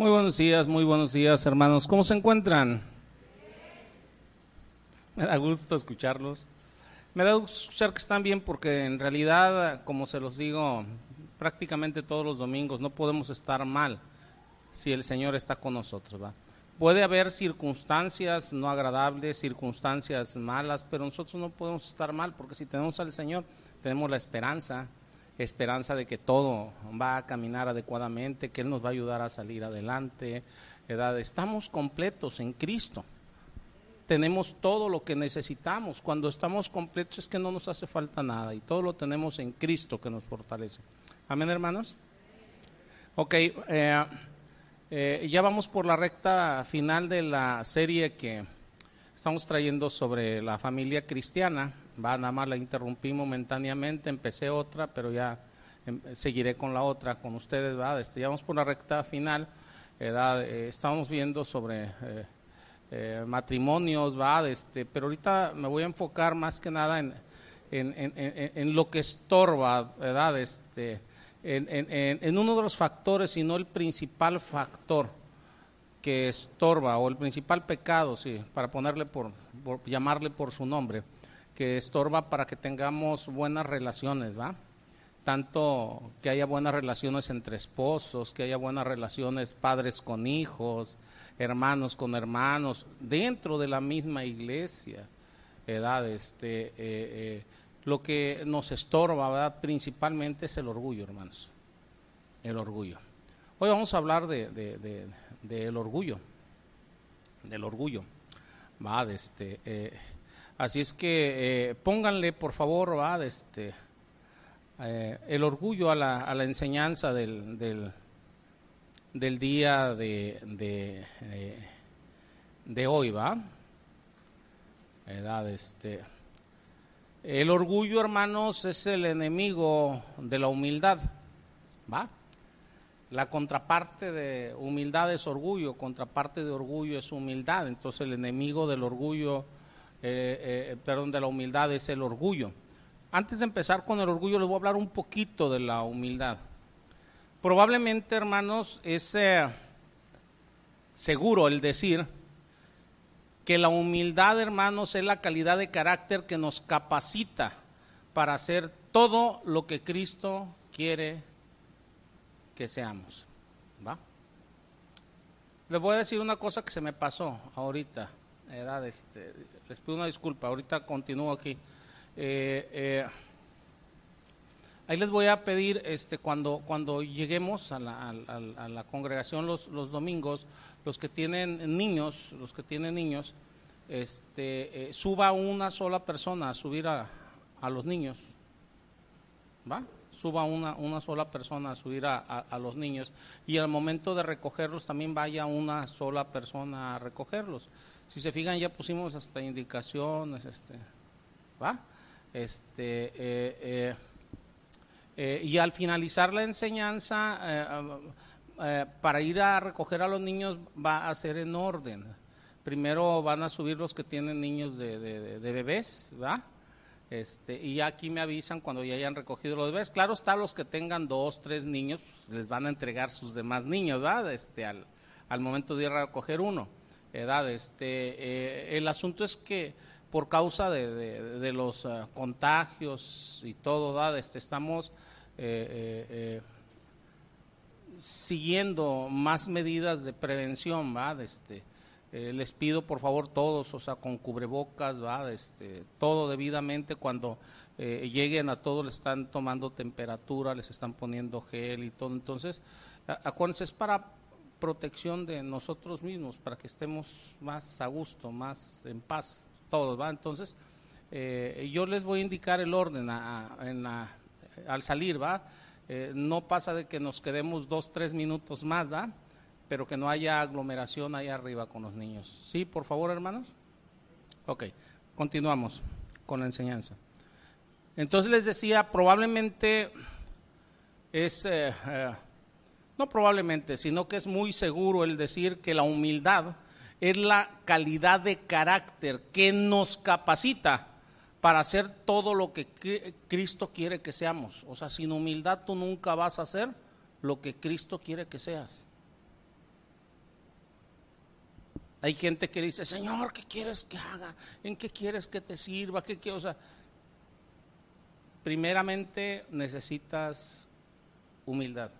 Muy buenos días, muy buenos días, hermanos. ¿Cómo se encuentran? Me da gusto escucharlos. Me da gusto escuchar que están bien porque en realidad, como se los digo prácticamente todos los domingos, no podemos estar mal si el Señor está con nosotros. ¿va? Puede haber circunstancias no agradables, circunstancias malas, pero nosotros no podemos estar mal porque si tenemos al Señor, tenemos la esperanza, esperanza de que todo va a caminar adecuadamente, que Él nos va a ayudar a salir adelante. ¿verdad? Estamos completos en Cristo tenemos todo lo que necesitamos. Cuando estamos completos es que no nos hace falta nada y todo lo tenemos en Cristo que nos fortalece. Amén, hermanos. Ok, eh, eh, ya vamos por la recta final de la serie que estamos trayendo sobre la familia cristiana. Va, nada más la interrumpí momentáneamente, empecé otra, pero ya em, seguiré con la otra con ustedes. ¿va? Este, ya por la recta final. Eh, estamos viendo sobre eh, matrimonios, va, este, pero ahorita me voy a enfocar más que nada en, en, lo que estorba, ¿verdad? Este, en, uno de los factores, y no el principal factor que estorba, o el principal pecado, sí, para ponerle por, llamarle por su nombre, que estorba para que tengamos buenas relaciones, ¿va? Tanto que haya buenas relaciones entre esposos, que haya buenas relaciones padres con hijos, hermanos con hermanos, dentro de la misma iglesia, ¿verdad? Este, eh, eh, lo que nos estorba, ¿verdad? Principalmente es el orgullo, hermanos, el orgullo. Hoy vamos a hablar de, de, del orgullo, del orgullo, ¿va? Este, eh, así es que pónganle, por favor, ¿va? Este, el orgullo a la, a la enseñanza del, del día de, de, eh, hoy, ¿va? Este. El orgullo, hermanos, es el enemigo de la humildad, ¿va? La contraparte de humildad es orgullo, contraparte de orgullo es humildad. Entonces el enemigo del orgullo, eh, eh, perdón, de la humildad es el orgullo. Antes de empezar con el orgullo, les voy a hablar un poquito de la humildad. Probablemente, hermanos, es eh, seguro el decir que la humildad, hermanos, es la calidad de carácter que nos capacita para hacer todo lo que Cristo quiere que seamos. ¿Va? Les voy a decir una cosa que se me pasó ahorita. Este, les pido una disculpa, ahorita continúo aquí. Eh, eh, Ahí les voy a pedir, este, cuando, cuando lleguemos a la, congregación los, los, domingos, los que tienen niños, los que tienen niños, este, eh, suba una sola persona a subir a, los niños. ¿Va? Suba una, una sola persona a subir a, los niños. Y al momento de recogerlos también vaya una sola persona a recogerlos. Si se fijan, ya pusimos hasta indicaciones, este, ¿va? Este, eh, eh, eh, y al finalizar la enseñanza, eh, eh, para ir a recoger a los niños va a ser en orden. Primero van a subir los que tienen niños de, bebés, ¿va? Este, y aquí me avisan cuando ya hayan recogido los bebés. Claro está, los que tengan dos, tres niños, pues, les van a entregar sus demás niños, ¿verdad? Este, al, al momento de ir a recoger uno. ¿Verdad? Este, el asunto es que por causa de, los contagios y todo, ¿verdad? Este, estamos eh, eh, eh, siguiendo más medidas de prevención, ¿va? Este, les pido por favor todos, o sea, con cubrebocas, ¿va? Este, todo debidamente cuando lleguen a todos les están tomando temperatura, les están poniendo gel y todo. Entonces, acuérdense, es para protección de nosotros mismos, para que estemos más a gusto, más en paz, todos, ¿va? Entonces, yo les voy a indicar el orden al salir, ¿va? Eh, no pasa de que nos quedemos dos, tres minutos más, ¿va? Pero que no haya aglomeración ahí arriba con los niños. ¿Sí, por favor, hermanos? Ok, continuamos con la enseñanza. Entonces les decía, probablemente es, eh, eh, no probablemente, sino que es muy seguro el decir que la humildad es la calidad de carácter que nos capacita para hacer todo lo que Cristo quiere que seamos. O sea, sin humildad tú nunca vas a hacer lo que Cristo quiere que seas. Hay gente que dice, Señor, ¿qué quieres que haga? ¿En qué quieres que te sirva? ¿Qué quieres? O sea, primeramente necesitas humildad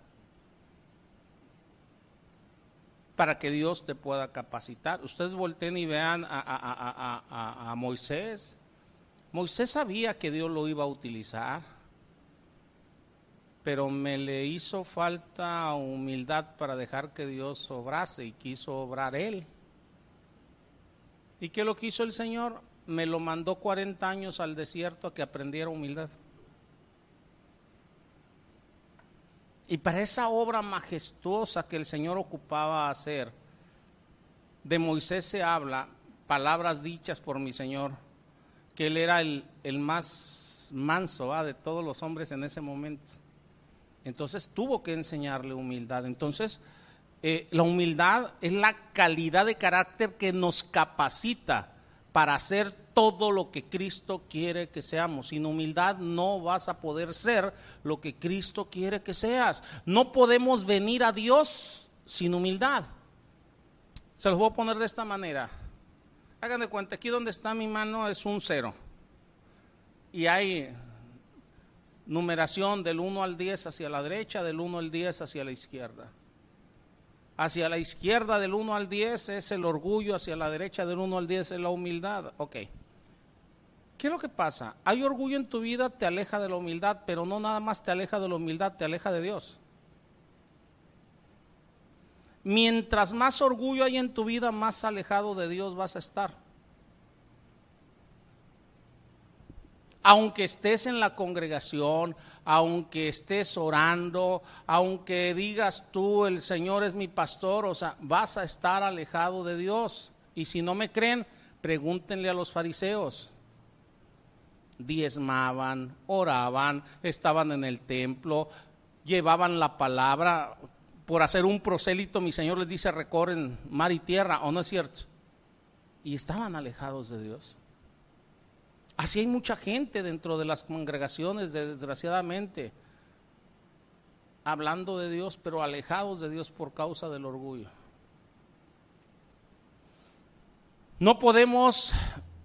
para que Dios te pueda capacitar. Ustedes volteen y vean a, Moisés. Moisés sabía que Dios lo iba a utilizar, pero me le hizo falta humildad para dejar que Dios obrase y quiso obrar él. ¿Y qué lo quiso el Señor? Me lo mandó 40 años al desierto a que aprendiera humildad. Y para esa obra majestuosa que el Señor ocupaba hacer, de Moisés se habla, palabras dichas por mi Señor, que él era el, más manso de todos los hombres en ese momento. Entonces tuvo que enseñarle humildad. Entonces, eh, la humildad es la calidad de carácter que nos capacita para hacer todo lo que Cristo quiere que seamos. Sin humildad no vas a poder ser lo que Cristo quiere que seas. No podemos venir a Dios sin humildad. Se los voy a poner de esta manera. Hagan de cuenta, aquí donde está mi mano es un cero. Y hay numeración del 1 al 10 hacia la derecha, del 1 al 10 hacia la izquierda. Hacia la izquierda del 1 al 10 es el orgullo, hacia la derecha del 1 al 10 es la humildad. Ok. ¿Qué es lo que pasa? Hay orgullo en tu vida, te aleja de la humildad, pero no nada más te aleja de la humildad, te aleja de Dios. Mientras más orgullo hay en tu vida, más alejado de Dios vas a estar. Aunque estés en la congregación, aunque estés orando, aunque digas tú, el Señor es mi pastor, o sea, vas a estar alejado de Dios. Y si no me creen, pregúntenle a los fariseos. Diezmaban, oraban, estaban en el templo, llevaban la palabra. Por hacer un prosélito, mi Señor les dice, recorren mar y tierra, ¿o no es cierto? Y estaban alejados de Dios. Así hay mucha gente dentro de las congregaciones, desgraciadamente, hablando de Dios, pero alejados de Dios por causa del orgullo. No podemos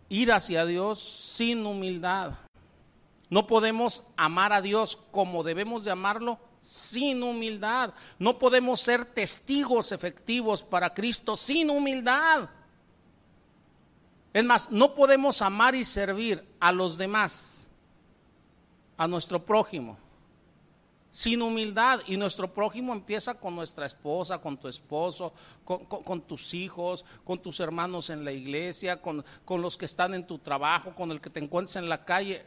ir hacia Dios sin humildad. No podemos amar a Dios como debemos de amarlo sin humildad. No podemos ser testigos efectivos para Cristo sin humildad. Es más, no podemos amar y servir a los demás, a nuestro prójimo, sin humildad. Y nuestro prójimo empieza con nuestra esposa, con tu esposo, con, tus hijos, con tus hermanos en la iglesia, con, los que están en tu trabajo, con el que te encuentres en la calle.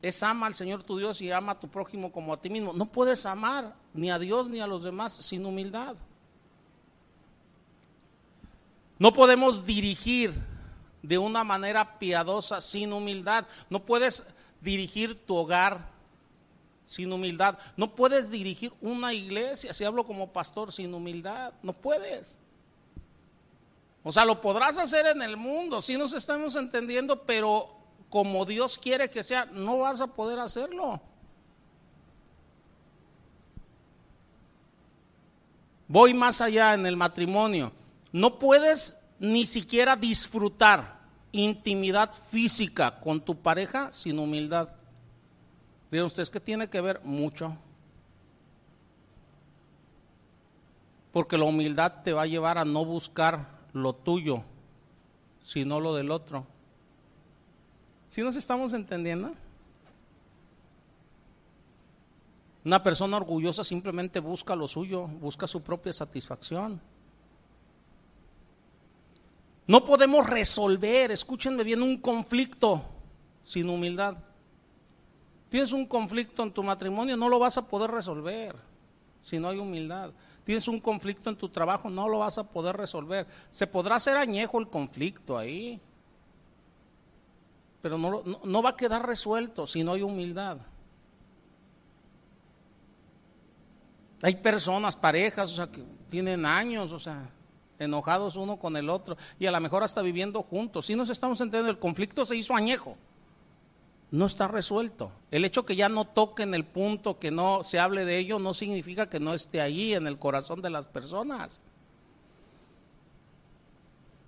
Es ama al Señor tu Dios y ama a tu prójimo como a ti mismo. No puedes amar ni a Dios ni a los demás sin humildad. No podemos dirigir de una manera piadosa sin humildad. No puedes dirigir tu hogar sin humildad. No puedes dirigir una iglesia, si hablo como pastor, sin humildad. No puedes. O sea, lo podrás hacer en el mundo, si nos estamos entendiendo, pero como Dios quiere que sea, no vas a poder hacerlo. Voy más allá en el matrimonio. No puedes ni siquiera disfrutar intimidad física con tu pareja sin humildad. Miren ustedes que tiene que ver mucho. Porque la humildad te va a llevar a no buscar lo tuyo, sino lo del otro. ¿Sí nos estamos entendiendo? Una persona orgullosa simplemente busca lo suyo, busca su propia satisfacción. No podemos resolver, escúchenme bien, un conflicto sin humildad. Tienes un conflicto en tu matrimonio, no lo vas a poder resolver si no hay humildad. Tienes un conflicto en tu trabajo, no lo vas a poder resolver. Se podrá hacer añejo el conflicto ahí, pero no, no, va a quedar resuelto si no hay humildad. Hay personas, parejas, o sea, que tienen años, o sea, enojados uno con el otro y a lo mejor hasta viviendo juntos. Si nos estamos entendiendo, el conflicto se hizo añejo. No está resuelto. El hecho que ya no toquen el punto, que no se hable de ello, no significa que no esté ahí en el corazón de las personas.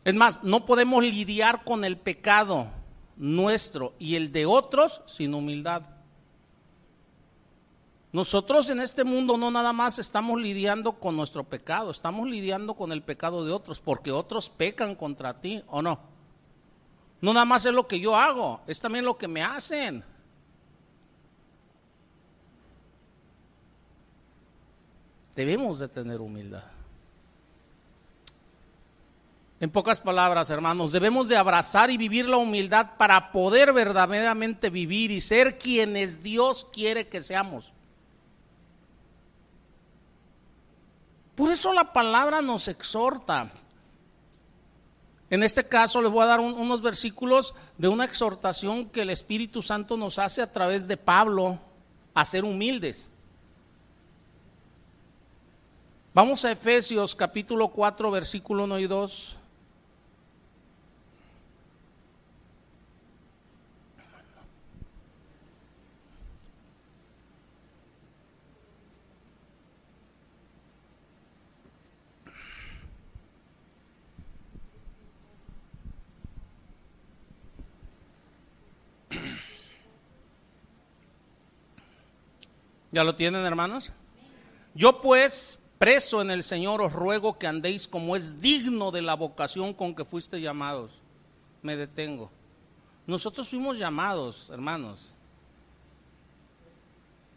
Es más, no podemos lidiar con el pecado nuestro y el de otros sin humildad. Nosotros en este mundo no nada más estamos lidiando con nuestro pecado, estamos lidiando con el pecado de otros, porque otros pecan contra ti, ¿o no? No nada más es lo que yo hago, es también lo que me hacen. Debemos de tener humildad. En pocas palabras, hermanos, debemos de abrazar y vivir la humildad para poder verdaderamente vivir y ser quienes Dios quiere que seamos. Por eso la palabra nos exhorta. En este caso les voy a dar unos versículos de una exhortación que el Espíritu Santo nos hace a través de Pablo a ser humildes. Vamos a Efesios capítulo 4, versículo 1 y 2. ¿Ya lo tienen, hermanos? Yo pues, preso en el Señor, os ruego que andéis como es digno de la vocación con que fuiste llamados. Me detengo. Nosotros fuimos llamados, hermanos.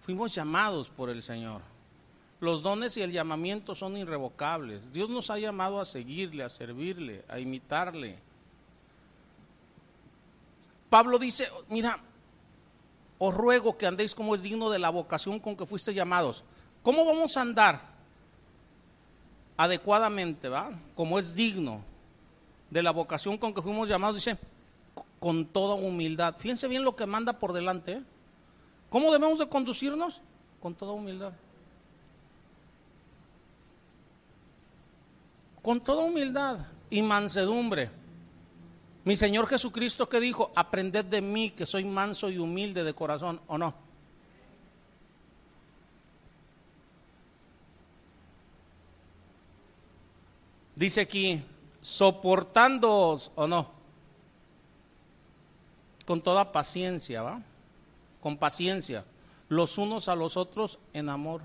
Fuimos llamados por el Señor. Los dones y el llamamiento son irrevocables. Dios nos ha llamado a seguirle, a servirle, a imitarle. Pablo dice, mira, os ruego que andéis como es digno de la vocación con que fuiste llamados. ¿Cómo vamos a andar? Adecuadamente, ¿va? Como es digno de la vocación con que fuimos llamados, dice, con toda humildad. Fíjense bien lo que manda por delante. ¿eh? ¿Cómo debemos de conducirnos? Con toda humildad. Con toda humildad y mansedumbre mi Señor Jesucristo que dijo, aprended de mí que soy manso y humilde de corazón, ¿o no? Dice aquí, soportándoos o no, con toda paciencia, ¿va? Con paciencia, los unos a los otros en amor.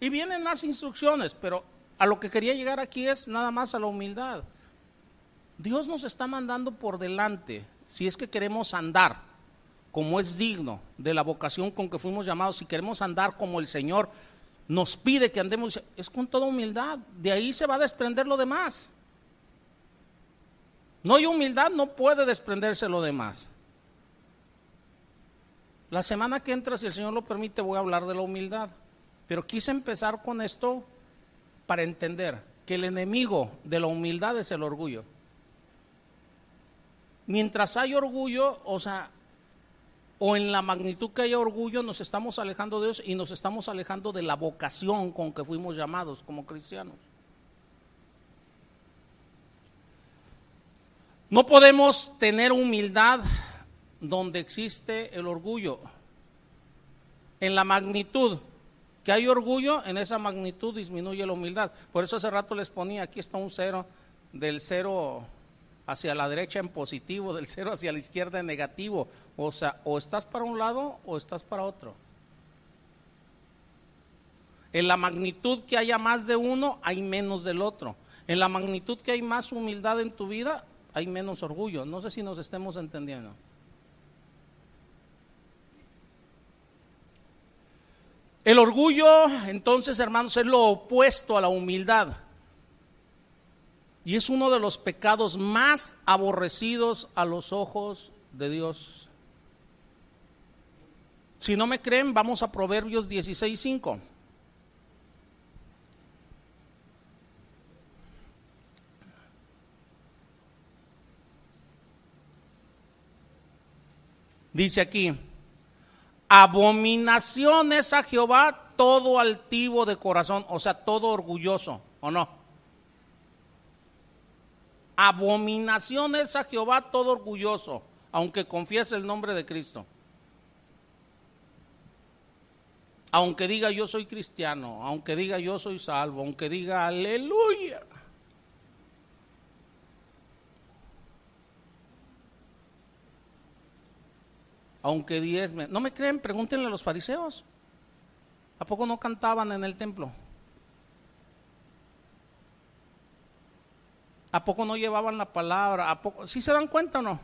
Y vienen más instrucciones, pero a lo que quería llegar aquí es nada más a la humildad. Dios nos está mandando por delante, si es que queremos andar como es digno de la vocación con que fuimos llamados, si queremos andar como el Señor nos pide que andemos, es con toda humildad, de ahí se va a desprender lo demás. No hay humildad, no puede desprenderse lo demás. La semana que entra, si el Señor lo permite, voy a hablar de la humildad. Pero quise empezar con esto para entender que el enemigo de la humildad es el orgullo mientras hay orgullo, o sea, o en la magnitud que haya orgullo, nos estamos alejando de Dios y nos estamos alejando de la vocación con que fuimos llamados como cristianos. No podemos tener humildad donde existe el orgullo. En la magnitud que hay orgullo, en esa magnitud disminuye la humildad. Por eso hace rato les ponía, aquí está un cero, del cero hacia la derecha en positivo, del cero hacia la izquierda en negativo. O sea, o estás para un lado o estás para otro. En la magnitud que haya más de uno, hay menos del otro. En la magnitud que hay más humildad en tu vida, hay menos orgullo. No sé si nos estemos entendiendo. El orgullo, entonces, hermanos, es lo opuesto a la humildad. Y es uno de los pecados más aborrecidos a los ojos de Dios. Si no me creen, vamos a Proverbios 16:5. Dice aquí, abominaciones a Jehová todo altivo de corazón, o sea, todo orgulloso, ¿o no? Abominación es a Jehová todo orgulloso, aunque confiese el nombre de Cristo. Aunque diga yo soy cristiano, aunque diga yo soy salvo, aunque diga aleluya. Aunque diezme. ¿No me creen? Pregúntenle a los fariseos. ¿A poco no cantaban en el templo? ¿A poco no llevaban la palabra? ¿A poco? ¿Sí se dan cuenta o no?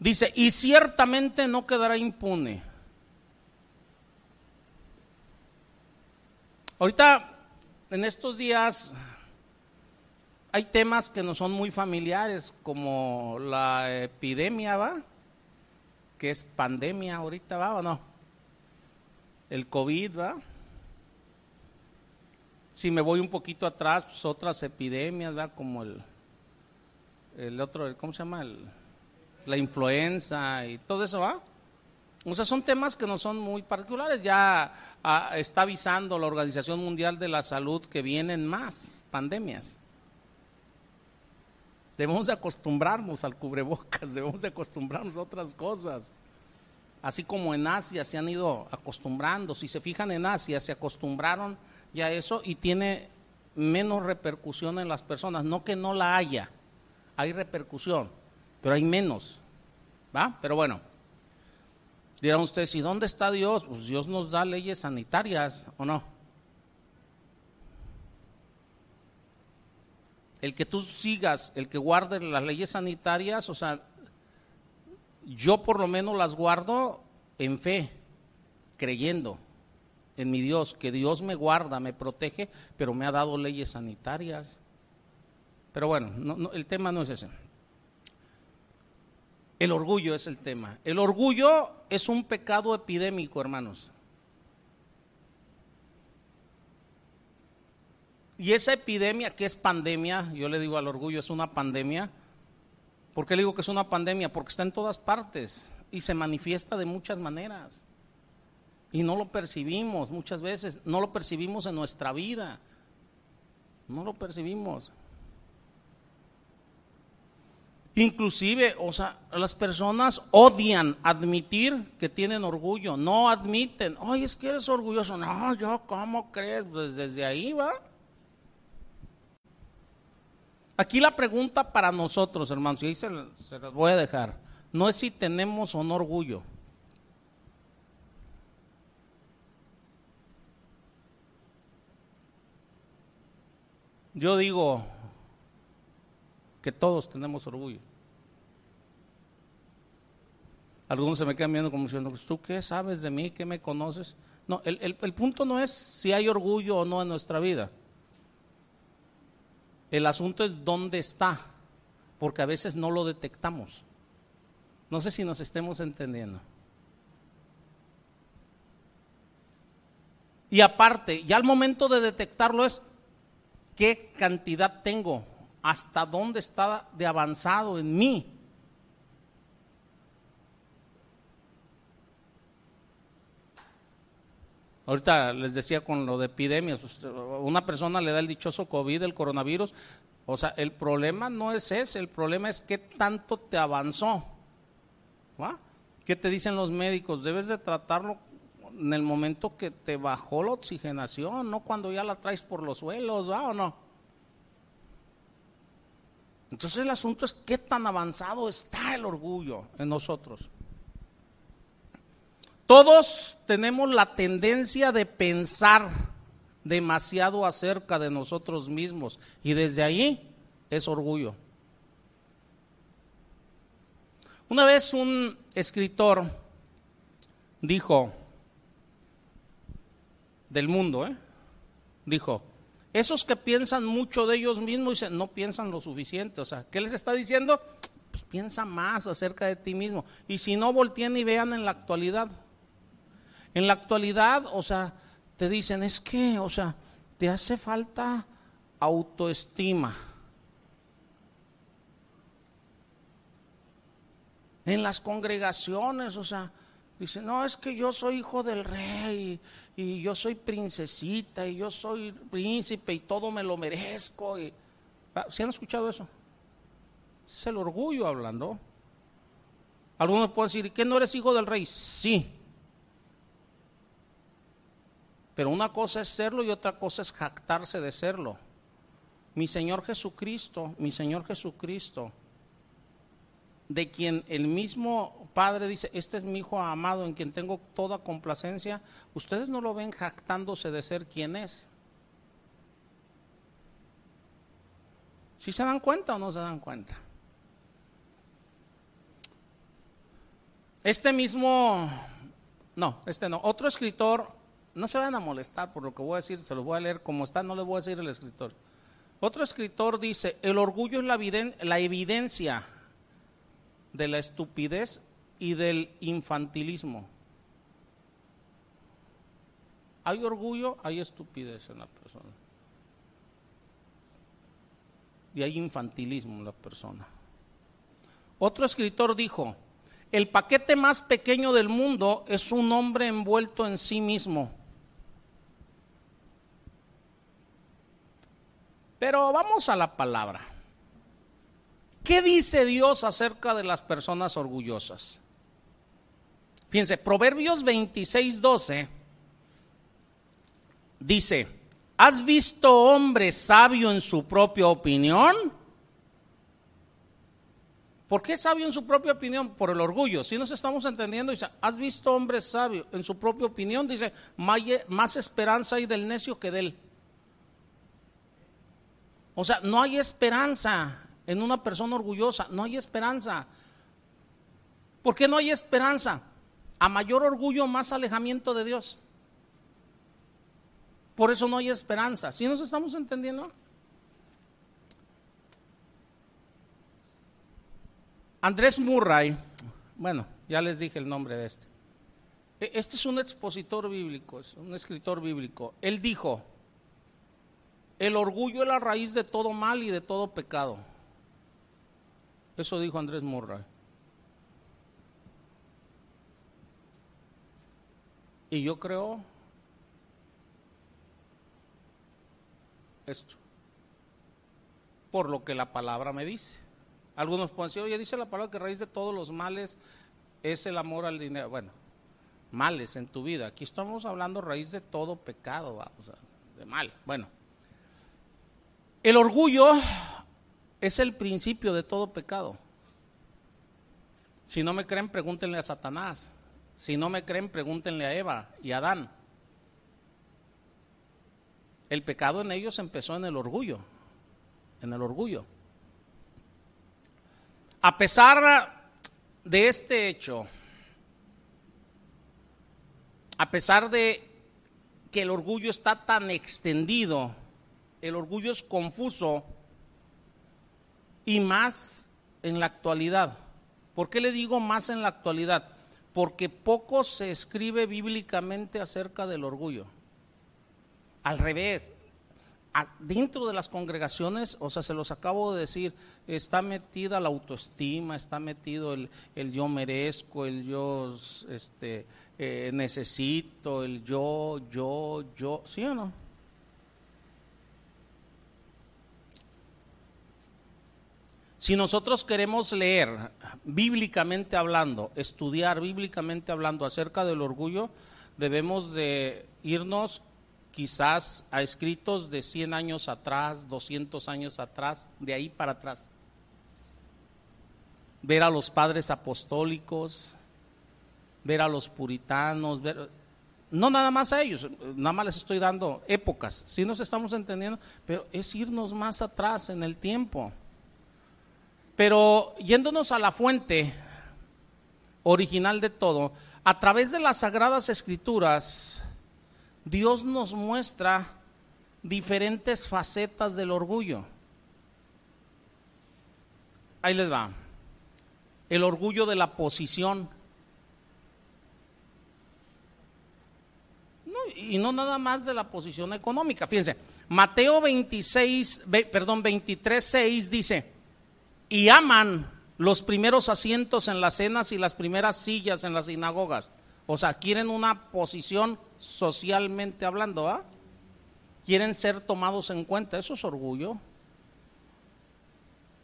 Dice, y ciertamente no quedará impune. Ahorita, en estos días, hay temas que no son muy familiares, como la epidemia, ¿va? Que es pandemia ahorita, ¿va o no? El COVID, ¿va? Si me voy un poquito atrás, pues otras epidemias. Como el, el otro, ¿cómo se llama? la influenza y todo eso, ¿va? O sea, son temas que no son muy particulares. Ya ah, está avisando la Organización Mundial de la Salud que vienen más pandemias. Debemos de acostumbrarnos al cubrebocas, debemos de acostumbrarnos a otras cosas. Así como en Asia se han ido acostumbrando. Si se fijan en Asia, se acostumbraron ya a eso y tiene menos repercusión en las personas. No que no la haya, hay repercusión, pero hay menos. ¿Va? Pero bueno, dirán ustedes, ¿y dónde está Dios? Pues Dios nos da leyes sanitarias, ¿o no? El que tú sigas, el que guarde las leyes sanitarias, o sea, yo por lo menos las guardo en fe, creyendo en mi Dios, que Dios me guarda, me protege, pero me ha dado leyes sanitarias. Pero bueno, el tema no es ese. El orgullo es el tema. El orgullo es un pecado epidémico, hermanos. Y esa epidemia que es pandemia, yo le digo al orgullo, es una pandemia. ¿Por qué le digo que es una pandemia? Porque está en todas partes y se manifiesta de muchas maneras. Y no lo percibimos muchas veces, no lo percibimos en nuestra vida. No lo percibimos. Inclusive, o sea, las personas odian admitir que tienen orgullo, no admiten, ay, es que eres orgulloso, no, yo, ¿cómo crees? Pues desde ahí va. Aquí la pregunta para nosotros, hermanos, y ahí se, se las voy a dejar, no es si tenemos o no orgullo. Yo digo que todos tenemos orgullo. Algunos se me quedan viendo como diciendo, pues, ¿tú qué sabes de mí? ¿Qué me conoces? No, el, el punto no es si hay orgullo o no en nuestra vida. El asunto es dónde está, porque a veces no lo detectamos. No sé si nos estemos entendiendo. Y aparte, ya al momento de detectarlo es qué cantidad tengo, hasta dónde está de avanzado en mí. Ahorita les decía con lo de epidemias, una persona le da el dichoso COVID, el coronavirus. O sea, el problema no es ese, el problema es qué tanto te avanzó. ¿Qué te dicen los médicos? Debes de tratarlo en el momento que te bajó la oxigenación, no cuando ya la traes por los suelos, ¿va o no? Entonces el asunto es qué tan avanzado está el orgullo en nosotros. Todos tenemos la tendencia de pensar demasiado acerca de nosotros mismos y desde ahí es orgullo. Una vez un escritor dijo del mundo, ¿eh? dijo, esos que piensan mucho de ellos mismos no piensan lo suficiente. O sea, ¿qué les está diciendo? Pues piensa más acerca de ti mismo. Y si no, volteen y vean en la actualidad. En la actualidad, o sea, te dicen, es que, o sea, te hace falta autoestima. En las congregaciones, o sea, dicen, no, es que yo soy hijo del rey y, yo soy princesita y yo soy príncipe y todo me lo merezco. Y, ah, ¿Sí han escuchado eso? Es el orgullo hablando. Algunos pueden decir, ¿qué no eres hijo del rey? Sí, Pero una cosa es serlo y otra cosa es jactarse de serlo. Mi Señor Jesucristo, mi Señor Jesucristo, de quien el mismo Padre dice, este es mi Hijo amado en quien tengo toda complacencia, ustedes no lo ven jactándose de ser quien es. ¿Sí se dan cuenta o no se dan cuenta? Este mismo, no, este no, otro escritor, no se vayan a molestar por lo que voy a decir, se los voy a leer como está, no les voy a decir el escritor. Otro escritor dice, el orgullo es la, la evidencia de la estupidez y del infantilismo. Hay orgullo, hay estupidez en la persona. Y hay infantilismo en la persona. Otro escritor dijo, el paquete más pequeño del mundo es un hombre envuelto en sí mismo. Pero vamos a la palabra. ¿Qué dice Dios acerca de las personas orgullosas? Fíjense, Proverbios 26, 12 dice, ¿has visto hombre sabio en su propia opinión? ¿Por qué sabio en su propia opinión? Por el orgullo. Si nos estamos entendiendo, dice, ¿has visto hombre sabio en su propia opinión? Dice, más esperanza hay del necio que de él. O sea, no hay esperanza en una persona orgullosa, no hay esperanza. ¿Por qué no hay esperanza? A mayor orgullo, más alejamiento de Dios. Por eso no hay esperanza. ¿Sí nos estamos entendiendo? Andrés Murray, bueno, ya les dije el nombre de este. E, este es un expositor bíblico, es un escritor bíblico. Él dijo, el orgullo es la raíz de todo mal y de todo pecado. Eso dijo Andrés Murray. Y yo creo esto, por lo que la palabra me dice. Algunos pueden decir, oye, dice la palabra que raíz de todos los males es el amor al dinero. Bueno, males en tu vida. Aquí estamos hablando raíz de todo pecado, sea, de mal. Bueno, el orgullo es el principio de todo pecado. Si no me creen, pregúntenle a Satanás. Si no me creen, pregúntenle a Eva y a Adán. El pecado en ellos empezó en el orgullo, en el orgullo. A pesar de este hecho, a pesar de que el orgullo está tan extendido, el orgullo es confuso y más en la actualidad. ¿Por qué le digo más en la actualidad? Porque poco se escribe bíblicamente acerca del orgullo. Al revés, dentro de las congregaciones, o sea, se los acabo de decir, está metida la autoestima, está metido el, yo merezco, el yo este, eh, necesito, el yo, yo, yo, ¿sí o no? Si nosotros queremos leer bíblicamente hablando, estudiar bíblicamente hablando acerca del orgullo, debemos de irnos quizás a escritos de 100 años atrás, 200 años atrás, de ahí para atrás. Ver a los padres apostólicos, ver a los puritanos, ver, no nada más a ellos, nada más les estoy dando épocas, si nos estamos entendiendo, pero es irnos más atrás en el tiempo. Pero yéndonos a la fuente original de todo, a través de las sagradas escrituras, Dios nos muestra diferentes facetas del orgullo. Ahí les va. El orgullo de la posición. y no nada más de la posición económica. Fíjense, Mateo 26, perdón, 23, 6 dice, y aman los primeros asientos en las cenas y las primeras sillas en las sinagogas. O sea, quieren una posición socialmente hablando, ¿ah? Quieren ser tomados en cuenta, eso es orgullo.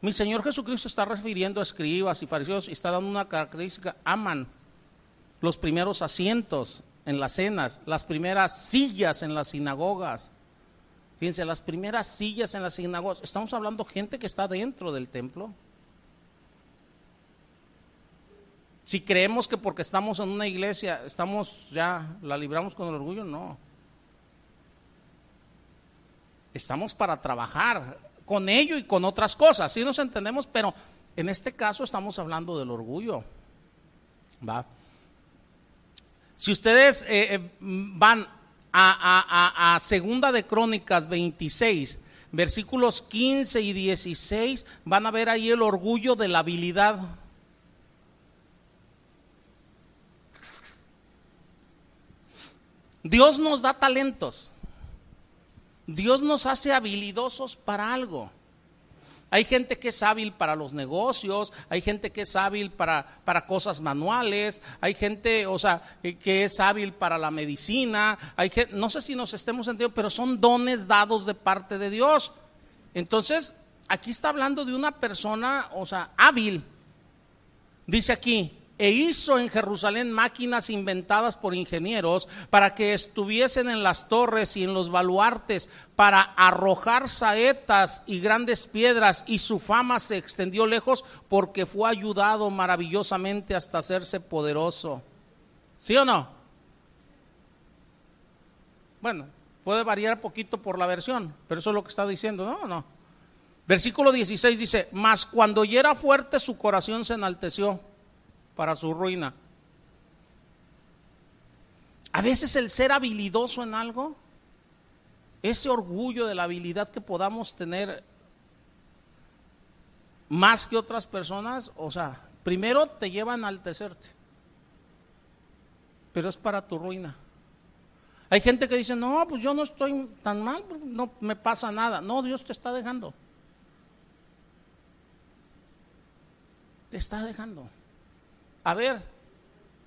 Mi Señor Jesucristo está refiriendo a escribas y fariseos y está dando una característica, aman los primeros asientos en las cenas, las primeras sillas en las sinagogas. Fíjense, las primeras sillas en las sinagogas, estamos hablando gente que está dentro del templo. Si creemos que porque estamos en una iglesia, estamos ya, la libramos con el orgullo, no. Estamos para trabajar con ello y con otras cosas, sí nos entendemos, pero en este caso estamos hablando del orgullo. ¿va? Si ustedes eh, eh, van a, a, Segunda de Crónicas 26, versículos 15 y 16, van a ver ahí el orgullo de la habilidad. Dios nos da talentos. Dios nos hace habilidosos para algo. Hay gente que es hábil para los negocios, hay gente que es hábil para, para cosas manuales, hay gente, o sea, que es hábil para la medicina, hay gente, no sé si nos estemos entendiendo, pero son dones dados de parte de Dios. Entonces, aquí está hablando de una persona, o sea, hábil. Dice aquí, e hizo en Jerusalén máquinas inventadas por ingenieros para que estuviesen en las torres y en los baluartes para arrojar saetas y grandes piedras y su fama se extendió lejos porque fue ayudado maravillosamente hasta hacerse poderoso. ¿Sí o no? Bueno, puede variar poquito por la versión, pero eso es lo que está diciendo, ¿no? No. Versículo 16 dice, mas cuando ya era fuerte su corazón se enalteció para su ruina. A veces el ser habilidoso en algo, ese orgullo de la habilidad que podamos tener más que otras personas, o sea, primero te lleva a enaltecerte, pero es para tu ruina. Hay gente que dice, no, pues yo no estoy tan mal, no me pasa nada. No, Dios te está dejando. Te está dejando a ver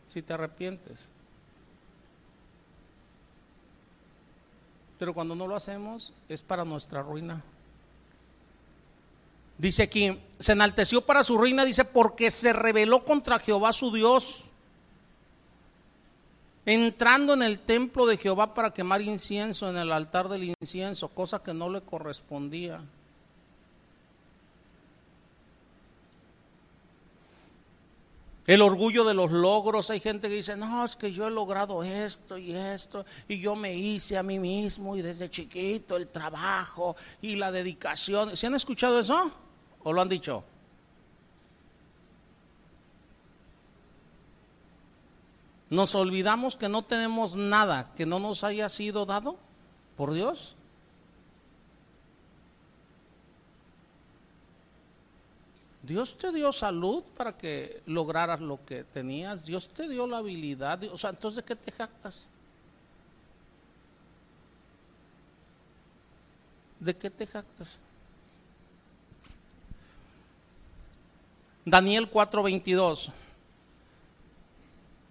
si te arrepientes. Pero cuando no lo hacemos es para nuestra ruina. Dice aquí, se enalteció para su ruina, dice, porque se rebeló contra Jehová su Dios, entrando en el templo de Jehová para quemar incienso en el altar del incienso, cosa que no le correspondía. El orgullo de los logros. Hay gente que dice, no, es que yo he logrado esto y esto, y yo me hice a mí mismo, y desde chiquito el trabajo y la dedicación. ¿Se han escuchado eso? ¿O lo han dicho? Nos olvidamos que no tenemos nada que no nos haya sido dado por Dios. Dios te dio salud para que lograras lo que tenías. Dios te dio la habilidad. O sea, entonces, ¿de qué te jactas? ¿De qué te jactas? Daniel 4:22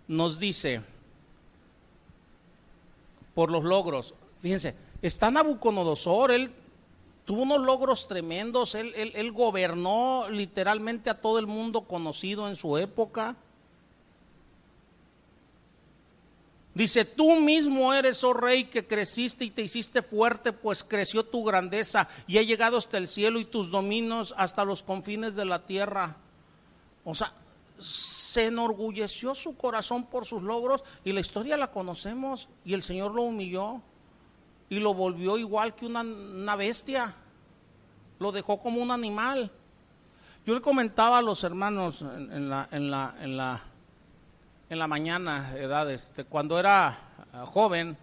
nos dice, por los logros, fíjense, está Nabucodonosor, él tuvo unos logros tremendos, él, gobernó literalmente a todo el mundo conocido en su época. Dice, tú mismo eres, oh rey, que creciste y te hiciste fuerte, pues creció tu grandeza y ha llegado hasta el cielo y tus dominios hasta los confines de la tierra. O sea, se enorgulleció su corazón por sus logros y la historia la conocemos y el Señor lo humilló y lo volvió igual que una, bestia. Lo dejó como un animal. Yo le comentaba a los hermanos en, la, en, la, en, la, en la mañana, edad, este, cuando era eh, joven,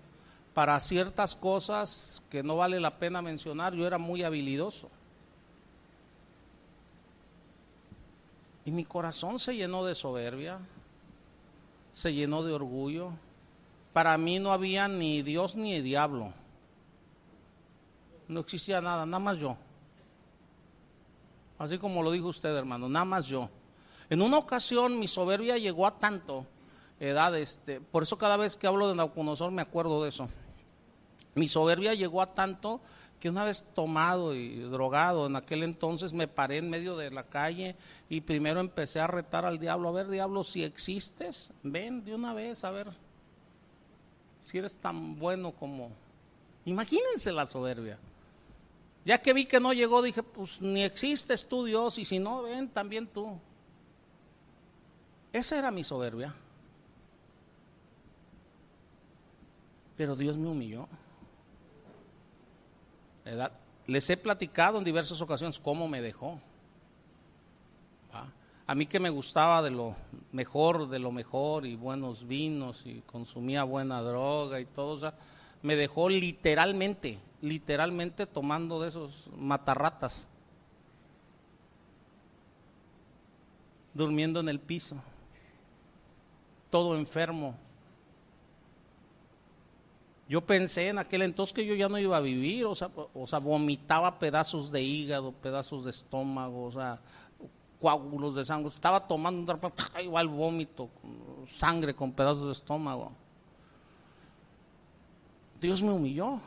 para ciertas cosas que no vale la pena mencionar, yo era muy habilidoso. Y mi corazón se llenó de soberbia, se llenó de orgullo. Para mí no había ni Dios ni diablo no existía nada, nada más yo. Así como lo dijo usted, hermano, nada más yo. En una ocasión mi soberbia llegó a tanto edad, este, por eso cada vez que hablo de Nauconosor me acuerdo de eso. Mi soberbia llegó a tanto que una vez tomado y drogado, en aquel entonces me paré en medio de la calle y primero empecé a retar al diablo, a ver diablo, si existes, ven de una vez, a ver si eres tan bueno como... Imagínense la soberbia. Ya que vi que no llegó, dije, pues ni existes tú Dios, y si no, ven también tú. Esa era mi soberbia. Pero Dios me humilló. Les he platicado en diversas ocasiones cómo me dejó. A mí que me gustaba de lo mejor, de lo mejor y buenos vinos y consumía buena droga y todo, eso, me dejó literalmente, literalmente tomando de esos matarratas, durmiendo en el piso, todo enfermo, yo pensé en aquel entonces que yo ya no iba a vivir, o sea, vomitaba pedazos de hígado, pedazos de estómago, o sea, coágulos de sangre. Estaba tomando un igual vómito, sangre con pedazos de estómago. Dios me humilló.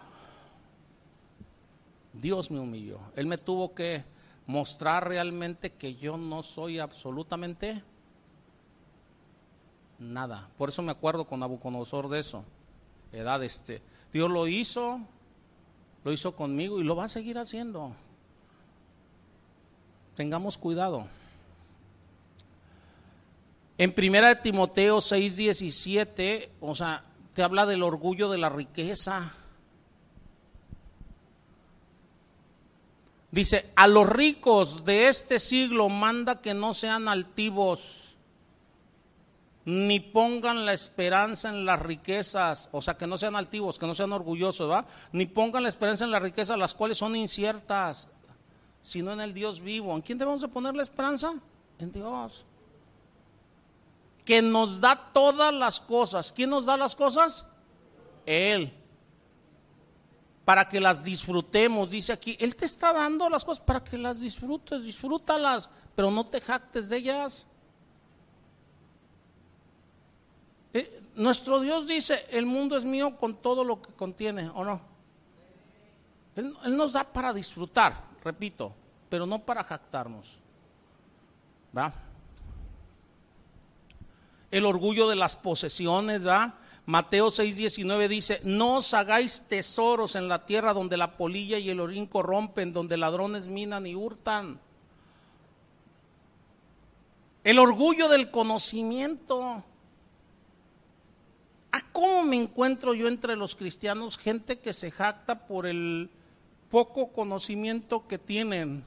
Dios me humilló. Él me tuvo que mostrar realmente que yo no soy absolutamente nada. Por eso me acuerdo con Nabucodonosor de eso edad este. Dios lo hizo, lo hizo conmigo y lo va a seguir haciendo. Tengamos cuidado. En primera de Timoteo 6:17, o sea, te habla del orgullo de la riqueza. Dice, a los ricos de este siglo manda que no sean altivos ni pongan la esperanza en las riquezas, o sea, que no sean altivos, que no sean orgullosos, ¿va? Ni pongan la esperanza en las riquezas, las cuales son inciertas, sino en el Dios vivo. ¿En quién debemos de poner la esperanza? En Dios. Que nos da todas las cosas. ¿Quién nos da las cosas? Él. Para que las disfrutemos, dice aquí. Él te está dando las cosas para que las disfrutes, disfrútalas, pero no te jactes de ellas. Eh, nuestro Dios dice, el mundo es mío con todo lo que contiene, ¿o no? Él, nos da para disfrutar, repito, pero no para jactarnos. ¿Va? El orgullo de las posesiones, ¿va? Mateo 6:19 dice, no os hagáis tesoros en la tierra donde la polilla y el orín corrompen, donde ladrones minan y hurtan. El orgullo del conocimiento. ¿A cómo me encuentro yo entre los cristianos? Gente que se jacta por el poco conocimiento que tienen.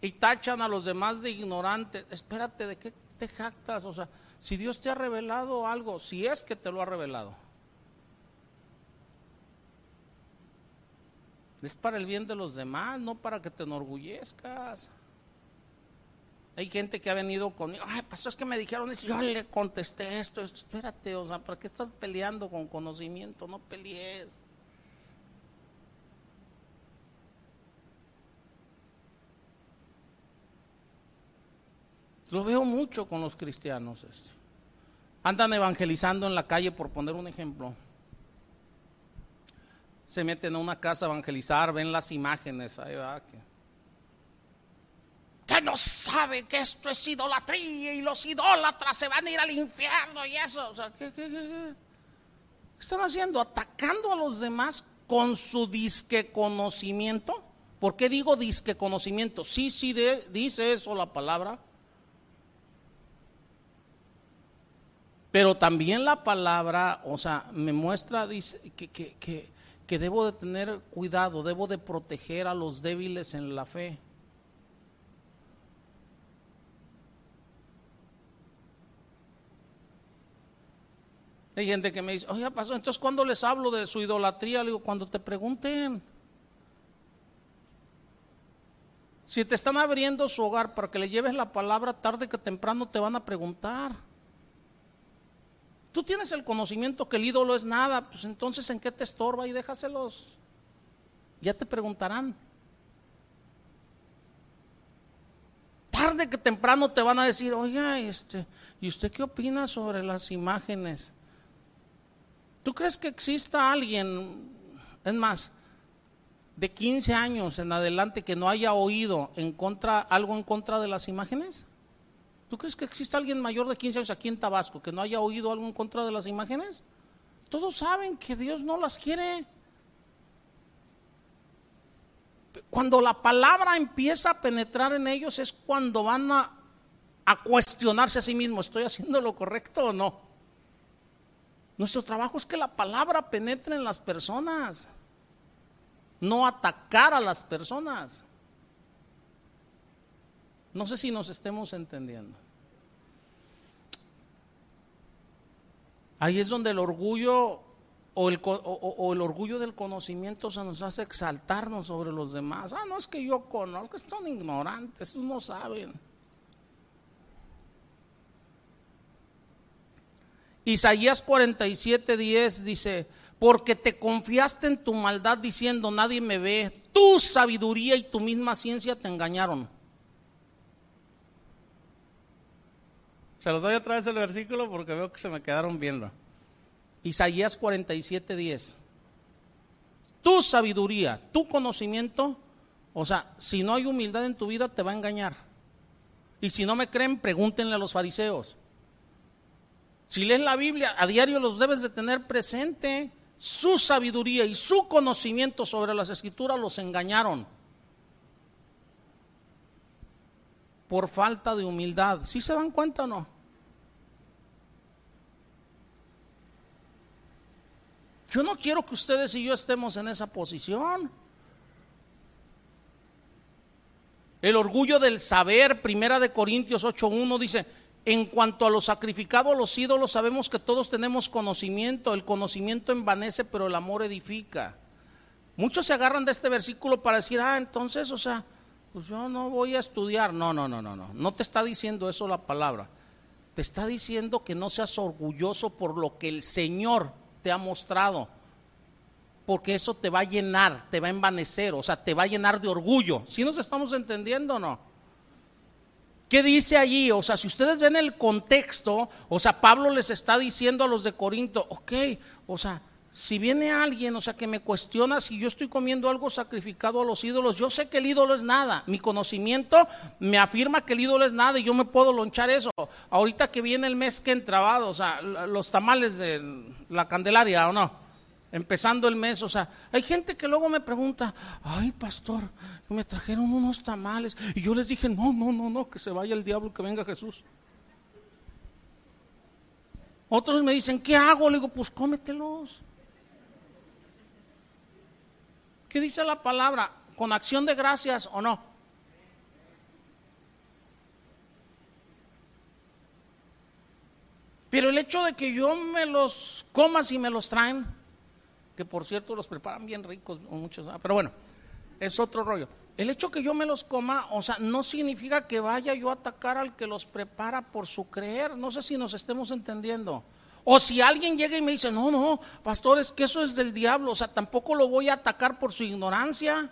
Y tachan a los demás de ignorantes. Espérate, ¿de qué te jactas? O sea, si Dios te ha revelado algo, si es que te lo ha revelado. Es para el bien de los demás, no para que te enorgullezcas. Hay gente que ha venido conmigo, ay, pastor, es que me dijeron esto, yo le contesté esto, espérate, o sea, ¿para qué estás peleando con conocimiento? No pelees. Lo veo mucho con los cristianos. Andan evangelizando en la calle, por poner un ejemplo. Se meten a una casa a evangelizar, ven las imágenes, ahí va, que no sabe que esto es idolatría y los idólatras se van a ir al infierno y eso. ¿qué, están haciendo? ¿Atacando a los demás con su disque conocimiento? ¿Por qué digo disque conocimiento? Sí, sí, dice eso la palabra. Pero también la palabra, o sea, me muestra dice, que, que, que debo de tener cuidado, debo de proteger a los débiles en la fe. Hay gente que me dice, oye, pasó, entonces cuando les hablo de su idolatría, le digo, cuando te pregunten. Si te están abriendo su hogar para que le lleves la palabra, tarde que temprano te van a preguntar. Tú tienes el conocimiento que el ídolo es nada, pues entonces ¿en qué te estorba? Y déjaselos. Ya te preguntarán. Tarde que temprano te van a decir, oye, este, ¿y usted qué opina sobre las imágenes? ¿Tú crees que exista alguien, es más, de 15 años en adelante que no haya oído en contra, algo en contra de las imágenes? ¿Tú crees que exista alguien mayor de 15 años aquí en Tabasco que no haya oído algo en contra de las imágenes? Todos saben que Dios no las quiere. Cuando la palabra empieza a penetrar en ellos es cuando van a, a cuestionarse a sí mismos, ¿estoy haciendo lo correcto o no? Nuestro trabajo es que la palabra penetre en las personas, no atacar a las personas. No sé si nos estemos entendiendo. Ahí es donde el orgullo o el, o, el, orgullo del conocimiento se nos hace exaltarnos sobre los demás. Ah, no es que yo conozco, son ignorantes, no saben. Isaías 47, 10 dice, porque te confiaste en tu maldad diciendo, nadie me ve, tu sabiduría y tu misma ciencia te engañaron. Se los doy otra vez el versículo porque veo que se me quedaron viendo. Isaías 47, 10. Tu sabiduría, tu conocimiento, o sea, si no hay humildad en tu vida, te va a engañar. Y si no me creen, pregúntenle a los fariseos. Si lees la Biblia, a diario los debes de tener presente. Su sabiduría y su conocimiento sobre las escrituras los engañaron. Por falta de humildad. ¿Sí se dan cuenta o no? Yo no quiero que ustedes y yo estemos en esa posición. El orgullo del saber, primera de Corintios 8.1 dice, en cuanto a lo sacrificado los ídolos, sabemos que todos tenemos conocimiento. El conocimiento envanece, pero el amor edifica. Muchos se agarran de este versículo para decir, ah, entonces, o sea, pues yo no voy a estudiar. No, no, no, no, no. No te está diciendo eso la palabra. Te está diciendo que no seas orgulloso por lo que el Señor te ha mostrado. Porque eso te va a llenar, te va a envanecer, o sea, te va a llenar de orgullo. ¿Sí nos estamos entendiendo o no? ¿Qué dice allí? O sea, si ustedes ven el contexto, o sea, Pablo les está diciendo a los de Corinto, ok, o sea, si viene alguien, o sea, que me cuestiona si yo estoy comiendo algo sacrificado a los ídolos, yo sé que el ídolo es nada. Mi conocimiento me afirma que el ídolo es nada y yo me puedo lonchar eso. Ahorita que viene el mes que entrabado, o sea, los tamales de la Candelaria, ¿o no? empezando el mes, o sea, hay gente que luego me pregunta, ay pastor, me trajeron unos tamales y yo les dije, no, no, no, no, que se vaya el diablo, que venga Jesús. Otros me dicen, ¿qué hago? Le digo, pues cómetelos. ¿Qué dice la palabra? ¿Con acción de gracias o no? Pero el hecho de que yo me los coma si me los traen, que por cierto los preparan bien ricos, muchos, pero bueno, es otro rollo. El hecho que yo me los coma, o sea, no significa que vaya yo a atacar al que los prepara por su creer. No sé si nos estemos entendiendo. O si alguien llega y me dice, no, no, pastor, es que eso es del diablo, o sea, tampoco lo voy a atacar por su ignorancia.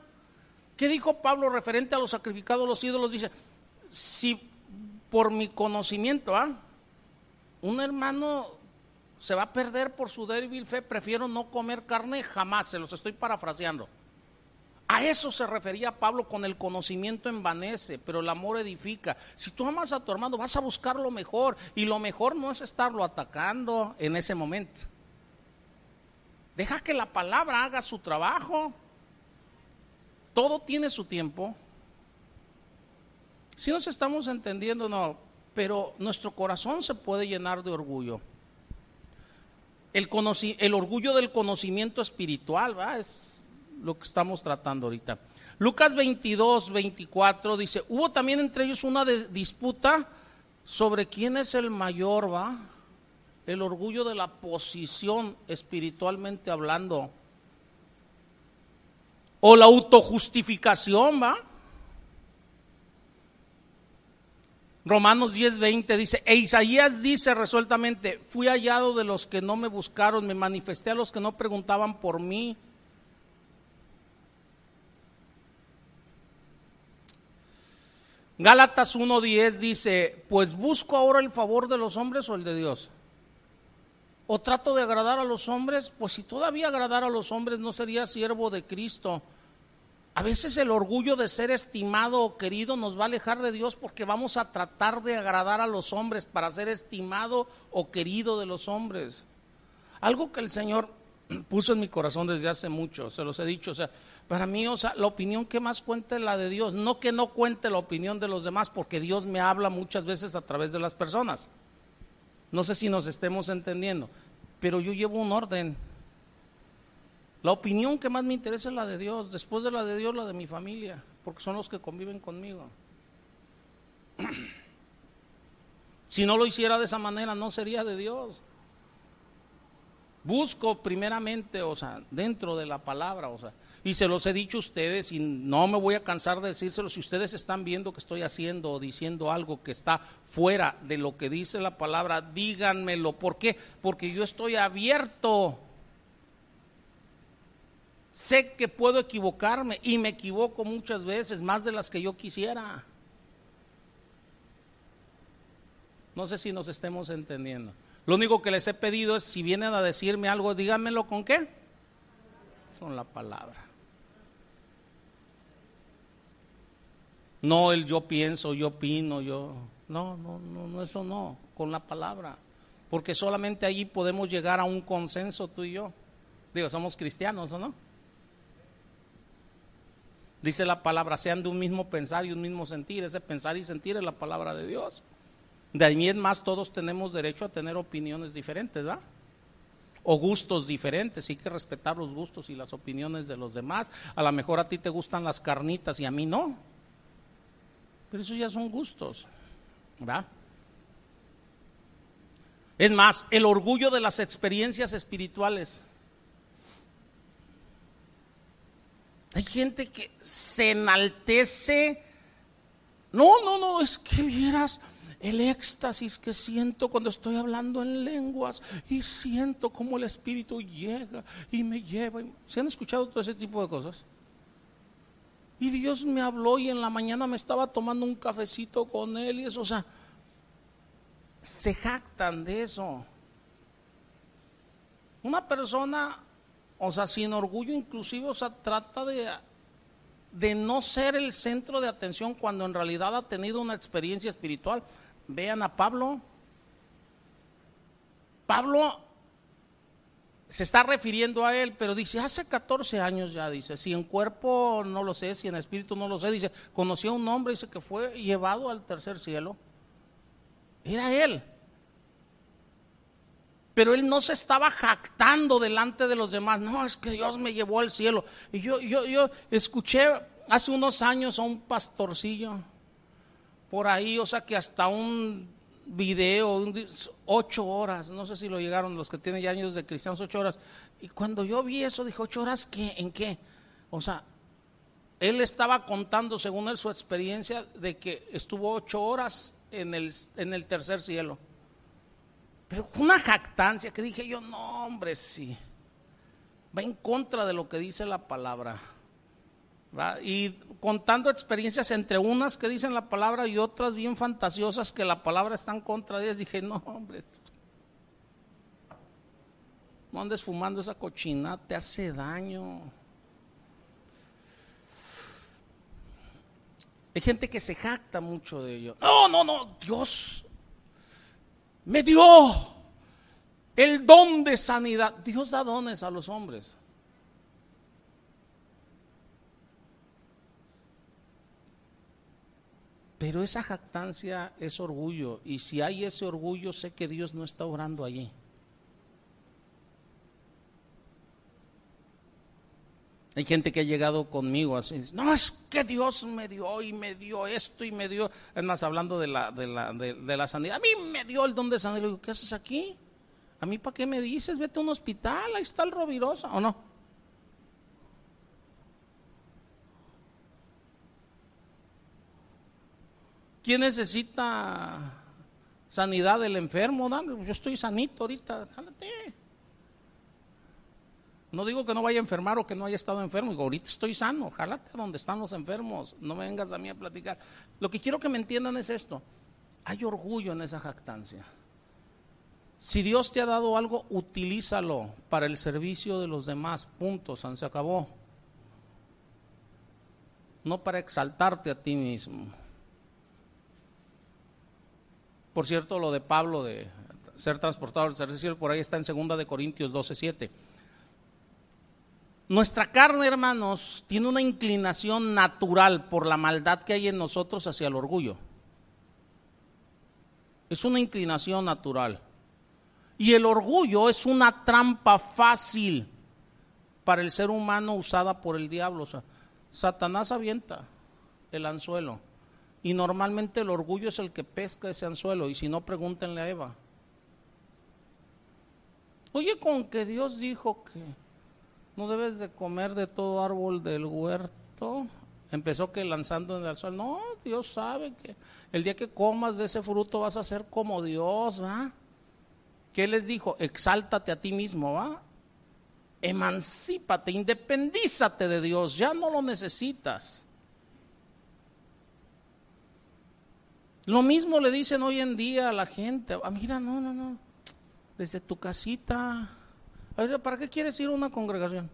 ¿Qué dijo Pablo referente a los sacrificados, los ídolos? Dice, si por mi conocimiento, ¿ah? un hermano se va a perder por su débil fe, prefiero no comer carne jamás, se los estoy parafraseando. A eso se refería Pablo con el conocimiento envanece, pero el amor edifica. Si tú amas a tu hermano, vas a buscar lo mejor y lo mejor no es estarlo atacando en ese momento. Deja que la palabra haga su trabajo. Todo tiene su tiempo. Si nos estamos entendiendo, no, pero nuestro corazón se puede llenar de orgullo el, orgullo del conocimiento espiritual, ¿va? es lo que estamos tratando ahorita. Lucas 22, 24 dice, hubo también entre ellos una disputa sobre quién es el mayor, ¿va? El orgullo de la posición espiritualmente hablando. O la autojustificación, ¿va? Romanos 10:20 dice, e Isaías dice resueltamente, fui hallado de los que no me buscaron, me manifesté a los que no preguntaban por mí. Gálatas 1:10 dice, pues busco ahora el favor de los hombres o el de Dios. ¿O trato de agradar a los hombres? Pues si todavía agradar a los hombres no sería siervo de Cristo. A veces el orgullo de ser estimado o querido nos va a alejar de Dios porque vamos a tratar de agradar a los hombres para ser estimado o querido de los hombres. Algo que el Señor puso en mi corazón desde hace mucho, se los he dicho, o sea, para mí, o sea, la opinión que más cuenta es la de Dios, no que no cuente la opinión de los demás, porque Dios me habla muchas veces a través de las personas. No sé si nos estemos entendiendo, pero yo llevo un orden. La opinión que más me interesa es la de Dios, después de la de Dios, la de mi familia, porque son los que conviven conmigo. Si no lo hiciera de esa manera, no sería de Dios. Busco primeramente, o sea, dentro de la palabra, o sea, y se los he dicho a ustedes y no me voy a cansar de decírselo, si ustedes están viendo que estoy haciendo o diciendo algo que está fuera de lo que dice la palabra, díganmelo. ¿Por qué? Porque yo estoy abierto. Sé que puedo equivocarme y me equivoco muchas veces, más de las que yo quisiera. No sé si nos estemos entendiendo. Lo único que les he pedido es, si vienen a decirme algo, díganmelo con qué? Con la palabra. No el yo pienso, yo opino, yo... No, no, no, no, eso no, con la palabra. Porque solamente allí podemos llegar a un consenso tú y yo. Digo, somos cristianos, ¿o no? Dice la palabra, sean de un mismo pensar y un mismo sentir. Ese pensar y sentir es la palabra de Dios. De ahí en más todos tenemos derecho a tener opiniones diferentes, ¿verdad? O gustos diferentes, hay que respetar los gustos y las opiniones de los demás. A lo mejor a ti te gustan las carnitas y a mí no. Pero eso ya son gustos, ¿verdad? Es más, el orgullo de las experiencias espirituales. Hay gente que se enaltece. No, no, no, es que vieras el éxtasis que siento cuando estoy hablando en lenguas y siento como el Espíritu llega y me lleva. ¿Se han escuchado todo ese tipo de cosas? Y Dios me habló y en la mañana me estaba tomando un cafecito con Él y eso, o sea, se jactan de eso. Una persona, o sea, sin orgullo inclusive, o sea, trata de de no ser el centro de atención cuando en realidad ha tenido una experiencia espiritual. Vean a Pablo. Pablo se está refiriendo a él, pero dice, hace 14 años ya, dice, si en cuerpo no lo sé, si en espíritu no lo sé, dice, conoció a un hombre, dice que fue llevado al tercer cielo. Era él. Pero él no se estaba jactando delante de los demás, no, es que Dios me llevó al cielo. Y yo, yo, yo escuché hace unos años a un pastorcillo, por ahí, o sea que hasta un video, ocho horas, no sé si lo llegaron los que tienen ya años de cristianos, ocho horas. Y cuando yo vi eso, dije, ocho horas, ¿qué? ¿En qué? O sea, él estaba contando, según él, su experiencia de que estuvo ocho horas en el, en el tercer cielo. Pero una jactancia que dije yo, no, hombre, sí. Va en contra de lo que dice la palabra. Y contando experiencias entre unas que dicen la palabra y otras bien fantasiosas que la palabra está en contra de ellas, dije, no, hombre, no andes fumando esa cochina, te hace daño. Hay gente que se jacta mucho de ello. No, no, no, Dios me dio el don de sanidad. Dios da dones a los hombres. Pero esa jactancia es orgullo y si hay ese orgullo sé que Dios no está orando allí. Hay gente que ha llegado conmigo así, no es que Dios me dio y me dio esto y me dio, es más, hablando de la, de la, de, la sanidad, a mí me dio el don de sanidad, le digo, ¿qué haces aquí? ¿A mí para qué me dices? Vete a un hospital, ahí está el Rovirosa, ¿o no? ¿Quién necesita sanidad del enfermo? Yo estoy sanito ahorita, jálate. No digo que no vaya a enfermar o que no haya estado enfermo, digo, ahorita estoy sano, jálate a donde están los enfermos, no me vengas a mí a platicar. Lo que quiero que me entiendan es esto, hay orgullo en esa jactancia. Si Dios te ha dado algo, utilízalo para el servicio de los demás, punto, se acabó. No para exaltarte a ti mismo. Por cierto, lo de Pablo de ser transportado al tercer cielo, por ahí está en 2 de Corintios 12, 7. Nuestra carne, hermanos, tiene una inclinación natural por la maldad que hay en nosotros hacia el orgullo. Es una inclinación natural. Y el orgullo es una trampa fácil para el ser humano usada por el diablo. O sea, Satanás avienta el anzuelo. Y normalmente el orgullo es el que pesca ese anzuelo. Y si no, pregúntenle a Eva. Oye, con que Dios dijo que no debes de comer de todo árbol del huerto. Empezó que lanzando en el sol. No, Dios sabe que el día que comas de ese fruto vas a ser como Dios, ¿va? ¿Qué les dijo? Exáltate a ti mismo, ¿va? Emancípate, independízate de Dios, ya no lo necesitas. Lo mismo le dicen hoy en día a la gente. Ah, mira, no, no, no. Desde tu casita, ¿para qué quieres ir a una congregación?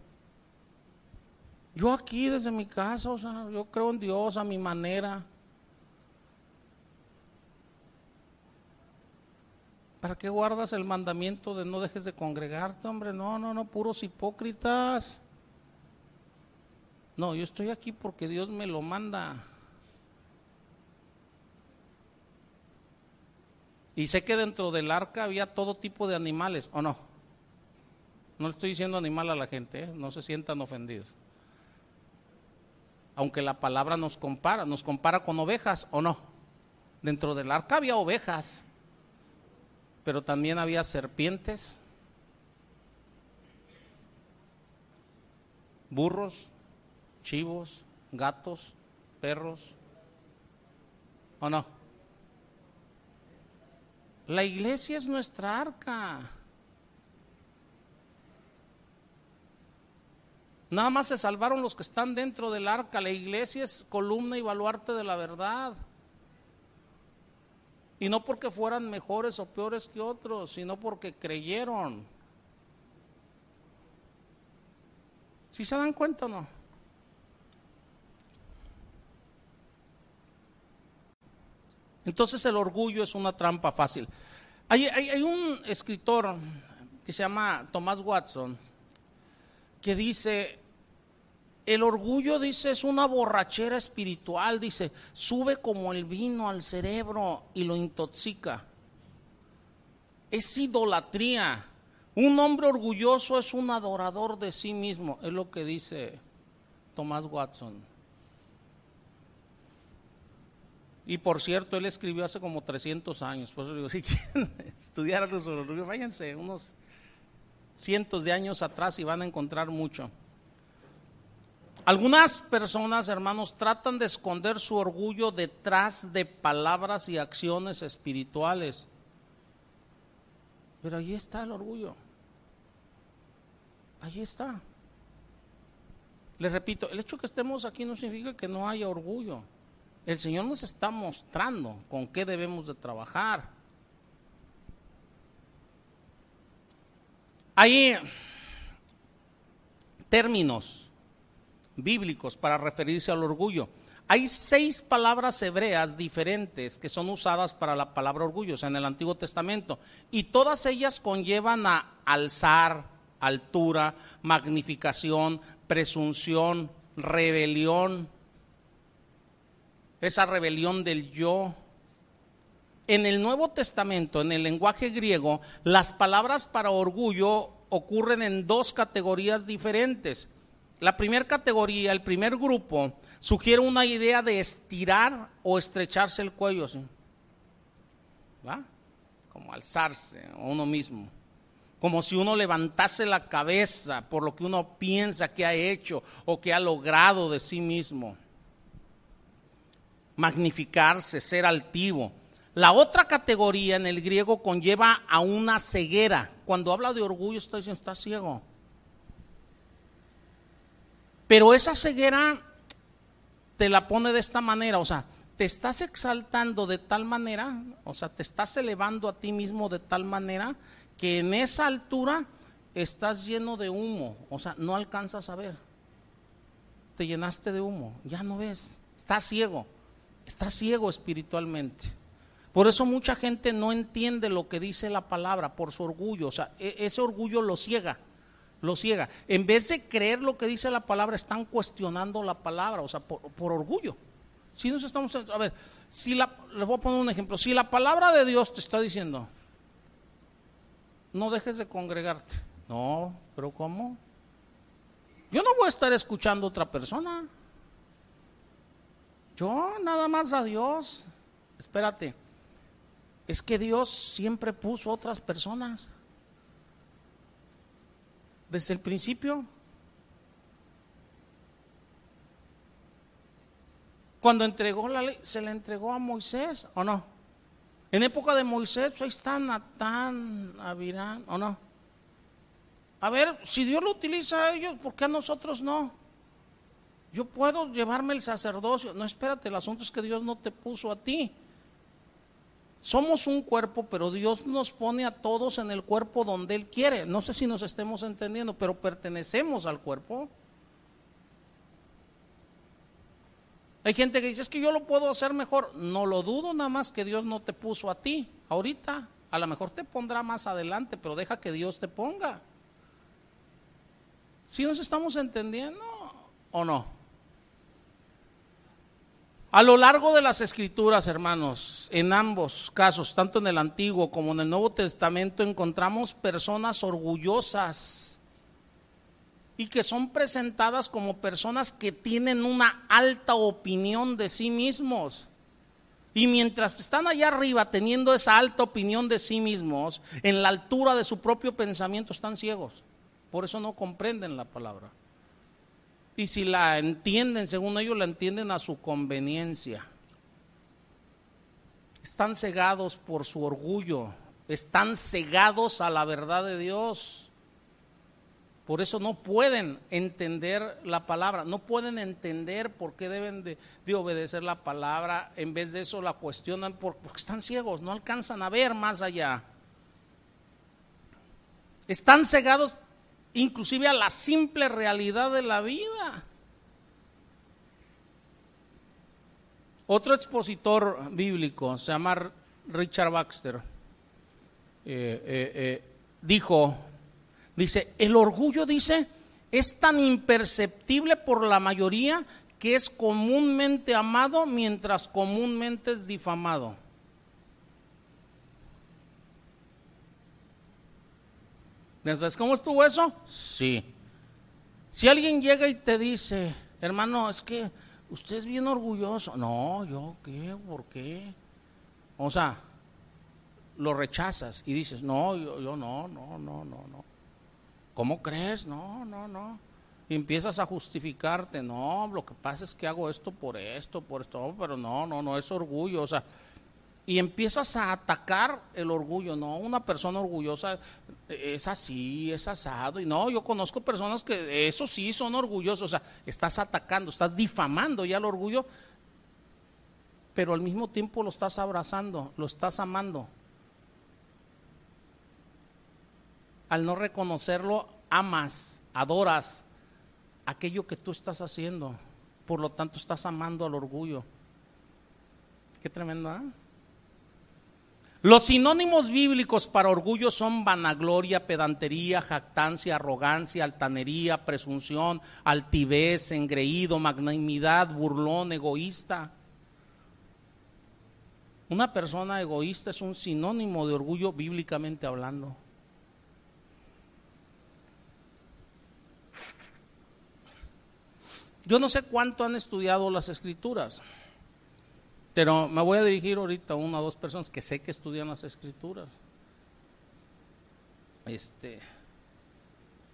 Yo aquí desde mi casa, o sea, yo creo en Dios a mi manera. ¿Para qué guardas el mandamiento de no dejes de congregarte, hombre? No, no, no, puros hipócritas. No, yo estoy aquí porque Dios me lo manda. Y sé que dentro del arca había todo tipo de animales, ¿o no? No le estoy diciendo animal a la gente, ¿eh? no se sientan ofendidos. Aunque la palabra nos compara, nos compara con ovejas o no. Dentro del arca había ovejas, pero también había serpientes, burros, chivos, gatos, perros, ¿o no? La iglesia es nuestra arca. Nada más se salvaron los que están dentro del arca. La iglesia es columna y baluarte de la verdad. Y no porque fueran mejores o peores que otros, sino porque creyeron. ¿Sí se dan cuenta o no? Entonces el orgullo es una trampa fácil. Hay, un escritor que se llama Thomas Watson que dice, el orgullo, dice, es una borrachera espiritual, dice, sube como el vino al cerebro y lo intoxica. Es idolatría. Un hombre orgulloso es un adorador de sí mismo, es lo que dice Thomas Watson. Y por cierto, él escribió hace como 300 años, por eso digo, si quieren estudiar los orgullo, váyanse unos cientos de años atrás y van a encontrar mucho. Algunas personas, hermanos, tratan de esconder su orgullo detrás de palabras y acciones espirituales. Pero ahí está el orgullo. Ahí está. Les repito, el hecho que estemos aquí no significa que no haya orgullo. El Señor nos está mostrando con qué debemos de trabajar. Hay términos bíblicos para referirse al orgullo. Hay seis palabras hebreas diferentes que son usadas para la palabra orgullo en el Antiguo Testamento y todas ellas conllevan a alzar, altura, magnificación, presunción, rebelión, esa rebelión del yo. En el Nuevo Testamento, en el lenguaje griego, las palabras para orgullo ocurren en dos categorías diferentes. La primera categoría, el primer grupo, sugiere una idea de estirar o estrecharse el cuello. ¿va? Como alzarse uno mismo. Como si uno levantase la cabeza por lo que uno piensa que ha hecho o que ha logrado de sí mismo. Magnificarse, ser altivo. La otra categoría en el griego conlleva a una ceguera. Cuando habla de orgullo, está diciendo, está ciego pero esa ceguera te la pone de esta manera, o sea, te estás exaltando de tal manera, o sea, te estás elevando a ti mismo de tal manera que en esa altura estás lleno de humo, o sea, no alcanzas a ver. Te llenaste de humo, ya no ves, estás ciego, estás ciego espiritualmente. Por eso mucha gente no entiende lo que dice la palabra por su orgullo, o sea, e-, ese orgullo lo ciega lo ciega. En vez de creer lo que dice la palabra, están cuestionando la palabra, o sea, por, orgullo. Si nos estamos, a ver, si la, les voy a poner un ejemplo, si la palabra de Dios te está diciendo, no dejes de congregarte, no, pero ¿cómo? Yo no voy a estar escuchando a otra persona. Yo nada más a Dios. Espérate. Es que Dios siempre puso otras personas. Desde el principio. Cuando entregó la ley, ¿se la entregó a Moisés o no? En época de Moisés, ahí está Natán, Avirán, ¿o no? A ver, si Dios lo utiliza a ellos, ¿por qué a nosotros no? Yo puedo llevarme el sacerdocio. No, espérate, el asunto es que Dios no te puso a ti. Somos un cuerpo, pero Dios nos pone a todos en el cuerpo donde Él quiere. No sé si nos estemos entendiendo, pero pertenecemos al cuerpo. Hay gente que dice, es que yo lo puedo hacer mejor. No lo dudo nada más que Dios no te puso a ti ahorita. A lo mejor te pondrá más adelante, pero deja que Dios te ponga. ¿Sí nos estamos entendiendo o no? A lo largo de las escrituras, hermanos, en ambos casos, tanto en el Antiguo como en el Nuevo Testamento, encontramos personas orgullosas y que son presentadas como personas que tienen una alta opinión de sí mismos. Y mientras están allá arriba teniendo esa alta opinión de sí mismos, en la altura de su propio pensamiento están ciegos. Por eso no comprenden la palabra. Y si la entienden, según ellos, la entienden a su conveniencia. Están cegados por su orgullo, están cegados a la verdad de Dios. Por eso no pueden entender la palabra, no pueden entender por qué deben de, de obedecer la palabra. En vez de eso la cuestionan porque están ciegos, no alcanzan a ver más allá. Están cegados inclusive a la simple realidad de la vida. Otro expositor bíblico, se llama Richard Baxter, eh, eh, eh, dijo, dice, el orgullo, dice, es tan imperceptible por la mayoría que es comúnmente amado mientras comúnmente es difamado. ¿Sabes cómo estuvo eso? Sí. Si alguien llega y te dice, hermano, es que usted es bien orgulloso. No, yo qué, ¿por qué? O sea, lo rechazas y dices, no, yo, yo no, no, no, no, no. ¿Cómo crees? No, no, no. Y empiezas a justificarte, no, lo que pasa es que hago esto por esto, por esto, pero no, no, no es orgullo. O sea, y empiezas a atacar el orgullo, ¿no? Una persona orgullosa es así, es asado, y no, yo conozco personas que eso sí son orgullosos, o sea, estás atacando, estás difamando ya el orgullo, pero al mismo tiempo lo estás abrazando, lo estás amando. Al no reconocerlo, amas, adoras aquello que tú estás haciendo, por lo tanto estás amando al orgullo. Qué tremendo, ¿eh? Los sinónimos bíblicos para orgullo son vanagloria, pedantería, jactancia, arrogancia, altanería, presunción, altivez, engreído, magnanimidad, burlón, egoísta. Una persona egoísta es un sinónimo de orgullo bíblicamente hablando. Yo no sé cuánto han estudiado las escrituras. Pero me voy a dirigir ahorita a una o dos personas que sé que estudian las escrituras. Este,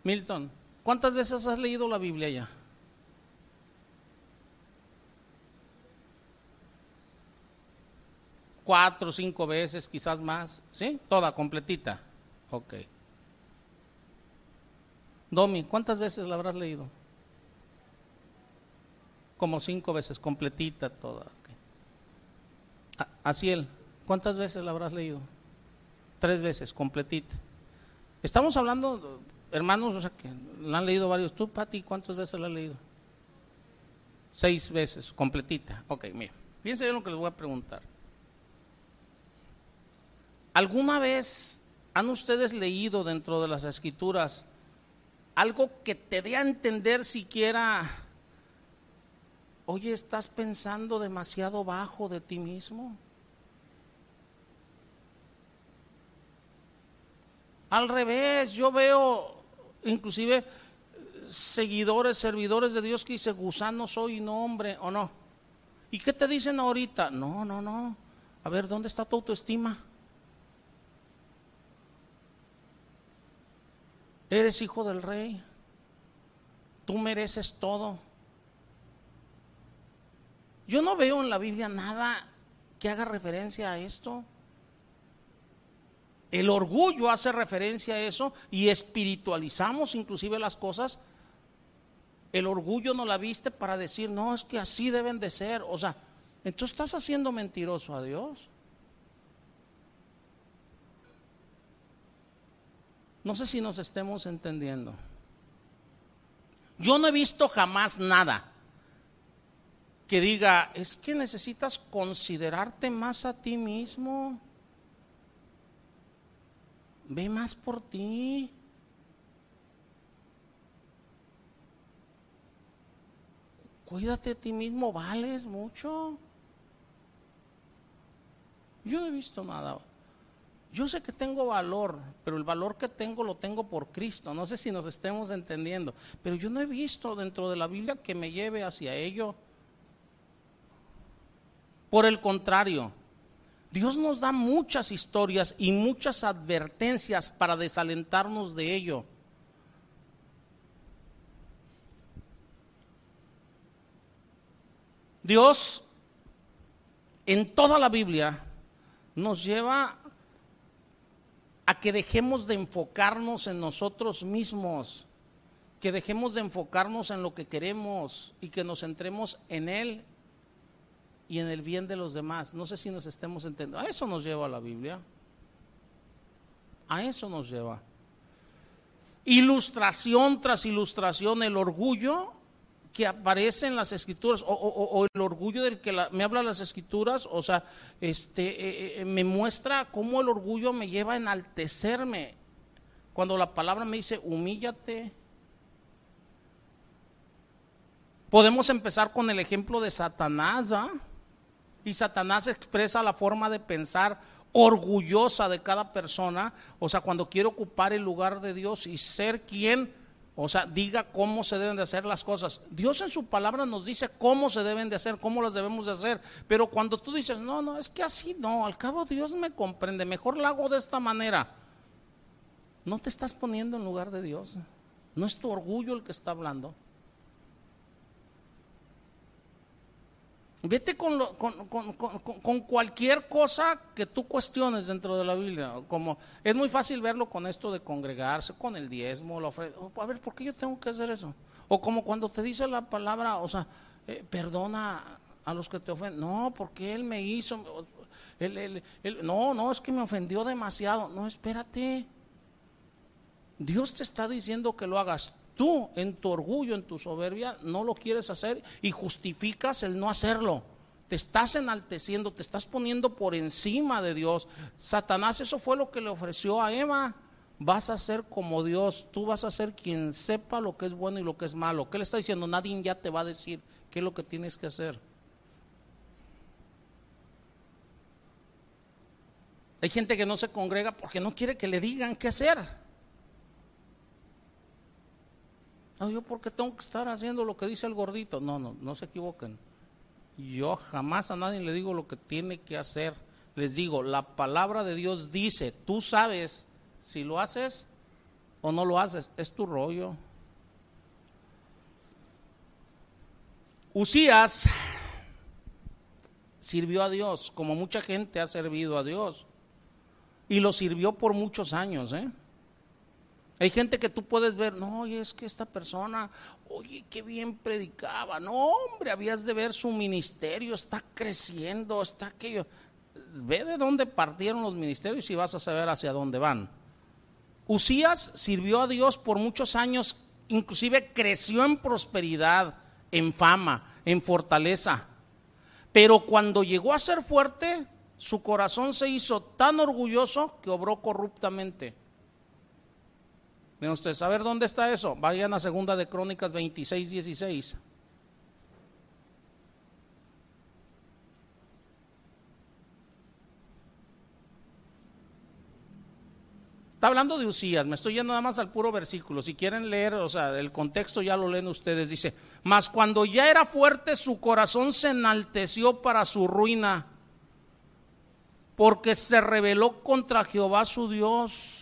Milton, ¿cuántas veces has leído la Biblia ya? Cuatro, cinco veces, quizás más, ¿sí? Toda completita. Ok. Domi, ¿cuántas veces la habrás leído? Como cinco veces, completita toda. Así él, ¿cuántas veces la habrás leído? Tres veces, completita. Estamos hablando, hermanos, o sea, que la han leído varios. ¿Tú, Pati, cuántas veces la has leído? Seis veces, completita. Ok, mira, fíjense bien lo que les voy a preguntar. ¿Alguna vez han ustedes leído dentro de las escrituras algo que te dé a entender siquiera, oye, estás pensando demasiado bajo de ti mismo. Al revés, yo veo inclusive seguidores, servidores de Dios que dice, gusano soy no hombre, o no. ¿Y qué te dicen ahorita? No, no, no. A ver, ¿dónde está tu autoestima? Eres hijo del rey. Tú mereces todo. Yo no veo en la Biblia nada que haga referencia a esto. El orgullo hace referencia a eso y espiritualizamos inclusive las cosas. El orgullo no la viste para decir, no, es que así deben de ser. O sea, entonces estás haciendo mentiroso a Dios. No sé si nos estemos entendiendo. Yo no he visto jamás nada que diga, es que necesitas considerarte más a ti mismo. Ve más por ti. Cuídate de ti mismo, vales mucho. Yo no he visto nada. Yo sé que tengo valor, pero el valor que tengo lo tengo por Cristo. No sé si nos estemos entendiendo, pero yo no he visto dentro de la Biblia que me lleve hacia ello. Por el contrario, Dios nos da muchas historias y muchas advertencias para desalentarnos de ello. Dios en toda la Biblia nos lleva a que dejemos de enfocarnos en nosotros mismos, que dejemos de enfocarnos en lo que queremos y que nos centremos en Él y en el bien de los demás. No sé si nos estemos entendiendo. A eso nos lleva la Biblia. A eso nos lleva. Ilustración tras ilustración, el orgullo que aparece en las escrituras o, el orgullo del que me habla las escrituras, o sea, este, eh, eh, me muestra cómo el orgullo me lleva a enaltecerme. Cuando la palabra me dice, humíllate. Podemos empezar con el ejemplo de Satanás, ¿va? Y Satanás expresa la forma de pensar orgullosa de cada persona, o sea, cuando quiere ocupar el lugar de Dios y ser quien o sea, diga cómo se deben de hacer las cosas. Dios en su palabra nos dice cómo se deben de hacer, cómo las debemos de hacer. Pero cuando tú dices, no, no, es que así no, al cabo Dios me comprende, mejor la hago de esta manera. No te estás poniendo en lugar de Dios. No es tu orgullo el que está hablando. Vete con, con, cualquier cosa que tú cuestiones dentro de la Biblia. Como es muy fácil verlo con esto de congregarse, con el diezmo, la ofrenda. A ver, ¿por qué yo tengo que hacer eso? O como cuando te dice la palabra, o sea, eh, perdona a los que te ofenden. No, porque él me hizo. no, no, es que me ofendió demasiado. No, espérate. Dios te está diciendo que lo hagas tú en tu orgullo, en tu soberbia, no lo quieres hacer y justificas el no hacerlo. Te estás enalteciendo, te estás poniendo por encima de Dios. Satanás, eso fue lo que le ofreció a Eva. Vas a ser como Dios, tú vas a ser quien sepa lo que es bueno y lo que es malo. ¿Qué le está diciendo? Nadie ya te va a decir qué es lo que tienes que hacer. Hay gente que no se congrega porque no quiere que le digan qué hacer. No, yo porque tengo que estar haciendo lo que dice el gordito. No, no, no se equivoquen. Yo jamás a nadie le digo lo que tiene que hacer. Les digo, la palabra de Dios dice, tú sabes si lo haces o no lo haces, es tu rollo. Usías sirvió a Dios, como mucha gente ha servido a Dios, y lo sirvió por muchos años, ¿eh? Hay gente que tú puedes ver, no, es que esta persona, oye, qué bien predicaba. No, hombre, habías de ver su ministerio, está creciendo, está aquello. Ve de dónde partieron los ministerios y vas a saber hacia dónde van. Usías sirvió a Dios por muchos años, inclusive creció en prosperidad, en fama, en fortaleza. Pero cuando llegó a ser fuerte, su corazón se hizo tan orgulloso que obró corruptamente. Miren ustedes, a ver dónde está eso. Vayan a segunda de Crónicas 26, 16. Está hablando de Usías, me estoy yendo nada más al puro versículo. Si quieren leer, o sea, el contexto ya lo leen ustedes. Dice, mas cuando ya era fuerte, su corazón se enalteció para su ruina, porque se rebeló contra Jehová su Dios.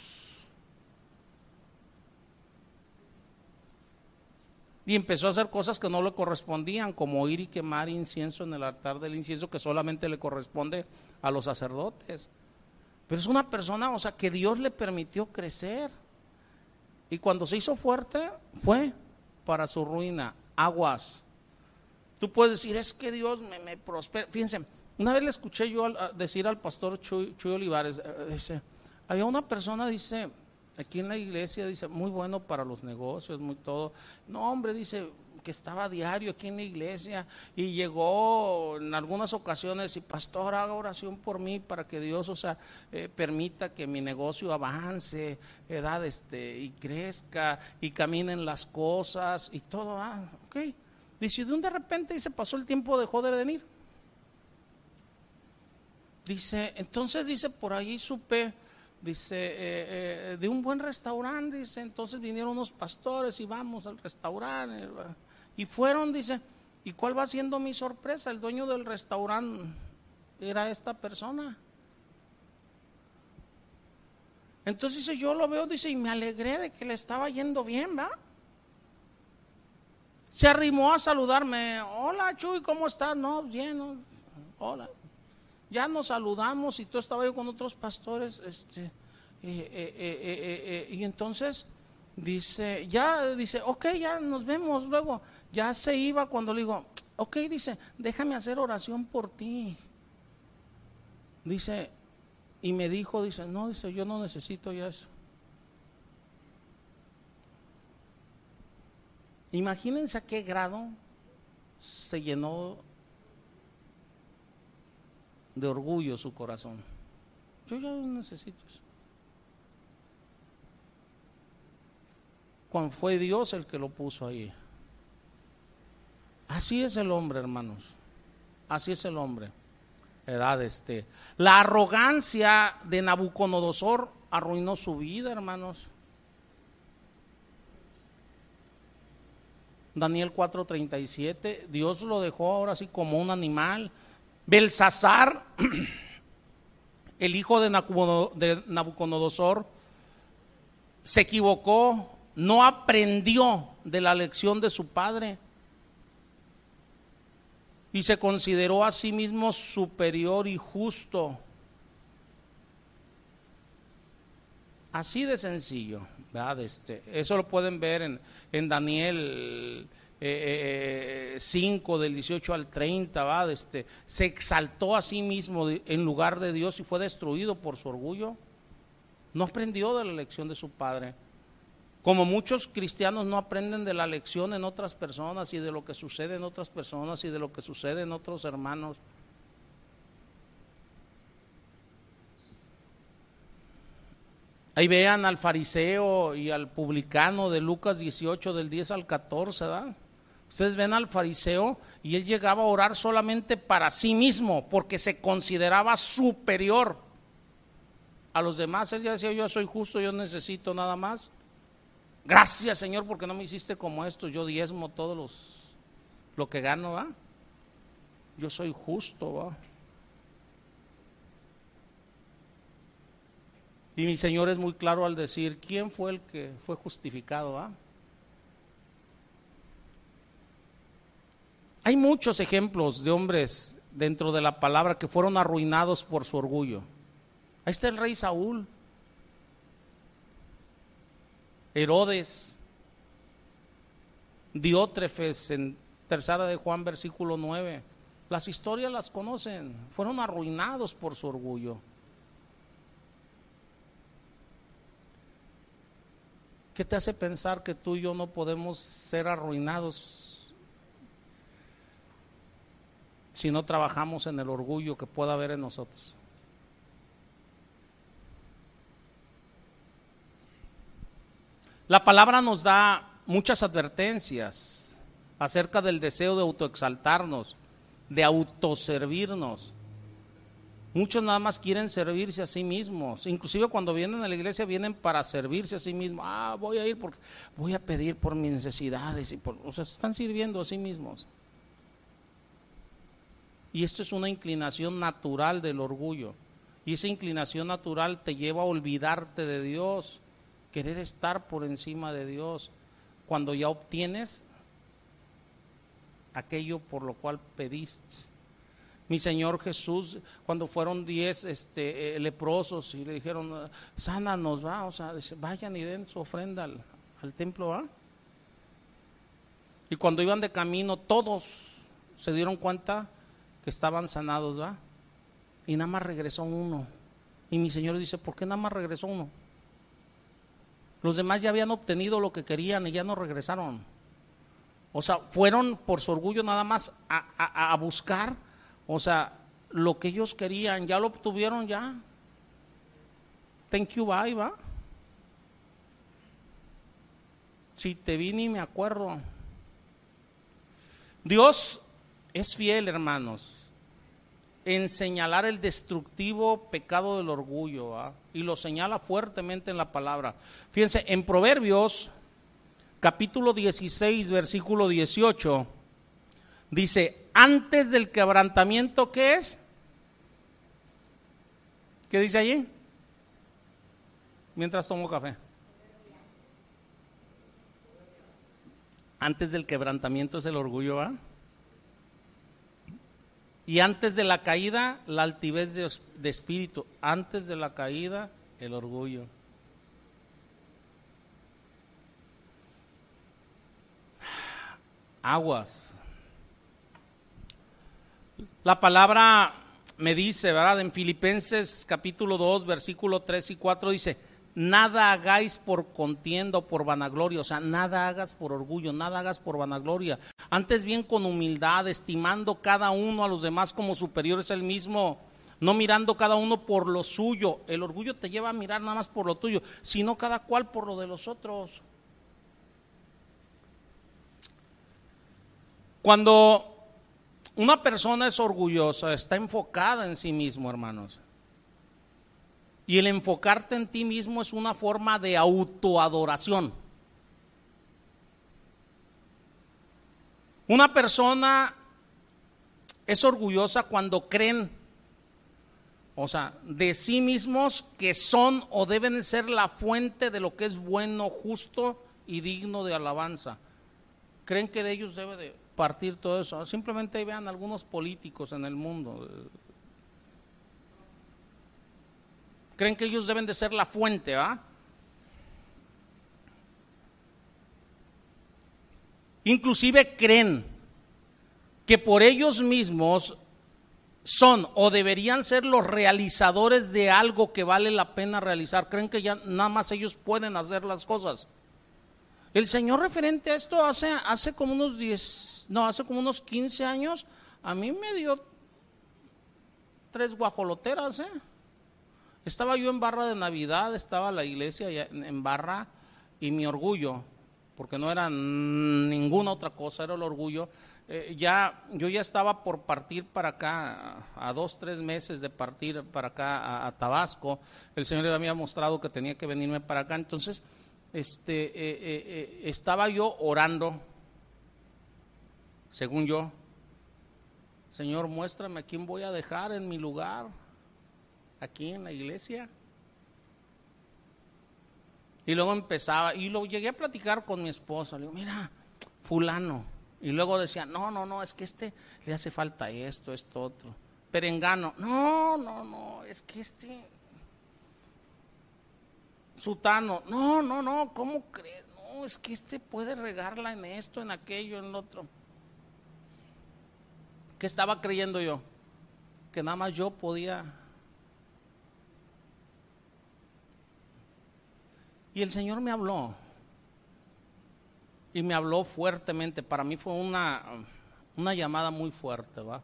Y empezó a hacer cosas que no le correspondían, como ir y quemar incienso en el altar del incienso que solamente le corresponde a los sacerdotes. Pero es una persona, o sea, que Dios le permitió crecer. Y cuando se hizo fuerte, fue para su ruina. Aguas. Tú puedes decir, es que Dios me, me prospera. Fíjense, una vez le escuché yo decir al pastor Chuy, Olivares, eh, dice, había una persona, dice, aquí en la iglesia, dice, muy bueno para los negocios, muy todo. No, hombre, dice, que estaba diario aquí en la iglesia y llegó en algunas ocasiones y pastor haga oración por mí para que Dios o sea eh, permita que mi negocio avance edad este y crezca y caminen las cosas y todo ah ok. Dice de un de repente se pasó el tiempo dejó de venir dice entonces dice por ahí supe dice, eh, eh, de un buen restaurante, dice, entonces vinieron unos pastores y vamos al restaurante. Y fueron, dice, ¿y cuál va siendo mi sorpresa? El dueño del restaurante era esta persona. Entonces dice, yo lo veo, dice, y me alegré de que le estaba yendo bien, ¿va? Se arrimó a saludarme, hola Chuy, ¿cómo estás? No, bien, hola. Ya nos saludamos y tú estaba yo con otros pastores, este, eh, eh, eh, y entonces dice, ya, dice, ok, ya nos vemos luego. Ya se iba cuando le digo, ok, dice, déjame hacer oración por ti. Dice, y me dijo, dice, no, dice, yo no necesito ya eso. Imagínense a qué grado se llenó de orgullo su corazón. Yo ya no necesito eso. Cuando fue Dios el que lo puso ahí. Así es el hombre, hermanos. Así es el hombre. Edad este. La arrogancia de Nabucodonosor arruinó su vida, hermanos. Daniel 4:37, Dios lo dejó ahora así como un animal. Belsasar, el hijo de Nabucodonosor, se equivocó, no aprendió de la lección de su padre y se consideró a sí mismo superior y justo. Así de sencillo, ¿verdad? Este, eso lo pueden ver en, en Daniel 5 eh, eh, eh, del 18 al 30, ¿verdad? Este, se exaltó a sí mismo en lugar de Dios y fue destruido por su orgullo. No aprendió de la lección de su padre. Como muchos cristianos no aprenden de la lección en otras personas y de lo que sucede en otras personas y de lo que sucede en otros hermanos. Ahí vean al fariseo y al publicano de Lucas 18 del 10 al 14, ¿verdad? Ustedes ven al fariseo y él llegaba a orar solamente para sí mismo porque se consideraba superior a los demás. Él ya decía, yo soy justo, yo necesito nada más. Gracias, Señor, porque no me hiciste como esto. Yo diezmo todos los lo que gano, ¿va? Yo soy justo, ¿va? Y mi Señor es muy claro al decir, ¿quién fue el que fue justificado, ¿va? Hay muchos ejemplos de hombres dentro de la palabra que fueron arruinados por su orgullo. Ahí está el rey Saúl. Herodes, Diótrefes en tercera de Juan versículo 9. Las historias las conocen, fueron arruinados por su orgullo. ¿Qué te hace pensar que tú y yo no podemos ser arruinados si no trabajamos en el orgullo que pueda haber en nosotros? La palabra nos da muchas advertencias acerca del deseo de autoexaltarnos, de autoservirnos. Muchos nada más quieren servirse a sí mismos. Inclusive cuando vienen a la iglesia vienen para servirse a sí mismos. Ah, voy a ir porque voy a pedir por mis necesidades y por, o sea, se están sirviendo a sí mismos. Y esto es una inclinación natural del orgullo. Y esa inclinación natural te lleva a olvidarte de Dios, querer estar por encima de Dios, cuando ya obtienes aquello por lo cual pediste. Mi Señor Jesús, cuando fueron diez este, eh, leprosos y le dijeron, sánanos, va, o sea, vayan y den su ofrenda al, al templo, va. Y cuando iban de camino, todos se dieron cuenta estaban sanados, va. Y nada más regresó uno. Y mi Señor dice, ¿por qué nada más regresó uno? Los demás ya habían obtenido lo que querían y ya no regresaron. O sea, fueron por su orgullo nada más a, a, a buscar o sea, lo que ellos querían, ya lo obtuvieron ya. Thank you, bye, va. Si te vi ni me acuerdo. Dios es fiel, hermanos, en señalar el destructivo pecado del orgullo, ¿va? y lo señala fuertemente en la palabra. Fíjense, en Proverbios, capítulo 16, versículo 18, dice, antes del quebrantamiento, ¿qué es? ¿Qué dice allí? Mientras tomo café. Antes del quebrantamiento es el orgullo, ¿va? Y antes de la caída, la altivez de, espíritu. Antes de la caída, el orgullo. Aguas. La palabra me dice, ¿verdad? En Filipenses capítulo 2, versículo 3 y 4 dice, nada hagáis por contienda o por vanagloria, o sea, nada hagas por orgullo, nada hagas por vanagloria. Antes bien con humildad, estimando cada uno a los demás como superiores al mismo, no mirando cada uno por lo suyo. El orgullo te lleva a mirar nada más por lo tuyo, sino cada cual por lo de los otros. Cuando una persona es orgullosa, está enfocada en sí mismo, hermanos. Y el enfocarte en ti mismo es una forma de autoadoración. Una persona es orgullosa cuando creen, o sea, de sí mismos que son o deben ser la fuente de lo que es bueno, justo y digno de alabanza. Creen que de ellos debe de partir todo eso. Simplemente vean algunos políticos en el mundo. Creen que ellos deben de ser la fuente, ¿va? Inclusive creen que por ellos mismos son o deberían ser los realizadores de algo que vale la pena realizar. Creen que ya nada más ellos pueden hacer las cosas. El Señor referente a esto hace, hace como unos 10, no, hace como unos 15 años, a mí me dio tres guajoloteras, ¿eh? Estaba yo en barra de Navidad, estaba la iglesia en barra y mi orgullo, porque no era ninguna otra cosa, era el orgullo. Eh, ya, yo ya estaba por partir para acá, a dos, tres meses de partir para acá a, Tabasco. El Señor le había mostrado que tenía que venirme para acá. Entonces, este, eh, eh, estaba yo orando según yo, Señor, muéstrame a quién voy a dejar en mi lugar, aquí en la iglesia. Y luego empezaba, y lo llegué a platicar con mi esposa, le digo, mira, fulano. Y luego decía, no, no, no, es que este le hace falta esto, esto, otro. Perengano, no, no, no, es que este, Sutano, no, no, no, ¿cómo crees? No, es que este puede regarla en esto, en aquello, en lo otro. ¿Qué estaba creyendo yo? Que nada más yo podía. Y el Señor me habló. Y me habló fuertemente. Para mí fue una, una llamada muy fuerte, ¿va?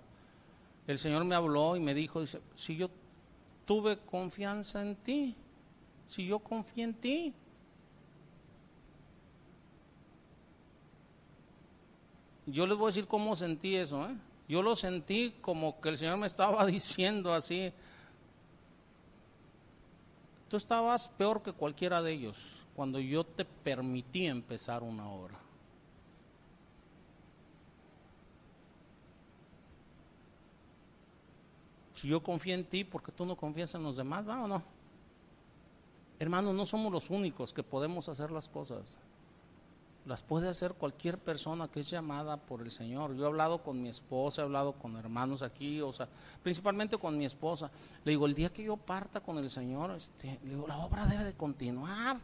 El Señor me habló y me dijo, dice, si yo tuve confianza en ti, si yo confié en ti, yo les voy a decir cómo sentí eso. ¿eh? Yo lo sentí como que el Señor me estaba diciendo así, tú estabas peor que cualquiera de ellos cuando yo te permití empezar una obra. Si yo confío en ti, porque tú no confías en los demás? ¿Va o no? Hermanos, no somos los únicos que podemos hacer las cosas las puede hacer cualquier persona que es llamada por el Señor. Yo he hablado con mi esposa, he hablado con hermanos aquí, o sea, principalmente con mi esposa. Le digo, el día que yo parta con el Señor, este, la obra debe de continuar.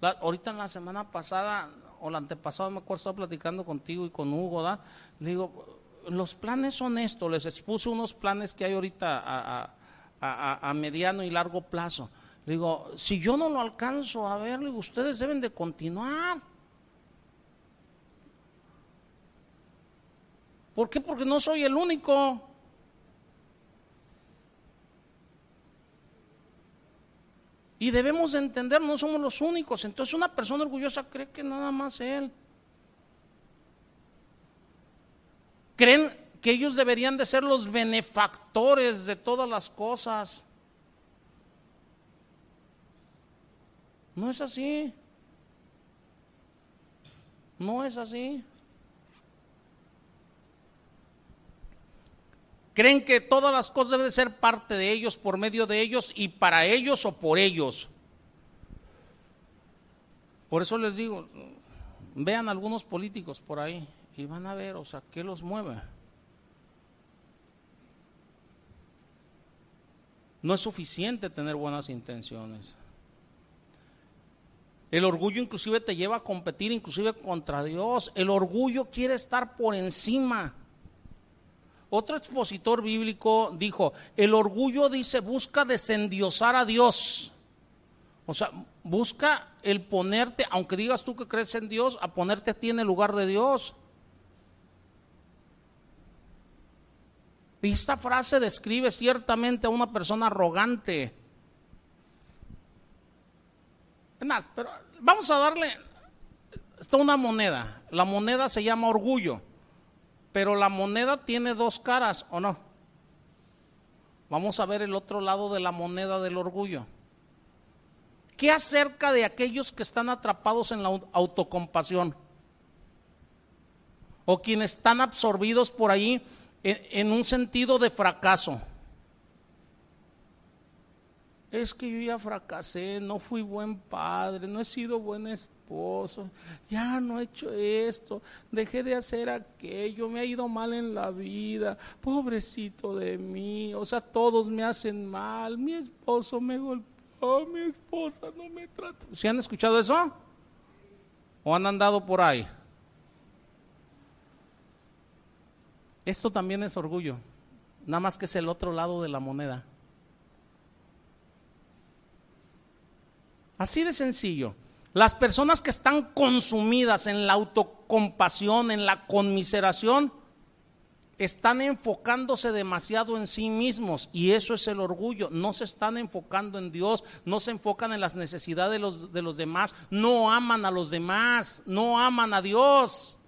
ahorita en la semana pasada, o la antepasada, me acuerdo, estaba platicando contigo y con Hugo, ¿da? Le digo, los planes son estos, les expuse unos planes que hay ahorita a mediano y largo plazo. Le digo, si yo no lo alcanzo a ver, ustedes deben de continuar. ¿Por qué? Porque no soy el único. Y debemos de entender, no somos los únicos. Entonces una persona orgullosa cree que nada más él. Creen que ellos deberían de ser los benefactores de todas las cosas. No es así. No es así. Creen que todas las cosas deben ser parte de ellos, por medio de ellos y para ellos o por ellos. Por eso les digo, vean algunos políticos por ahí y van a ver, o sea, ¿qué los mueve? No es suficiente tener buenas intenciones. El orgullo inclusive te lleva a competir inclusive contra Dios. El orgullo quiere estar por encima. Otro expositor bíblico dijo, el orgullo dice busca desendiosar a Dios. O sea, busca el ponerte, aunque digas tú que crees en Dios, a ponerte a ti en el lugar de Dios. Y esta frase describe ciertamente a una persona arrogante es pero vamos a darle esto una moneda. La moneda se llama orgullo, pero la moneda tiene dos caras, ¿o no? Vamos a ver el otro lado de la moneda del orgullo. ¿Qué acerca de aquellos que están atrapados en la autocompasión? O quienes están absorbidos por ahí en, un sentido de fracaso es que yo ya fracasé, no fui buen padre, no he sido buen esposo, ya no he hecho esto, dejé de hacer aquello, me ha ido mal en la vida, pobrecito de mí, o sea, todos me hacen mal, mi esposo me golpeó, mi esposa no me trata. ¿Se han escuchado eso? ¿O han andado por ahí? Esto también es orgullo, nada más que es el otro lado de la moneda. Así de sencillo. Las personas que están consumidas en la autocompasión, en la conmiseración, están enfocándose demasiado en sí mismos y eso es el orgullo. No se están enfocando en Dios, no se enfocan en las necesidades de los, de los demás, no aman a los demás, no aman a Dios.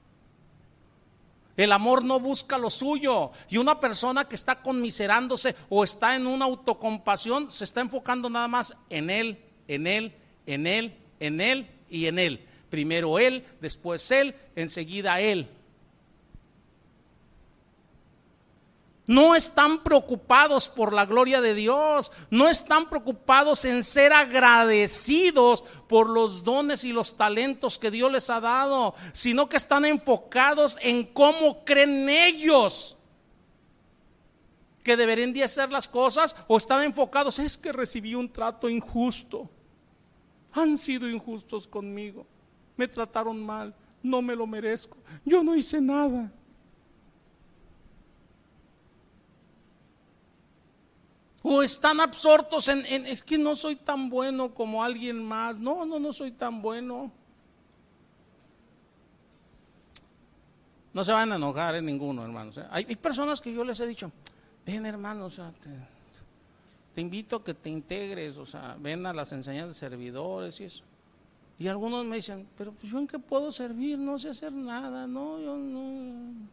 El amor no busca lo suyo. Y una persona que está conmiserándose o está en una autocompasión se está enfocando nada más en él, en él, en él, en él y en él. Primero él, después él, enseguida él. No están preocupados por la gloria de Dios, no están preocupados en ser agradecidos por los dones y los talentos que Dios les ha dado, sino que están enfocados en cómo creen ellos que deberían de hacer las cosas o están enfocados, es que recibí un trato injusto han sido injustos conmigo, me trataron mal, no me lo merezco, yo no hice nada. O están absortos en, es que no soy tan bueno como alguien más. No, no, no soy tan bueno. No se van a enojar en ninguno, hermanos. ¿eh? Hay, personas que yo les he dicho, ven hermanos, te invito a que te integres, o sea, ven a las enseñanzas de servidores y eso. Y algunos me dicen, pero pues yo en qué puedo servir, no sé hacer nada, no, yo no.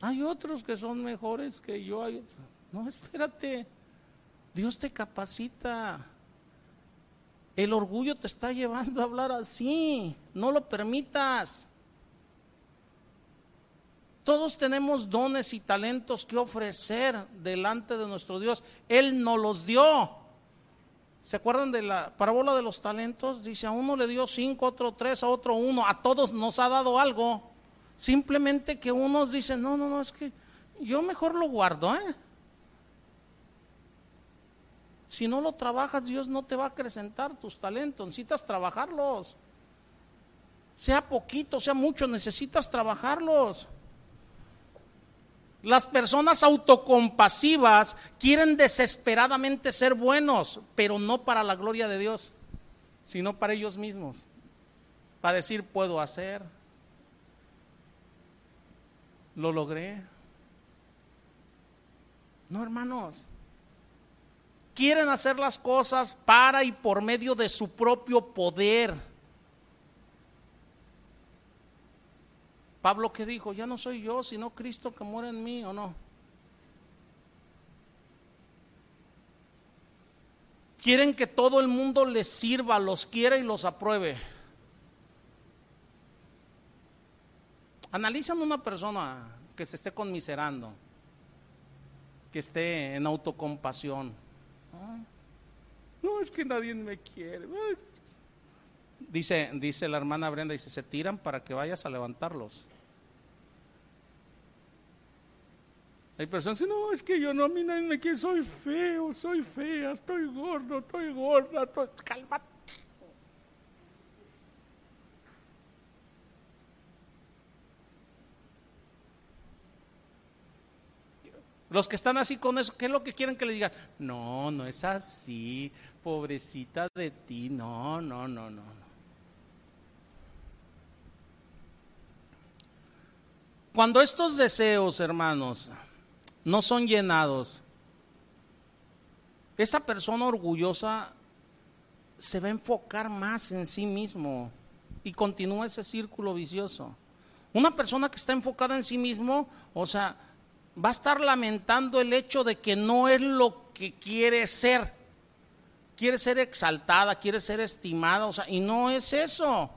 Hay otros que son mejores que yo. Hay No, espérate. Dios te capacita. El orgullo te está llevando a hablar así. No lo permitas. Todos tenemos dones y talentos que ofrecer delante de nuestro Dios. Él nos los dio. ¿Se acuerdan de la parábola de los talentos? Dice, a uno le dio cinco, a otro tres, a otro uno. A todos nos ha dado algo. Simplemente que unos dicen, no, no, no, es que yo mejor lo guardo, ¿eh? Si no lo trabajas, Dios no te va a acrecentar tus talentos. Necesitas trabajarlos. Sea poquito, sea mucho, necesitas trabajarlos. Las personas autocompasivas quieren desesperadamente ser buenos, pero no para la gloria de Dios, sino para ellos mismos. Para decir, puedo hacer, lo logré. No, hermanos. Quieren hacer las cosas para y por medio de su propio poder Pablo que dijo, ya no soy yo, sino Cristo que muere en mí, ¿o no? Quieren que todo el mundo les sirva, los quiera y los apruebe. Analizan una persona que se esté conmiserando, que esté en autocompasión. No, es que nadie me quiere. Dice, dice la hermana Brenda, dice, se tiran para que vayas a levantarlos. Hay personas que dicen, no, es que yo no, a mí nadie me quiere, soy feo, soy fea, estoy gordo, estoy gorda, estoy... cálmate. Los que están así con eso, ¿qué es lo que quieren que le digan? No, no es así, pobrecita de ti, no, no, no, no. Cuando estos deseos, hermanos, no son llenados, esa persona orgullosa se va a enfocar más en sí mismo y continúa ese círculo vicioso. Una persona que está enfocada en sí mismo, o sea, va a estar lamentando el hecho de que no es lo que quiere ser. Quiere ser exaltada, quiere ser estimada, o sea, y no es eso.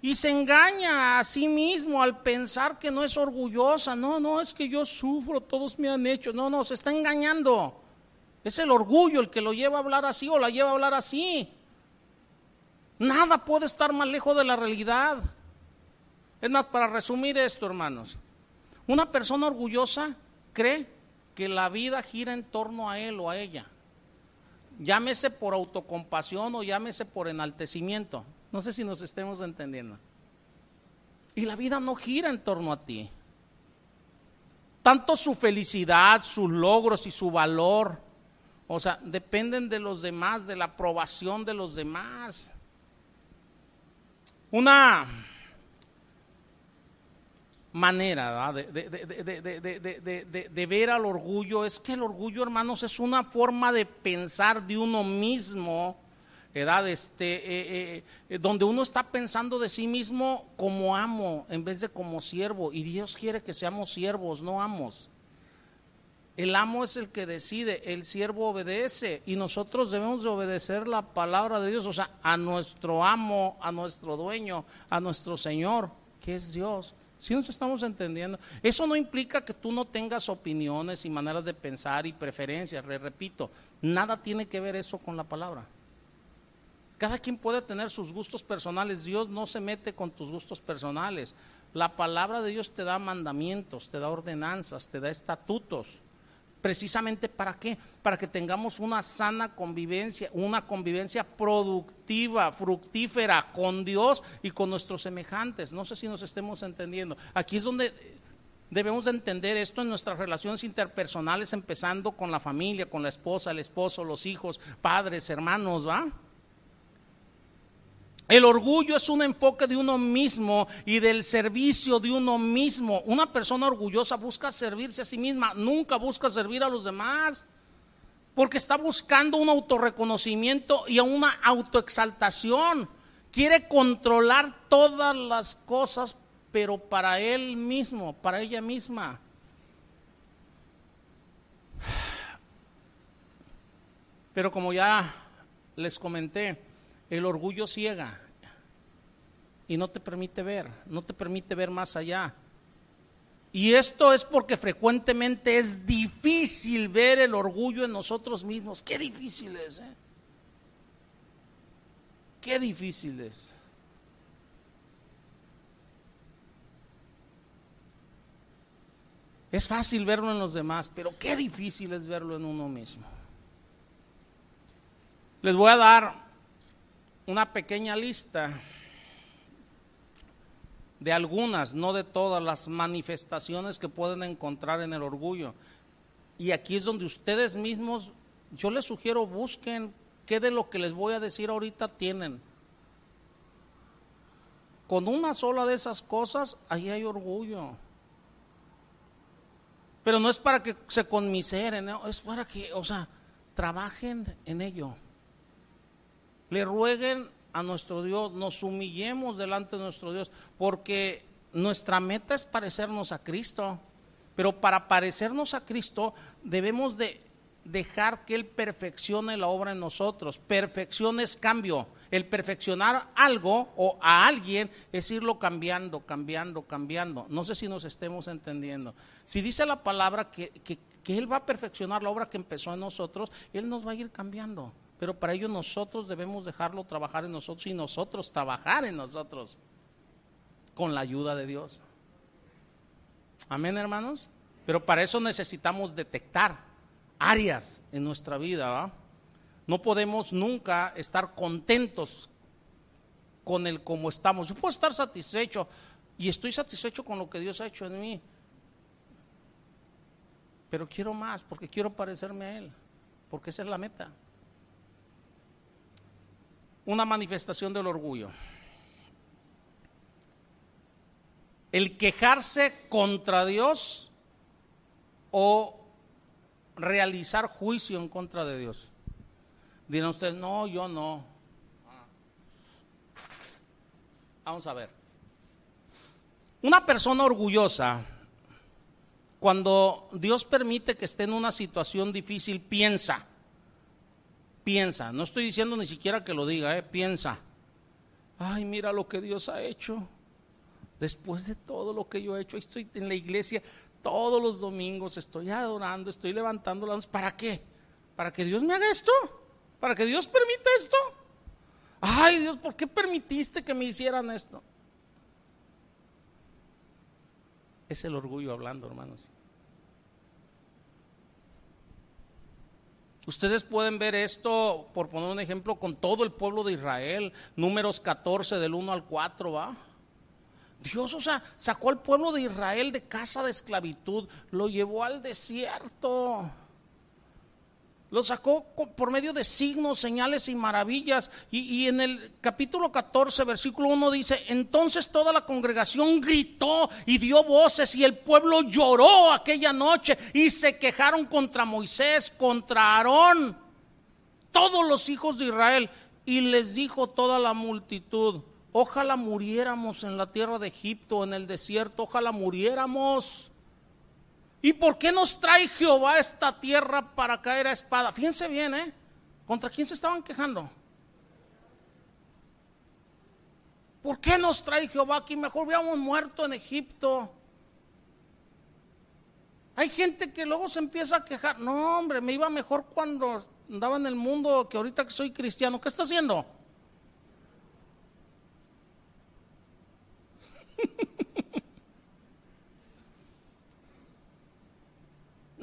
Y se engaña a sí mismo al pensar que no es orgullosa. No, no, es que yo sufro, todos me han hecho. No, no, se está engañando. Es el orgullo el que lo lleva a hablar así o la lleva a hablar así. Nada puede estar más lejos de la realidad. Es más, para resumir esto, hermanos, una persona orgullosa cree que la vida gira en torno a él o a ella. Llámese por autocompasión o llámese por enaltecimiento. No sé si nos estemos entendiendo. Y la vida no gira en torno a ti. Tanto su felicidad, sus logros y su valor, o sea, dependen de los demás, de la aprobación de los demás. Una manera de, ver al orgullo es que el orgullo, hermanos, es una forma de pensar de uno mismo edad, este, eh, eh, eh, donde uno está pensando de sí mismo como amo en vez de como siervo. Y Dios quiere que seamos siervos, no amos. El amo es el que decide, el siervo obedece y nosotros debemos de obedecer la palabra de Dios, o sea, a nuestro amo, a nuestro dueño, a nuestro Señor, que es Dios. Si nos estamos entendiendo, eso no implica que tú no tengas opiniones y maneras de pensar y preferencias, repito, nada tiene que ver eso con la palabra. Cada quien puede tener sus gustos personales. Dios no se mete con tus gustos personales. La palabra de Dios te da mandamientos, te da ordenanzas, te da estatutos. Precisamente para qué? Para que tengamos una sana convivencia, una convivencia productiva, fructífera con Dios y con nuestros semejantes. No sé si nos estemos entendiendo. Aquí es donde debemos de entender esto en nuestras relaciones interpersonales, empezando con la familia, con la esposa, el esposo, los hijos, padres, hermanos, ¿va? El orgullo es un enfoque de uno mismo y del servicio de uno mismo. Una persona orgullosa busca servirse a sí misma, nunca busca servir a los demás. porque está buscando un autorreconocimiento y una autoexaltación. Quiere controlar todas las cosas, pero para él mismo, para ella misma. Pero como ya les comenté, el orgullo ciega y no te permite ver, no te permite ver más allá. Y esto es porque frecuentemente es difícil ver el orgullo en nosotros mismos. Qué difícil es, ¿eh? Qué difícil es. Es fácil verlo en los demás, pero qué difícil es verlo en uno mismo. Les voy a dar una pequeña lista de algunas, no de todas las manifestaciones que pueden encontrar en el orgullo. Y aquí es donde ustedes mismos, yo les sugiero, busquen qué de lo que les voy a decir ahorita tienen. Con una sola de esas cosas, ahí hay orgullo. Pero no es para que se conmiseren, es para que, o sea, trabajen en ello. Le rueguen a nuestro Dios, nos humillemos delante de nuestro Dios, porque nuestra meta es parecernos a Cristo. Pero para parecernos a Cristo debemos de dejar que Él perfeccione la obra en nosotros. Perfección es cambio. El perfeccionar algo o a alguien es irlo cambiando, cambiando, cambiando. No sé si nos estemos entendiendo. Si dice la palabra que, que, que Él va a perfeccionar la obra que empezó en nosotros, Él nos va a ir cambiando. Pero para ello nosotros debemos dejarlo trabajar en nosotros y nosotros trabajar en nosotros con la ayuda de Dios. Amén, hermanos. Pero para eso necesitamos detectar áreas en nuestra vida. No podemos nunca estar contentos con el como estamos. Yo puedo estar satisfecho y estoy satisfecho con lo que Dios ha hecho en mí. Pero quiero más porque quiero parecerme a Él, porque esa es la meta una manifestación del orgullo. El quejarse contra Dios o realizar juicio en contra de Dios. Dirán ustedes, no, yo no. Vamos a ver. Una persona orgullosa, cuando Dios permite que esté en una situación difícil, piensa, piensa, no estoy diciendo ni siquiera que lo diga, eh, piensa, ay, mira lo que Dios ha hecho. Después de todo lo que yo he hecho, estoy en la iglesia todos los domingos, estoy adorando, estoy levantando las manos. ¿Para qué? ¿Para que Dios me haga esto? ¿Para que Dios permita esto? Ay, Dios, ¿por qué permitiste que me hicieran esto? Es el orgullo hablando, hermanos. Ustedes pueden ver esto, por poner un ejemplo, con todo el pueblo de Israel, números 14 del 1 al 4, ¿va? Dios, o sea, sacó al pueblo de Israel de casa de esclavitud, lo llevó al desierto. Lo sacó por medio de signos, señales y maravillas. Y, en el capítulo 14, versículo 1 dice, entonces toda la congregación gritó y dio voces y el pueblo lloró aquella noche y se quejaron contra Moisés, contra Aarón, todos los hijos de Israel. Y les dijo toda la multitud, ojalá muriéramos en la tierra de Egipto, en el desierto, ojalá muriéramos. ¿Y por qué nos trae Jehová esta tierra para caer a espada? Fíjense bien, ¿eh? ¿Contra quién se estaban quejando? ¿Por qué nos trae Jehová aquí? Mejor hubiéramos muerto en Egipto. Hay gente que luego se empieza a quejar. No, hombre, me iba mejor cuando andaba en el mundo que ahorita que soy cristiano. ¿Qué está haciendo?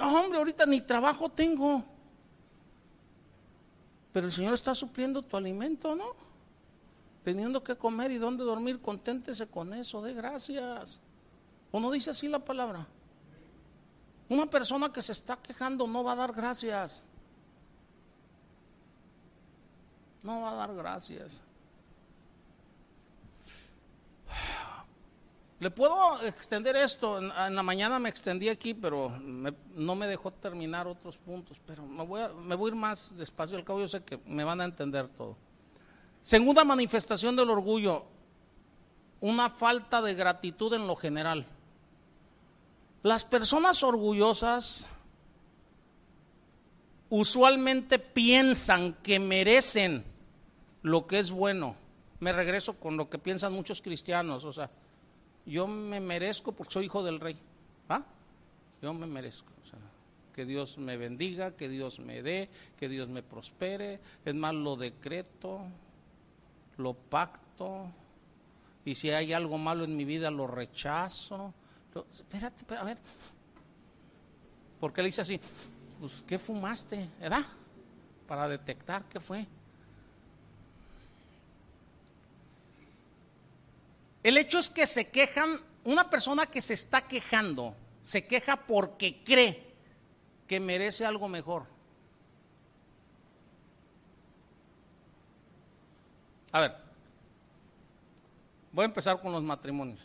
No, hombre, ahorita ni trabajo tengo. Pero el Señor está supliendo tu alimento, ¿no? Teniendo que comer y dónde dormir, conténtese con eso, de gracias. ¿O no dice así la palabra? Una persona que se está quejando no va a dar gracias. No va a dar gracias. Le puedo extender esto. En, la mañana me extendí aquí, pero no me dejó terminar otros puntos. Pero me voy, a, me voy a ir más despacio. Al cabo yo sé que me van a entender todo. Segunda manifestación del orgullo, una falta de gratitud en lo general. Las personas orgullosas usualmente piensan que merecen lo que es bueno. Me regreso con lo que piensan muchos cristianos, o sea, yo me merezco porque soy hijo del rey. ¿Ah? Yo me merezco. que Dios me bendiga, que Dios me dé, que Dios me prospere. Es más, lo decreto, lo pacto. Y si hay algo malo en mi vida, lo rechazo. espérate, espérate, a ver. ¿Por qué le hice así? Pues, ¿qué fumaste? ¿Verdad? Para detectar qué fue. El hecho es que se quejan, una persona que se está quejando, se queja porque cree que merece algo mejor. A ver, voy a empezar con los matrimonios.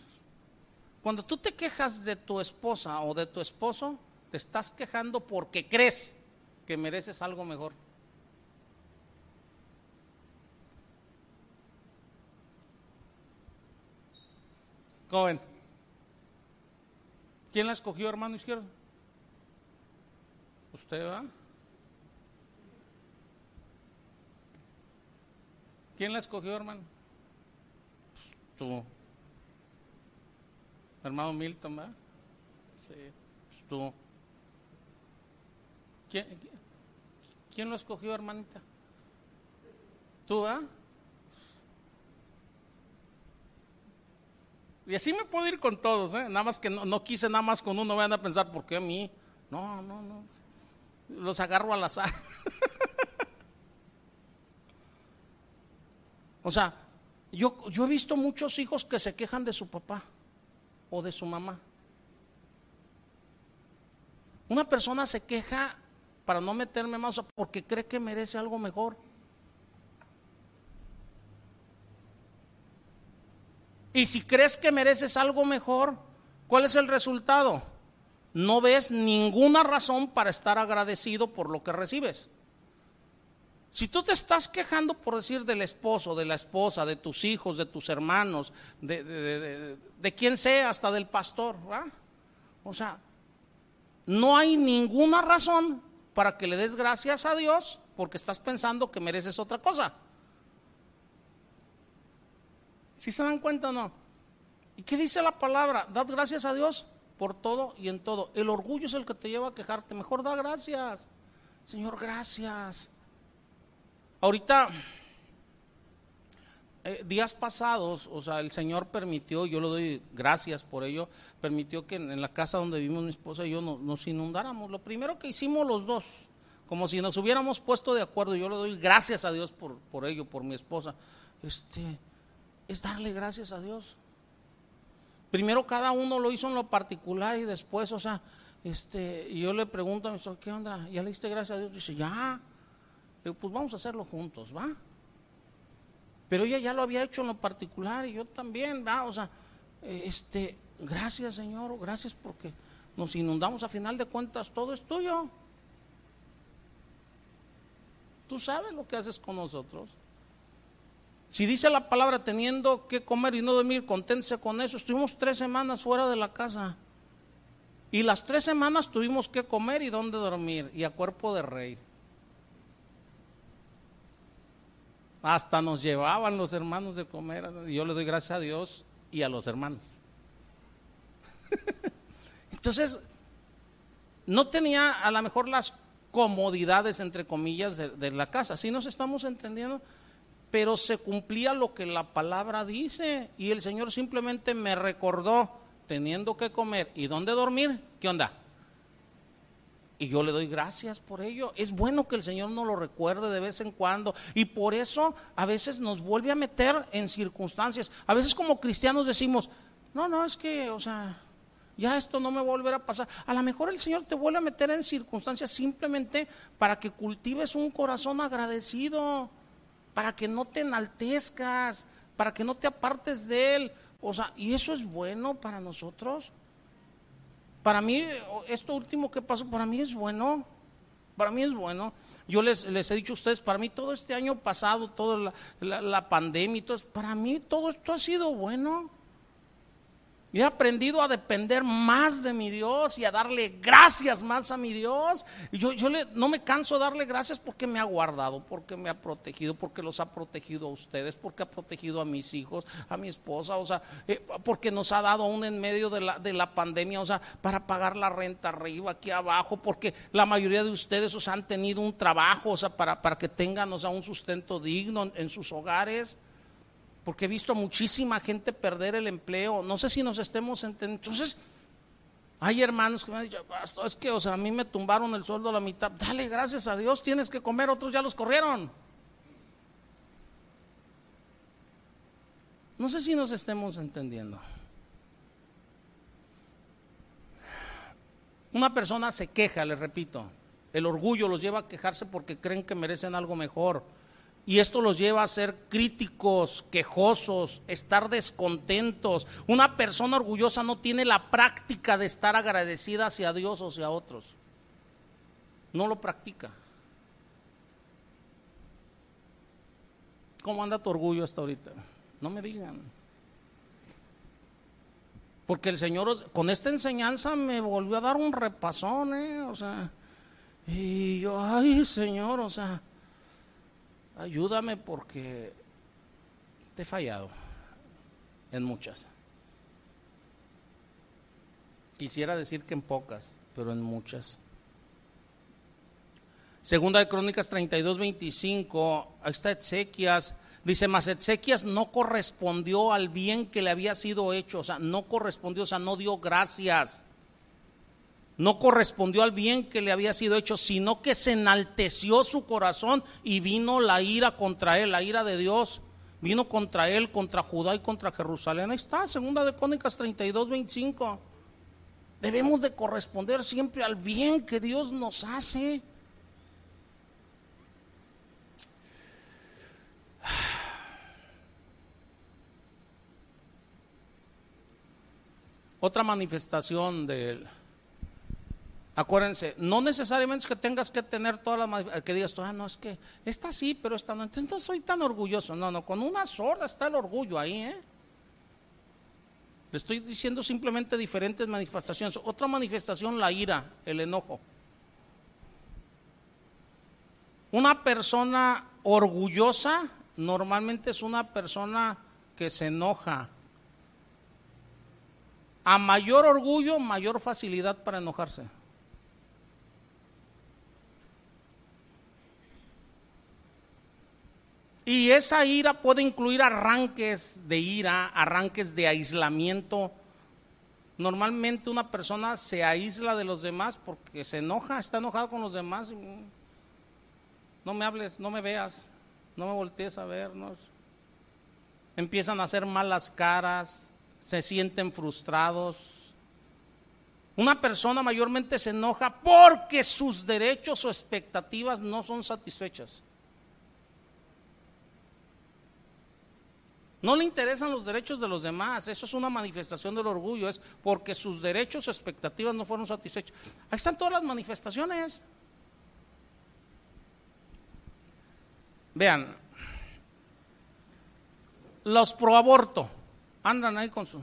Cuando tú te quejas de tu esposa o de tu esposo, te estás quejando porque crees que mereces algo mejor. ¿Cómo ¿Quién la escogió, hermano izquierdo? ¿Usted va? ¿Quién la escogió, hermano? Pues, tú. Hermano Milton, ¿va? Sí, pues tú. ¿Quién, ¿Quién lo escogió, hermanita? ¿Tú, ah? Y así me puedo ir con todos, ¿eh? Nada más que no, quise nada más con uno, vayan a pensar, ¿por qué a mí? No, no, no. Los agarro al azar. o sea, yo, yo he visto muchos hijos que se quejan de su papá o de su mamá. Una persona se queja para no meterme más, porque cree que merece algo mejor. Y si crees que mereces algo mejor, ¿cuál es el resultado? No ves ninguna razón para estar agradecido por lo que recibes. Si tú te estás quejando por decir del esposo, de la esposa, de tus hijos, de tus hermanos, de, quien sea, hasta del pastor, o sea, no hay ninguna razón para que le des gracias a Dios porque estás pensando que mereces otra cosa. ¿Sí se dan cuenta o no? ¿Y qué dice la palabra? Dad gracias a Dios por todo y en todo. El orgullo es el que te lleva a quejarte. Mejor da gracias. Señor, gracias. Ahorita, eh, días pasados, o sea, el Señor permitió, yo le doy gracias por ello, permitió que en, la casa donde vivimos mi esposa y yo nos inundáramos. Lo primero que hicimos los dos, como si nos hubiéramos puesto de acuerdo, yo le doy gracias a Dios por, por ello, por mi esposa. Este, es darle gracias a Dios. Primero cada uno lo hizo en lo particular y después, o sea, este, yo le pregunto a mi esposa, ¿qué onda? ¿Ya le diste gracias a Dios? Dice, ya. Le digo, pues vamos a hacerlo juntos, ¿va? Pero ella ya lo había hecho en lo particular y yo también, ¿va? O sea, este, gracias Señor, gracias porque nos inundamos, a final de cuentas todo es tuyo. Tú sabes lo que haces con nosotros. Si dice la palabra teniendo que comer y no dormir, conténtese con eso. Estuvimos tres semanas fuera de la casa. Y las tres semanas tuvimos que comer y dónde dormir. Y a cuerpo de rey. Hasta nos llevaban los hermanos de comer. Yo le doy gracias a Dios y a los hermanos. Entonces, no tenía a lo mejor las comodidades, entre comillas, de, de la casa. Si nos estamos entendiendo? Pero se cumplía lo que la palabra dice y el Señor simplemente me recordó teniendo que comer y dónde dormir, ¿qué onda? Y yo le doy gracias por ello. Es bueno que el Señor nos lo recuerde de vez en cuando. Y por eso a veces nos vuelve a meter en circunstancias. A veces como cristianos decimos, no, no, es que, o sea, ya esto no me volverá a pasar. A lo mejor el Señor te vuelve a meter en circunstancias simplemente para que cultives un corazón agradecido para que no te enaltezcas, para que no te apartes de Él, O sea, ¿y eso es bueno para nosotros? Para mí, esto último que pasó, para mí es bueno. Para mí es bueno. Yo les, les he dicho a ustedes, para mí todo este año pasado, toda la, la pandemia y para mí todo esto ha sido bueno. Y he aprendido a depender más de mi Dios y a darle gracias más a mi Dios. Y yo, yo le, no me canso de darle gracias porque me ha guardado, porque me ha protegido, porque los ha protegido a ustedes, porque ha protegido a mis hijos, a mi esposa, o sea, eh, porque nos ha dado aún en medio de la, de la pandemia, o sea, para pagar la renta arriba, aquí abajo, porque la mayoría de ustedes os han tenido un trabajo, o sea, para, para que tengan, o sea, un sustento digno en sus hogares porque he visto muchísima gente perder el empleo. No sé si nos estemos entendiendo. Entonces, hay hermanos que me han dicho, es que, o sea, a mí me tumbaron el sueldo a la mitad. Dale, gracias a Dios, tienes que comer, otros ya los corrieron. No sé si nos estemos entendiendo. Una persona se queja, le repito. El orgullo los lleva a quejarse porque creen que merecen algo mejor. Y esto los lleva a ser críticos, quejosos, estar descontentos. Una persona orgullosa no tiene la práctica de estar agradecida hacia Dios o hacia otros. No lo practica. ¿Cómo anda tu orgullo hasta ahorita? No me digan. Porque el Señor con esta enseñanza me volvió a dar un repasón, ¿eh? O sea, y yo, ay Señor, o sea, ayúdame porque te he fallado en muchas. Quisiera decir que en pocas, pero en muchas. Segunda de Crónicas 32, 25, ahí está Ezequias, dice, mas Ezequias no correspondió al bien que le había sido hecho, o sea, no correspondió, o sea, no dio gracias no correspondió al bien que le había sido hecho, sino que se enalteció su corazón y vino la ira contra él, la ira de Dios. Vino contra él, contra Judá y contra Jerusalén. Ahí está, segunda de Cónicas 32, 25. Debemos de corresponder siempre al bien que Dios nos hace. Otra manifestación del Acuérdense, no necesariamente es que tengas que tener todas las que digas, ah, no, es que esta sí, pero esta no, entonces no soy tan orgulloso. No, no, con una sola está el orgullo ahí, ¿eh? Le estoy diciendo simplemente diferentes manifestaciones. Otra manifestación, la ira, el enojo. Una persona orgullosa normalmente es una persona que se enoja. A mayor orgullo, mayor facilidad para enojarse. Y esa ira puede incluir arranques de ira, arranques de aislamiento. Normalmente una persona se aísla de los demás porque se enoja, está enojado con los demás. No me hables, no me veas, no me voltees a ver. Empiezan a hacer malas caras, se sienten frustrados. Una persona mayormente se enoja porque sus derechos o expectativas no son satisfechas. No le interesan los derechos de los demás, eso es una manifestación del orgullo, es porque sus derechos o expectativas no fueron satisfechos. Ahí están todas las manifestaciones. Vean, los pro aborto andan ahí con su...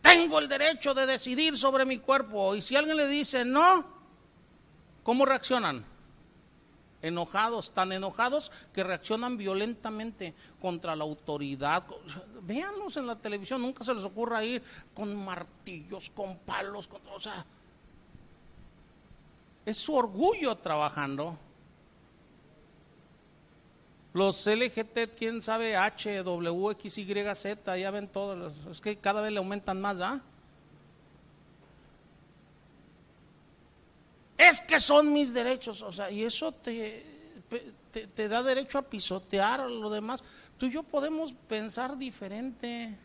Tengo el derecho de decidir sobre mi cuerpo y si alguien le dice no, ¿cómo reaccionan? Enojados, tan enojados que reaccionan violentamente contra la autoridad. Véanlos en la televisión, nunca se les ocurra ir con martillos, con palos, con, o sea, es su orgullo trabajando. Los LGT, quién sabe, H, W, X, Y, Z, ya ven todos, es que cada vez le aumentan más, ¿ah? Es que son mis derechos, o sea, y eso te, te, da derecho a pisotear lo demás. Tú y yo podemos pensar diferente.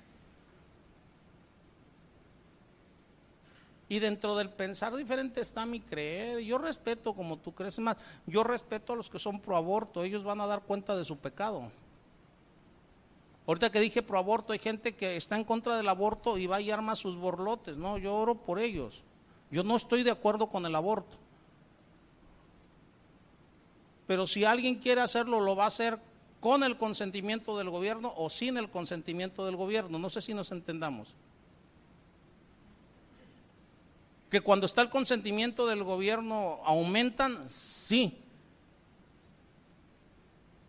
Y dentro del pensar diferente está mi creer. Yo respeto como tú crees más. Yo respeto a los que son pro aborto. Ellos van a dar cuenta de su pecado. Ahorita que dije pro aborto, hay gente que está en contra del aborto y va y arma sus borlotes. No, yo oro por ellos. Yo no estoy de acuerdo con el aborto. Pero si alguien quiere hacerlo, lo va a hacer con el consentimiento del gobierno o sin el consentimiento del gobierno. No sé si nos entendamos. Que cuando está el consentimiento del gobierno aumentan, sí.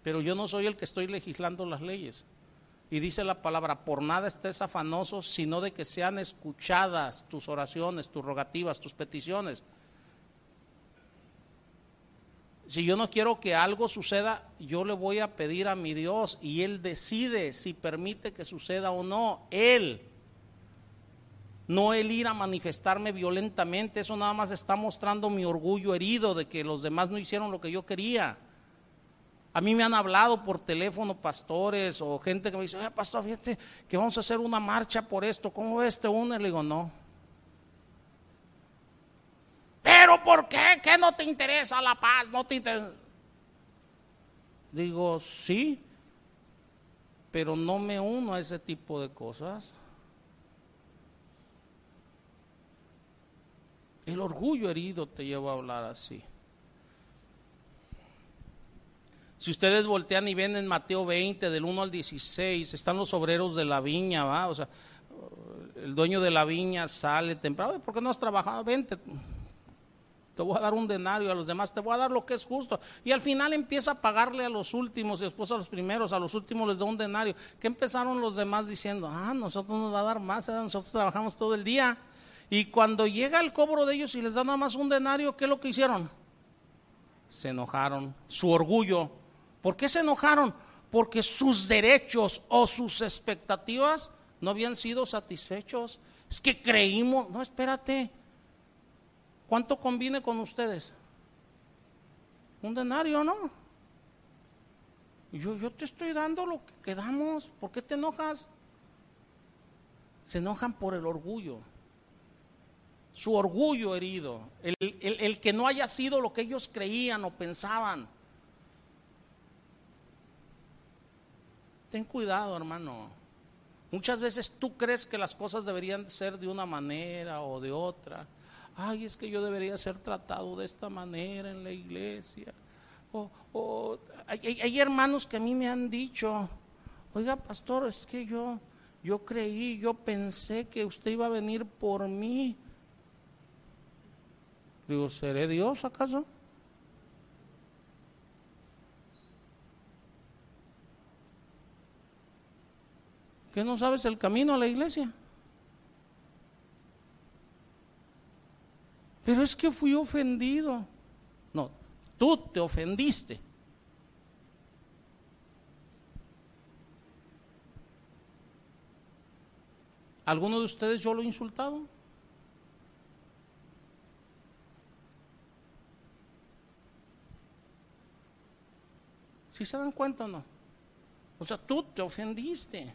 Pero yo no soy el que estoy legislando las leyes. Y dice la palabra, por nada estés afanoso, sino de que sean escuchadas tus oraciones, tus rogativas, tus peticiones. Si yo no quiero que algo suceda, yo le voy a pedir a mi Dios y Él decide si permite que suceda o no. Él. No el ir a manifestarme violentamente, eso nada más está mostrando mi orgullo herido de que los demás no hicieron lo que yo quería. A mí me han hablado por teléfono pastores o gente que me dice, Oye, pastor, fíjate que vamos a hacer una marcha por esto, ¿cómo ves? ¿Te une? Le digo, no. ¿Pero por qué? ¿Qué no te interesa la paz? ¿No te interesa? Digo, sí, pero no me uno a ese tipo de cosas. El orgullo herido te lleva a hablar así. Si ustedes voltean y ven en Mateo 20, del 1 al 16, están los obreros de la viña, ¿va? O sea, el dueño de la viña sale temprano, ¿por qué no has trabajado? Vente, te voy a dar un denario a los demás, te voy a dar lo que es justo. Y al final empieza a pagarle a los últimos y después a los primeros, a los últimos les da un denario. ¿Qué empezaron los demás diciendo? Ah, nosotros nos va a dar más, ¿eh? nosotros trabajamos todo el día. Y cuando llega el cobro de ellos y les da nada más un denario, ¿qué es lo que hicieron? Se enojaron, su orgullo ¿Por qué se enojaron? Porque sus derechos o sus expectativas no habían sido satisfechos. Es que creímos, no, espérate, ¿cuánto conviene con ustedes? Un denario, ¿no? Yo, yo te estoy dando lo que quedamos, ¿por qué te enojas? Se enojan por el orgullo, su orgullo herido, el que no haya sido lo que ellos creían o pensaban. Ten cuidado, hermano. Muchas veces tú crees que las cosas deberían ser de una manera o de otra. Ay, es que yo debería ser tratado de esta manera en la iglesia. O, hay, hay, hermanos que a mí me han dicho, oiga, pastor, es que yo, yo creí, yo pensé que usted iba a venir por mí. Digo, ¿seré Dios acaso? ¿Qué no sabes el camino a la iglesia? Pero es que fui ofendido. No, tú te ofendiste. ¿Alguno de ustedes yo lo he insultado? ¿Sí se dan cuenta o no? O sea, tú te ofendiste.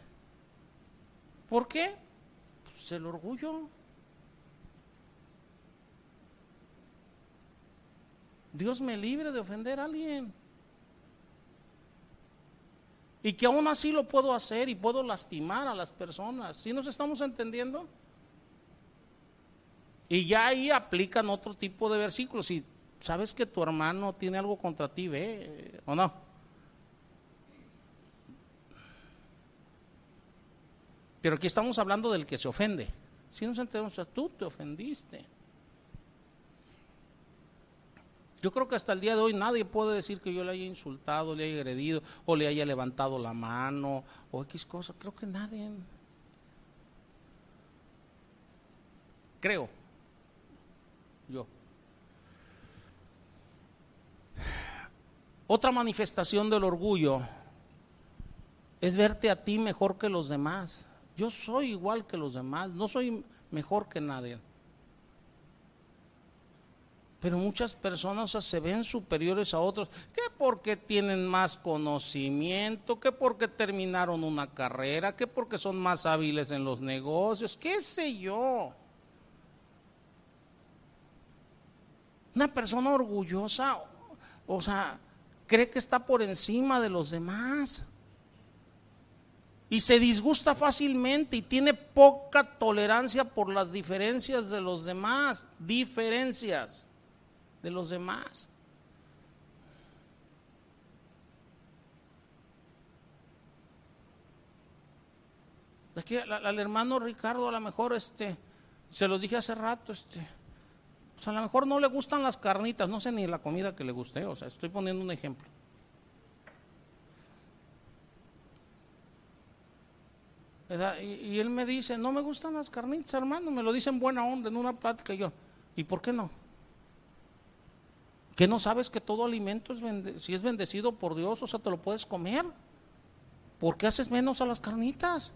¿Por qué? Pues el orgullo. Dios me libre de ofender a alguien. Y que aún así lo puedo hacer y puedo lastimar a las personas. ¿Sí nos estamos entendiendo? Y ya ahí aplican otro tipo de versículos. Si sabes que tu hermano tiene algo contra ti, ve, ¿o no? Pero aquí estamos hablando del que se ofende. Si nos entendemos, tú te ofendiste. Yo creo que hasta el día de hoy nadie puede decir que yo le haya insultado, le haya agredido, o le haya levantado la mano, o X cosa. Creo que nadie. Creo. Yo. Otra manifestación del orgullo es verte a ti mejor que los demás. Yo soy igual que los demás, no soy mejor que nadie. Pero muchas personas se ven superiores a otros, que porque tienen más conocimiento, que porque terminaron una carrera, que porque son más hábiles en los negocios, qué sé yo. Una persona orgullosa, o sea, cree que está por encima de los demás. y se disgusta fácilmente y tiene poca tolerancia por las diferencias de los demás, diferencias de los demás. Aquí al, hermano Ricardo a lo mejor este se los dije hace rato, este pues a lo mejor no le gustan las carnitas, no sé ni la comida que le guste, o sea, estoy poniendo un ejemplo. Y, él me dice, no me gustan las carnitas, hermano, me lo dicen buena onda en una plática. Y yo, ¿y por qué no? ¿Que no sabes que todo alimento, es si es bendecido por Dios, o sea, te lo puedes comer? ¿Por qué haces menos a las carnitas?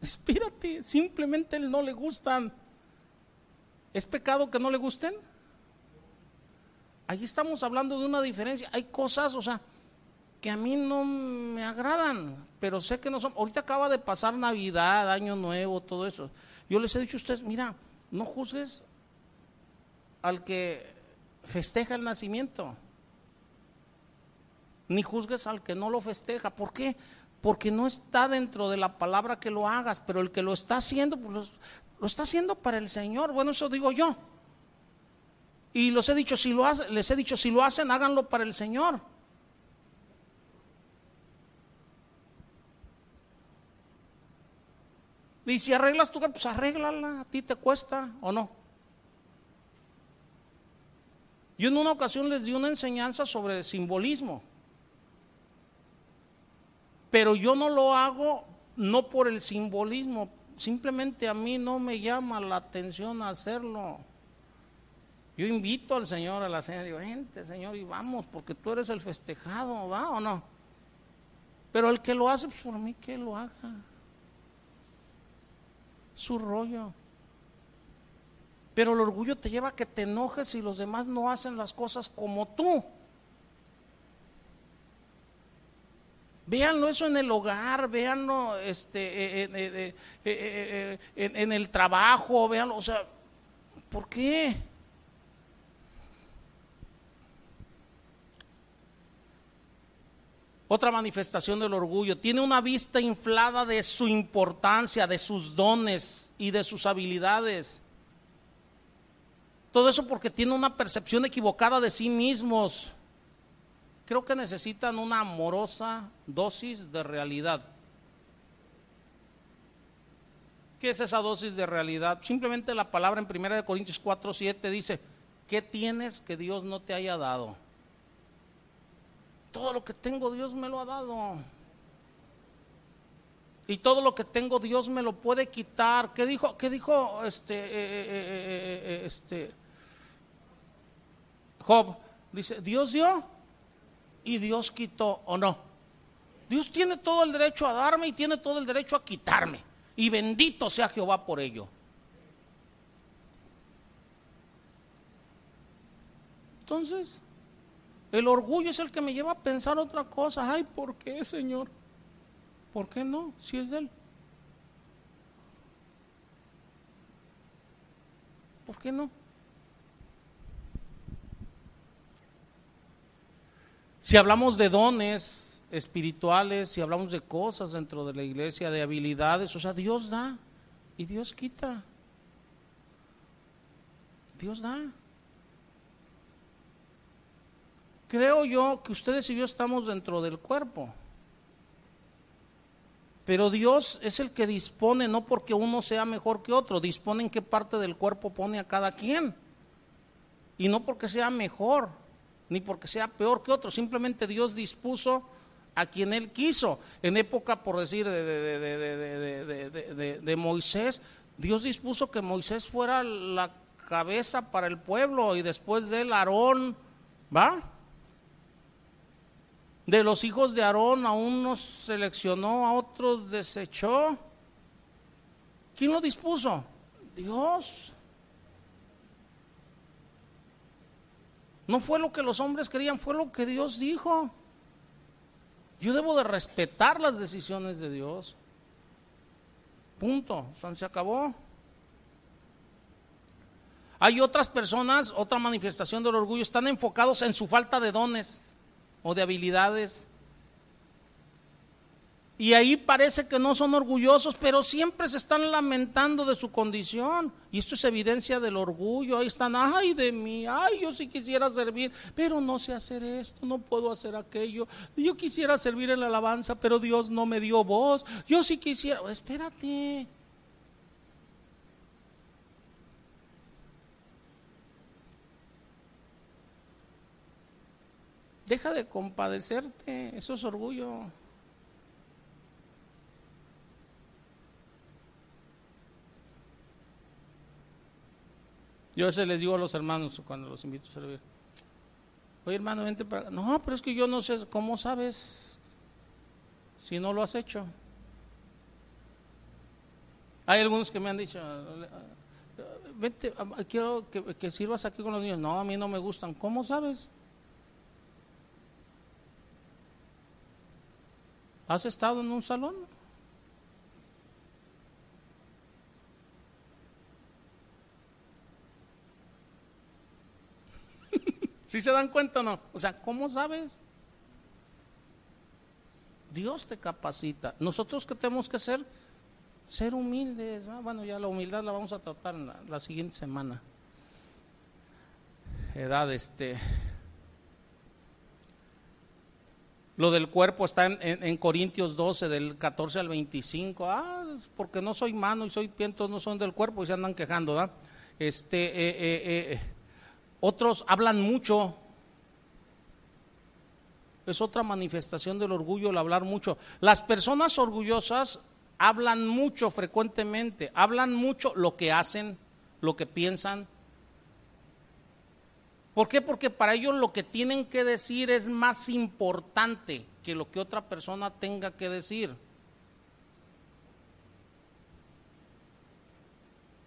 Espírate, simplemente no le gustan. ¿Es pecado que no le gusten? Ahí estamos hablando de una diferencia. Hay cosas, o sea, que a mí no me agradan, pero sé que no son. Ahorita acaba de pasar Navidad, Año Nuevo, todo eso. Yo les he dicho a ustedes, mira, no juzgues al que festeja el nacimiento, ni juzgues al que no lo festeja. ¿Por qué? Porque no está dentro de la palabra que lo hagas, pero el que lo está haciendo, pues lo, está haciendo para el Señor. Bueno, eso digo yo. Y los he dicho, si lo les he dicho, si lo hacen, háganlo para el Señor. Y si arreglas tu pues arréglala, a ti te cuesta o no. Yo en una ocasión les di una enseñanza sobre simbolismo, pero yo no lo hago no por el simbolismo, simplemente a mí no me llama la atención hacerlo. Yo invito al Señor a la cena, digo, gente, Señor, y vamos, porque tú eres el festejado, ¿va o no? Pero el que lo hace, pues por mí que lo haga su rollo. Pero el orgullo te lleva a que te enojes si los demás no hacen las cosas como tú. Véanlo eso en el hogar, véanlo este, en, el trabajo, véanlo, o sea, ¿por qué? Otra manifestación del orgullo. Tiene una vista inflada de su importancia, de sus dones y de sus habilidades. Todo eso porque tiene una percepción equivocada de sí mismos. Creo que necesitan una amorosa dosis de realidad. ¿Qué es esa dosis de realidad? Simplemente la palabra en 1 Corintios 4, 7 dice, ¿qué tienes que Dios no te haya dado? Todo lo que tengo Dios me lo ha dado. Y todo lo que tengo Dios me lo puede quitar. ¿Qué dijo? ¿Qué dijo este, eh, eh, eh, este Job? Dice, Dios dio y Dios quitó o no. Dios tiene todo el derecho a darme y tiene todo el derecho a quitarme. Y bendito sea Jehová por ello. Entonces, el orgullo es el que me lleva a pensar otra cosa. Ay, ¿por qué, Señor? ¿Por qué no? Si es de Él. ¿Por qué no? Si hablamos de dones espirituales, si hablamos de cosas dentro de la iglesia, de habilidades, o sea, Dios da y Dios quita. Dios da. Creo yo que ustedes y yo estamos dentro del cuerpo. Pero Dios es el que dispone, no porque uno sea mejor que otro, dispone en qué parte del cuerpo pone a cada quien. Y no porque sea mejor, ni porque sea peor que otro, simplemente Dios dispuso a quien Él quiso. En época, por decir, de, de Moisés, Dios dispuso que Moisés fuera la cabeza para el pueblo y después de él Aarón, ¿va? De los hijos de Aarón a unos seleccionó, a otros desechó. ¿Quién lo dispuso? Dios. No fue lo que los hombres querían, fue lo que Dios dijo. Yo debo de respetar las decisiones de Dios. Punto. Se acabó. Hay otras personas, otra manifestación del orgullo, están enfocados en su falta de dones o de habilidades. Y ahí parece que no son orgullosos, pero siempre se están lamentando de su condición. Y esto es evidencia del orgullo. Ahí están, ay de mí, ay, yo sí quisiera servir, pero no sé hacer esto, no puedo hacer aquello. Yo quisiera servir en la alabanza, pero Dios no me dio voz. Yo sí quisiera, espérate. Deja de compadecerte, eso es orgullo. Yo a veces les digo a los hermanos cuando los invito a servir, oye hermano, vente para No, pero es que yo no sé, ¿cómo sabes si no lo has hecho? Hay algunos que me han dicho, vente, quiero que, que sirvas aquí con los niños. No, a mí no me gustan. ¿Cómo sabes? ¿Has estado en un salón? ¿Sí se dan cuenta o no? O sea, ¿cómo sabes? Dios te capacita. Nosotros que tenemos que ser, ser humildes. Bueno, ya la humildad la vamos a tratar en la, siguiente semana. Edad, este. Lo del cuerpo está en, Corintios 12, del 14 al 25. Ah, porque no soy mano y soy piento, no son del cuerpo y se andan quejando. Este, eh, eh, eh, otros hablan mucho. Es otra manifestación del orgullo el hablar mucho. Las personas orgullosas hablan mucho frecuentemente, hablan mucho lo que hacen, lo que piensan, ¿Por qué? Porque para ellos lo que tienen que decir es más importante que lo que otra persona tenga que decir.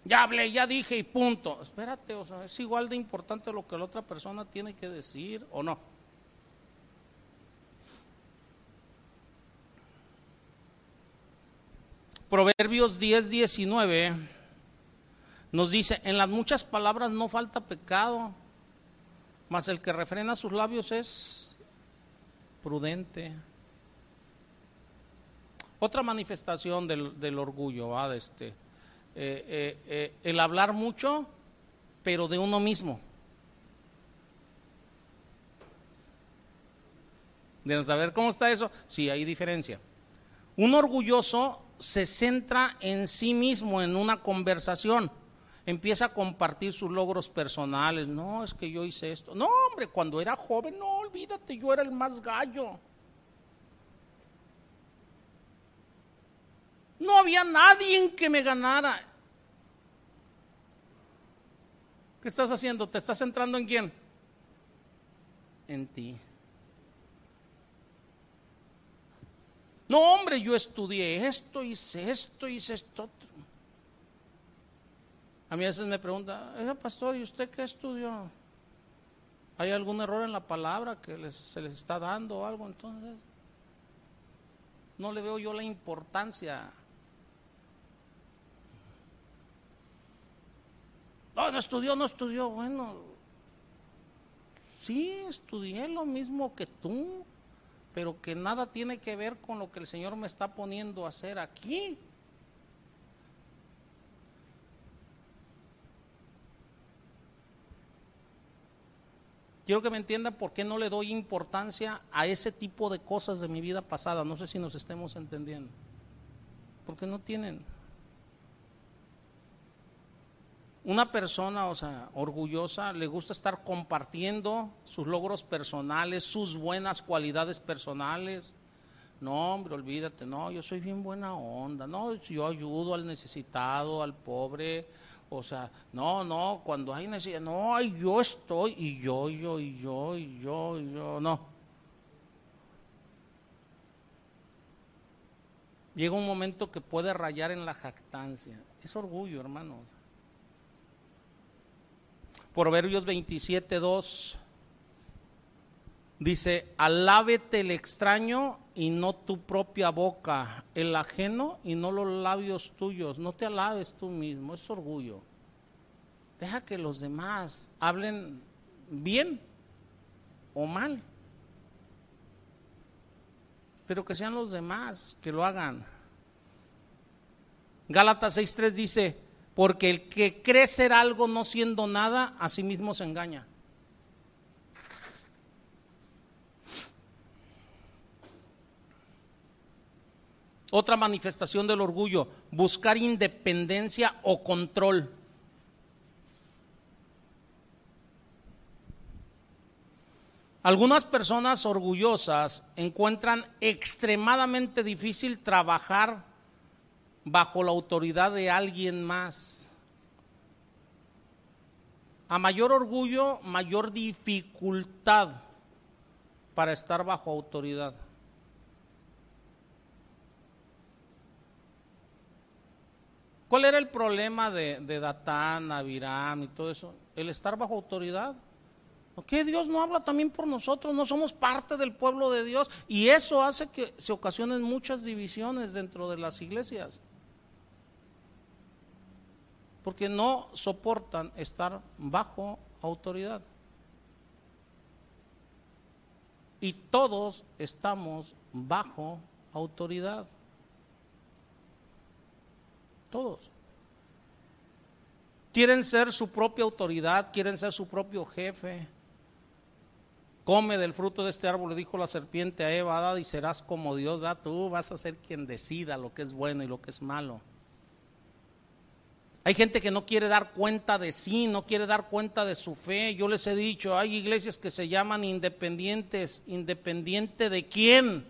Ya hablé, ya dije y punto. Espérate, o sea, es igual de importante lo que la otra persona tiene que decir o no. Proverbios 10, 19 nos dice, en las muchas palabras no falta pecado mas el que refrena sus labios es prudente. Otra manifestación del, orgullo, ¿va? De este, eh, eh, eh, el hablar mucho, pero de uno mismo. De saber cómo está eso, sí, hay diferencia. Un orgulloso se centra en sí mismo en una conversación empieza a compartir sus logros personales. No, es que yo hice esto. No, hombre, cuando era joven, no, olvídate, yo era el más gallo. No había nadie en que me ganara. ¿Qué estás haciendo? ¿Te estás centrando en quién? En ti. No, hombre, yo estudié esto, hice esto, hice esto. A mí a veces me pregunta, pastor, ¿y usted qué estudió? ¿Hay algún error en la palabra que se les está dando o algo? Entonces, no le veo yo la importancia. No, no estudió, no estudió. Bueno, sí, estudié lo mismo que tú, pero que nada tiene que ver con lo que el Señor me está poniendo a hacer aquí. Quiero que me entiendan por qué no le doy importancia a ese tipo de cosas de mi vida pasada. No sé si nos estemos entendiendo. Porque no tienen. Una persona, o sea, orgullosa, le gusta estar compartiendo sus logros personales, sus buenas cualidades personales. No, hombre, olvídate, no, yo soy bien buena onda, no, yo ayudo al necesitado, al pobre, o sea, no, no, cuando hay necesidad, no, yo estoy y yo, yo, y yo, y yo, y yo, no. Llega un momento que puede rayar en la jactancia. Es orgullo, hermano. Proverbios 27, 2 dice, alábete el extraño y no tu propia boca, el ajeno y no los labios tuyos. No te alabes tú mismo, es orgullo. Deja que los demás hablen bien o mal. pero que sean los demás que lo hagan. Gálatas 6.3 dice, porque el que cree ser algo no siendo nada, a sí mismo se engaña. Otra manifestación del orgullo, buscar independencia o control. Algunas personas orgullosas encuentran extremadamente difícil trabajar bajo la autoridad de alguien más. A mayor orgullo, mayor dificultad para estar bajo autoridad. ¿Cuál era el problema de, Datán, Abiram y todo eso? El estar bajo autoridad. ¿Por qué Dios no habla también por nosotros? No somos parte del pueblo de Dios. Y eso hace que se ocasionen muchas divisiones dentro de las iglesias. Porque no soportan estar bajo autoridad. Y todos estamos bajo autoridad. Todos. Quieren ser su propia autoridad, quieren ser su propio jefe. Come del fruto de este árbol, dijo la serpiente a Eva, y serás como Dios, ¿verdad? tú vas a ser quien decida lo que es bueno y lo que es malo. Hay gente que no quiere dar cuenta de sí, no quiere dar cuenta de su fe. Yo les he dicho, hay iglesias que se llaman independientes. ¿Independiente de quién?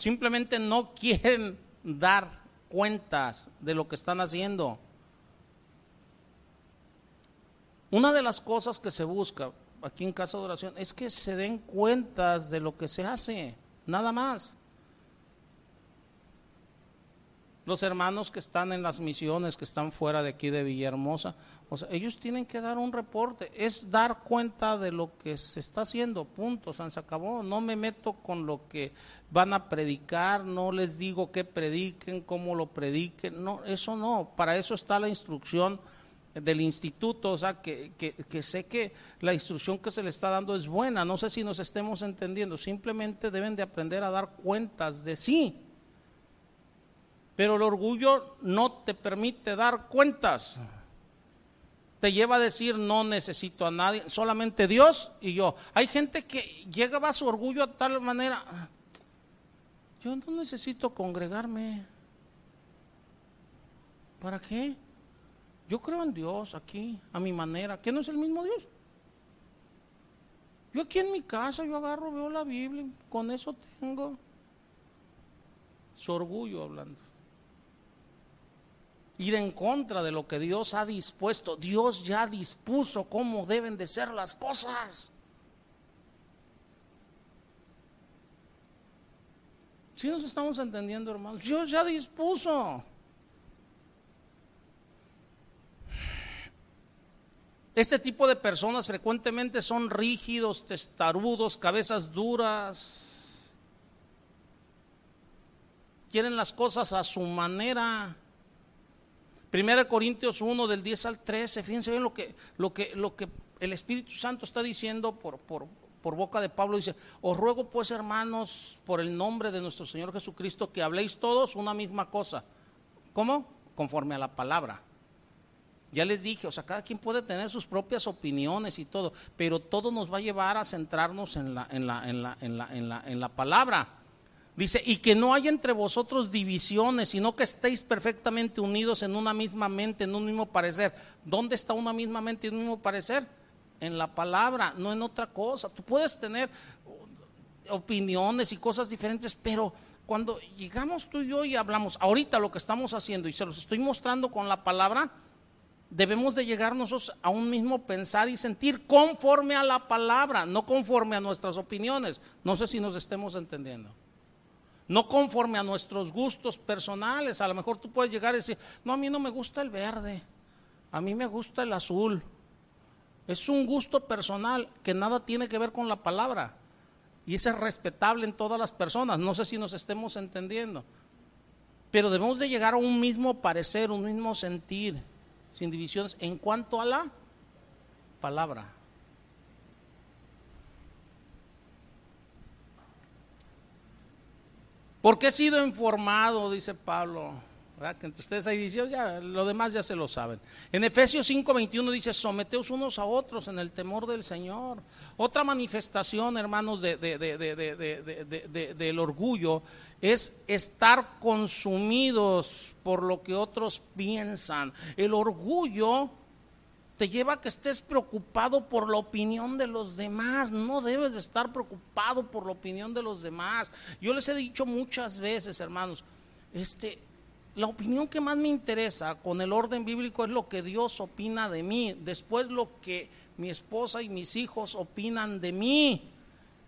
Simplemente no quieren dar cuentas de lo que están haciendo. Una de las cosas que se busca aquí en Casa de Oración es que se den cuentas de lo que se hace, nada más los hermanos que están en las misiones, que están fuera de aquí de Villahermosa, o sea, ellos tienen que dar un reporte, es dar cuenta de lo que se está haciendo, punto, se acabó, no me meto con lo que van a predicar, no les digo qué prediquen, cómo lo prediquen, no, eso no, para eso está la instrucción del instituto, o sea, que, que, que, sé que la instrucción que se le está dando es buena, no sé si nos estemos entendiendo, simplemente deben de aprender a dar cuentas de sí, pero el orgullo no te permite dar cuentas. Te lleva a decir no necesito a nadie, solamente Dios y yo. Hay gente que llega a su orgullo a tal manera, yo no necesito congregarme. ¿Para qué? Yo creo en Dios aquí, a mi manera. ¿Qué no es el mismo Dios? Yo aquí en mi casa, yo agarro, veo la Biblia, con eso tengo su orgullo hablando ir en contra de lo que Dios ha dispuesto. Dios ya dispuso cómo deben de ser las cosas. Si nos estamos entendiendo, hermanos, Dios ya dispuso. Este tipo de personas frecuentemente son rígidos, testarudos, cabezas duras. Quieren las cosas a su manera. Primera Corintios 1 del 10 al 13, fíjense bien lo que, lo que, lo que el Espíritu Santo está diciendo por, por, por boca de Pablo, dice, os ruego pues hermanos por el nombre de nuestro Señor Jesucristo que habléis todos una misma cosa. ¿Cómo? Conforme a la palabra. Ya les dije, o sea, cada quien puede tener sus propias opiniones y todo, pero todo nos va a llevar a centrarnos en la, en la, en la, en la, en la, en la palabra. Dice, y que no haya entre vosotros divisiones, sino que estéis perfectamente unidos en una misma mente, en un mismo parecer. ¿Dónde está una misma mente y un mismo parecer? En la palabra, no en otra cosa. Tú puedes tener opiniones y cosas diferentes, pero cuando llegamos tú y yo y hablamos, ahorita lo que estamos haciendo y se los estoy mostrando con la palabra, debemos de llegar nosotros a un mismo pensar y sentir conforme a la palabra, no conforme a nuestras opiniones. No sé si nos estemos entendiendo no conforme a nuestros gustos personales. A lo mejor tú puedes llegar y decir, no, a mí no me gusta el verde, a mí me gusta el azul. Es un gusto personal que nada tiene que ver con la palabra. Y ese es respetable en todas las personas. No sé si nos estemos entendiendo. Pero debemos de llegar a un mismo parecer, un mismo sentir, sin divisiones, en cuanto a la palabra. Porque he sido informado, dice Pablo. Que entre ustedes ahí dicen, ya, lo demás ya se lo saben. En Efesios 5:21 dice, someteos unos a otros en el temor del Señor. Otra manifestación, hermanos, de, del orgullo es estar consumidos por lo que otros piensan. El orgullo te lleva a que estés preocupado por la opinión de los demás. No debes de estar preocupado por la opinión de los demás. Yo les he dicho muchas veces, hermanos, este, la opinión que más me interesa con el orden bíblico es lo que Dios opina de mí, después lo que mi esposa y mis hijos opinan de mí.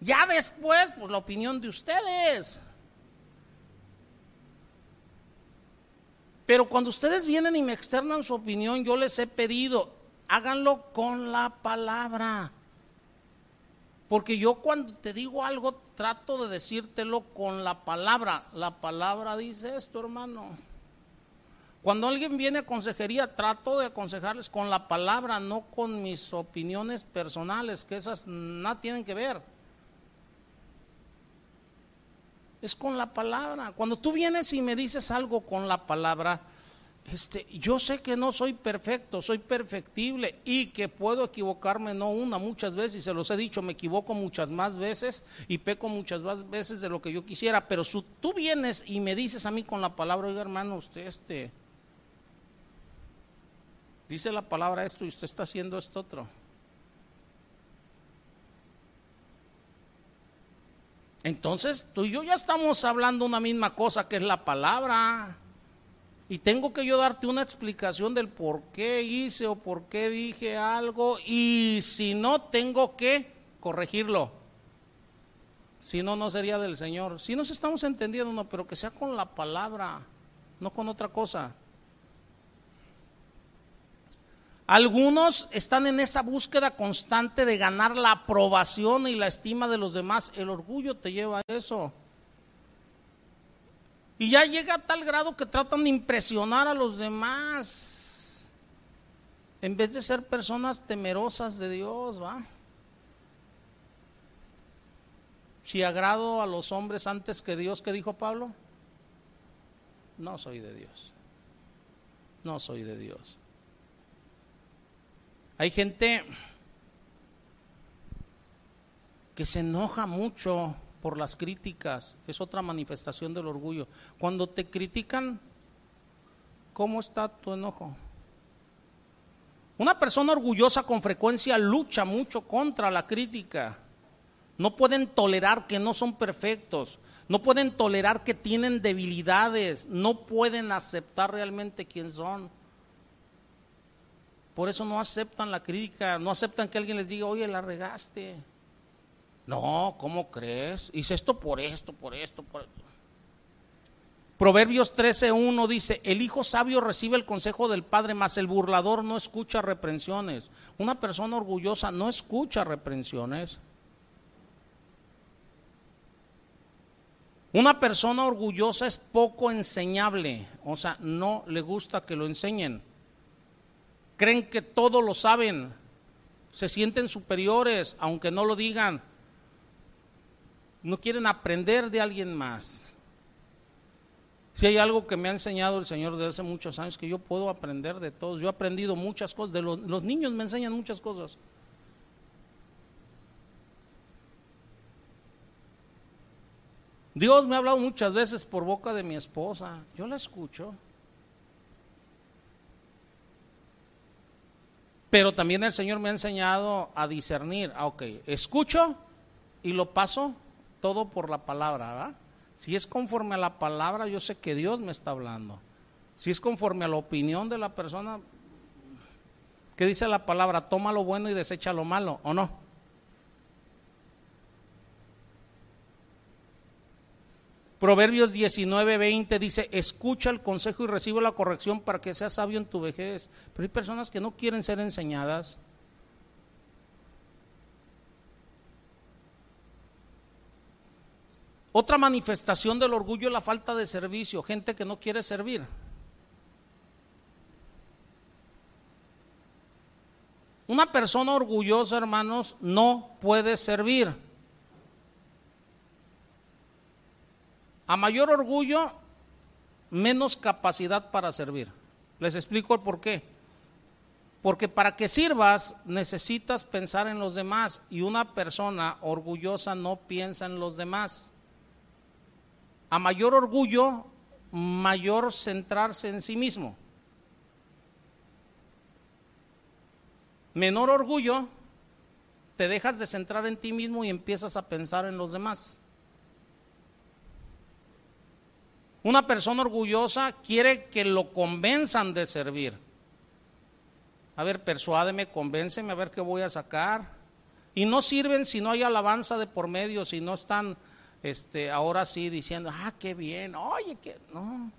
Ya después, pues la opinión de ustedes. Pero cuando ustedes vienen y me externan su opinión, yo les he pedido, háganlo con la palabra. Porque yo cuando te digo algo trato de decírtelo con la palabra. La palabra dice esto, hermano. Cuando alguien viene a consejería, trato de aconsejarles con la palabra, no con mis opiniones personales, que esas nada tienen que ver. Es con la palabra. Cuando tú vienes y me dices algo con la palabra, este, yo sé que no soy perfecto, soy perfectible y que puedo equivocarme no una, muchas veces, y se los he dicho, me equivoco muchas más veces y peco muchas más veces de lo que yo quisiera, pero si tú vienes y me dices a mí con la palabra, oiga hermano, usted este, dice la palabra esto y usted está haciendo esto otro. Entonces tú y yo ya estamos hablando una misma cosa que es la palabra. Y tengo que yo darte una explicación del por qué hice o por qué dije algo. Y si no, tengo que corregirlo. Si no, no sería del Señor. Si nos estamos entendiendo, no, pero que sea con la palabra, no con otra cosa. Algunos están en esa búsqueda constante de ganar la aprobación y la estima de los demás. El orgullo te lleva a eso. Y ya llega a tal grado que tratan de impresionar a los demás. En vez de ser personas temerosas de Dios, ¿va? Si agrado a los hombres antes que Dios, ¿qué dijo Pablo? No soy de Dios. No soy de Dios. Hay gente que se enoja mucho por las críticas, es otra manifestación del orgullo. Cuando te critican, ¿cómo está tu enojo? Una persona orgullosa con frecuencia lucha mucho contra la crítica. No pueden tolerar que no son perfectos, no pueden tolerar que tienen debilidades, no pueden aceptar realmente quién son. Por eso no aceptan la crítica, no aceptan que alguien les diga, oye, la regaste. No, ¿cómo crees? Hice esto por esto, por esto, por esto. Proverbios 13.1 dice, el hijo sabio recibe el consejo del padre, mas el burlador no escucha reprensiones. Una persona orgullosa no escucha reprensiones. Una persona orgullosa es poco enseñable, o sea, no le gusta que lo enseñen. Creen que todo lo saben, se sienten superiores, aunque no lo digan no quieren aprender de alguien más. Si hay algo que me ha enseñado el Señor desde hace muchos años, que yo puedo aprender de todos. Yo he aprendido muchas cosas, de los, los niños me enseñan muchas cosas. Dios me ha hablado muchas veces por boca de mi esposa. Yo la escucho. Pero también el Señor me ha enseñado a discernir. Ah, ok, escucho y lo paso todo por la palabra, ¿verdad? Si es conforme a la palabra, yo sé que Dios me está hablando. Si es conforme a la opinión de la persona, ¿qué dice la palabra? Toma lo bueno y desecha lo malo, ¿o no? Proverbios 19, 20 dice, escucha el consejo y recibe la corrección para que seas sabio en tu vejez. Pero hay personas que no quieren ser enseñadas. Otra manifestación del orgullo es la falta de servicio, gente que no quiere servir. Una persona orgullosa, hermanos, no puede servir. A mayor orgullo, menos capacidad para servir. Les explico el por qué. Porque para que sirvas necesitas pensar en los demás y una persona orgullosa no piensa en los demás. A mayor orgullo, mayor centrarse en sí mismo. Menor orgullo, te dejas de centrar en ti mismo y empiezas a pensar en los demás. Una persona orgullosa quiere que lo convenzan de servir. A ver, persuádeme, convénceme, a ver qué voy a sacar. Y no sirven si no hay alabanza de por medio, si no están este, ahora sí diciendo, ah, qué bien, oye, que no.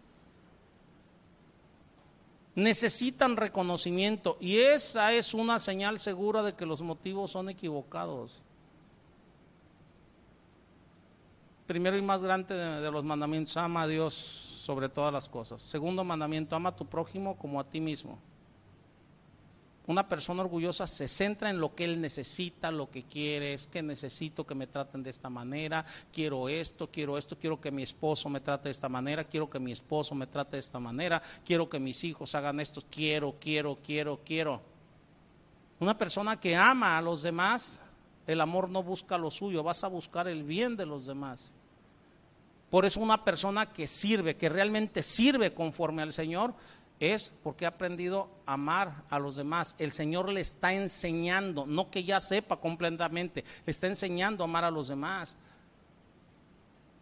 Necesitan reconocimiento y esa es una señal segura de que los motivos son equivocados. Primero y más grande de, de los mandamientos, ama a Dios sobre todas las cosas. Segundo mandamiento, ama a tu prójimo como a ti mismo. Una persona orgullosa se centra en lo que él necesita, lo que quiere, es que necesito que me traten de esta manera, quiero esto, quiero esto, quiero que mi esposo me trate de esta manera, quiero que mi esposo me trate de esta manera, quiero que mis hijos hagan esto, quiero, quiero, quiero, quiero. Una persona que ama a los demás, el amor no busca lo suyo, vas a buscar el bien de los demás. Por eso una persona que sirve, que realmente sirve conforme al Señor, es porque ha aprendido a amar a los demás. El Señor le está enseñando, no que ya sepa completamente, le está enseñando a amar a los demás.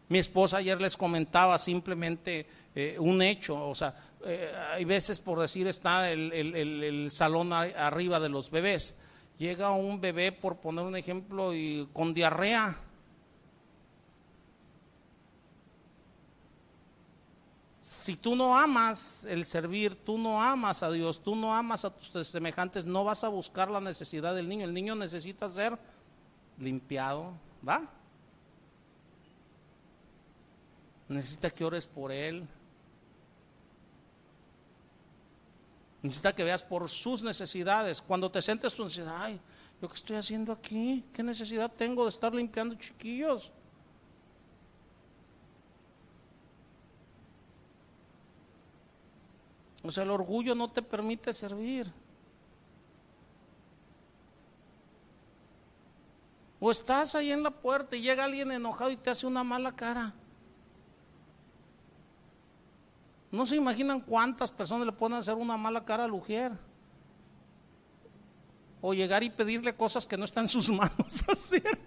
Mi esposa ayer les comentaba simplemente eh, un hecho, o sea, eh, hay veces por decir está el, el salón arriba de los bebés. Llega un bebé, por poner un ejemplo, y con diarrea si tú no amas el servir, tú no amas a Dios, tú no amas a tus semejantes, no vas a buscar la necesidad del niño. El niño necesita ser limpiado, ¿va? Necesita que ores por él. Necesita que veas por sus necesidades. Cuando te sientes tú dices, ay, ¿yo qué estoy haciendo aquí? ¿Qué necesidad tengo de estar limpiando chiquillos? O sea, el orgullo no te permite servir. O estás ahí en la puerta y llega alguien enojado y te hace una mala cara. No se imaginan cuántas personas le pueden hacer una mala cara al Ujier. O llegar y pedirle cosas que no están en sus manos hacer.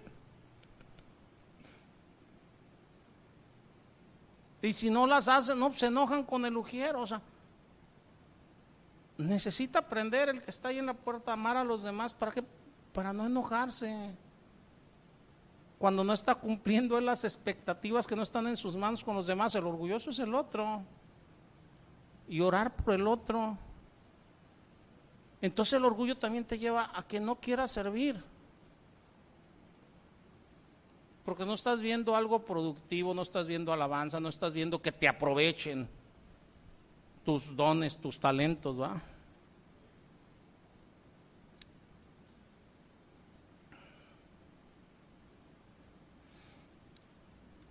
Y si no las hacen, no, se enojan con el Ujier. O sea, necesita aprender el que está ahí en la puerta a amar a los demás para que para no enojarse. Cuando no está cumpliendo las expectativas que no están en sus manos con los demás, el orgulloso es el otro. Y orar por el otro. Entonces el orgullo también te lleva a que no quieras servir. Porque no estás viendo algo productivo, no estás viendo alabanza, no estás viendo que te aprovechen tus dones, tus talentos, ¿va?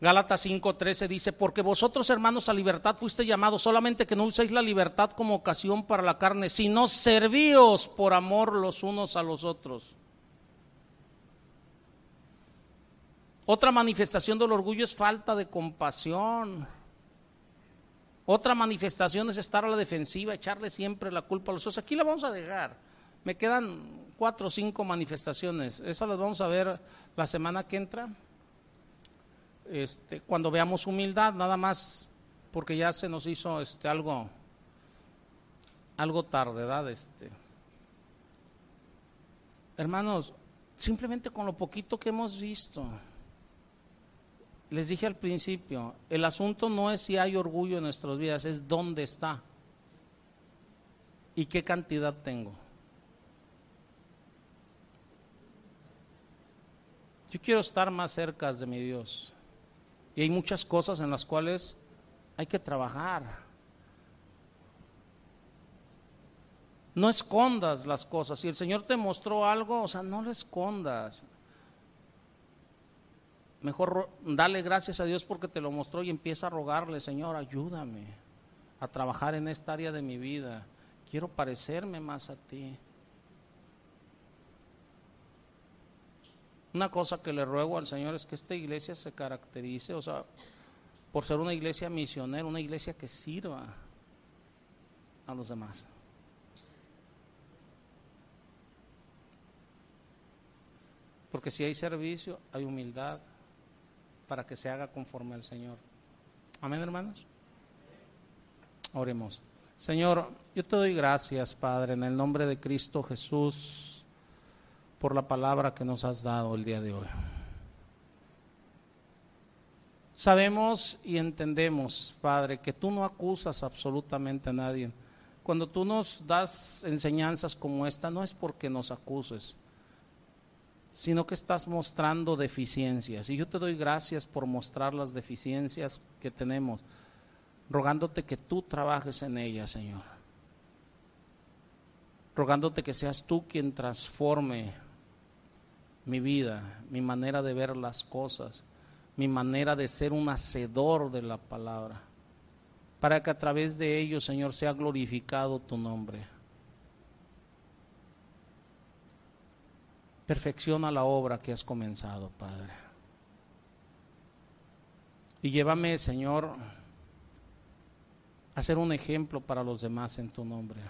Gálatas 5:13 dice, porque vosotros hermanos a libertad fuiste llamados, solamente que no uséis la libertad como ocasión para la carne, sino servíos por amor los unos a los otros. Otra manifestación del orgullo es falta de compasión. Otra manifestación es estar a la defensiva, echarle siempre la culpa a los otros. Aquí la vamos a dejar. Me quedan cuatro o cinco manifestaciones. Esas las vamos a ver la semana que entra. Este, cuando veamos humildad, nada más porque ya se nos hizo este, algo, algo tarde, ¿verdad? Este. Hermanos, simplemente con lo poquito que hemos visto, les dije al principio, el asunto no es si hay orgullo en nuestras vidas, es dónde está y qué cantidad tengo. Yo quiero estar más cerca de mi Dios. Y hay muchas cosas en las cuales hay que trabajar. No escondas las cosas. Si el Señor te mostró algo, o sea, no lo escondas. Mejor dale gracias a Dios porque te lo mostró y empieza a rogarle, Señor, ayúdame a trabajar en esta área de mi vida. Quiero parecerme más a ti. Una cosa que le ruego al Señor es que esta iglesia se caracterice, o sea, por ser una iglesia misionera, una iglesia que sirva a los demás. Porque si hay servicio, hay humildad, para que se haga conforme al Señor. Amén, hermanos. Oremos. Señor, yo te doy gracias, Padre, en el nombre de Cristo Jesús, por la palabra que nos has dado el día de hoy. Sabemos y entendemos, Padre, que tú no acusas absolutamente a nadie. Cuando tú nos das enseñanzas como esta, no es porque nos acuses, sino que estás mostrando deficiencias. Y yo te doy gracias por mostrar las deficiencias que tenemos, rogándote que tú trabajes en ellas, Señor. Rogándote que seas tú quien transforme mi vida, mi manera de ver las cosas, mi manera de ser un hacedor de la palabra, para que a través de ello, Señor, sea glorificado tu nombre. Perfecciona la obra que has comenzado, Padre. Y llévame, Señor, a ser un ejemplo para los demás en tu nombre.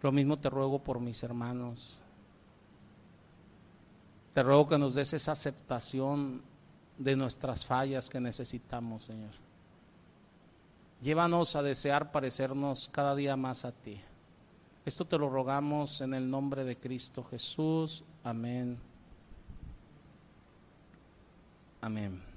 Lo mismo te ruego por mis hermanos. Te ruego que nos des esa aceptación de nuestras fallas que necesitamos, Señor. Llévanos a desear parecernos cada día más a ti. Esto te lo rogamos en el nombre de Cristo Jesús. Amén. Amén.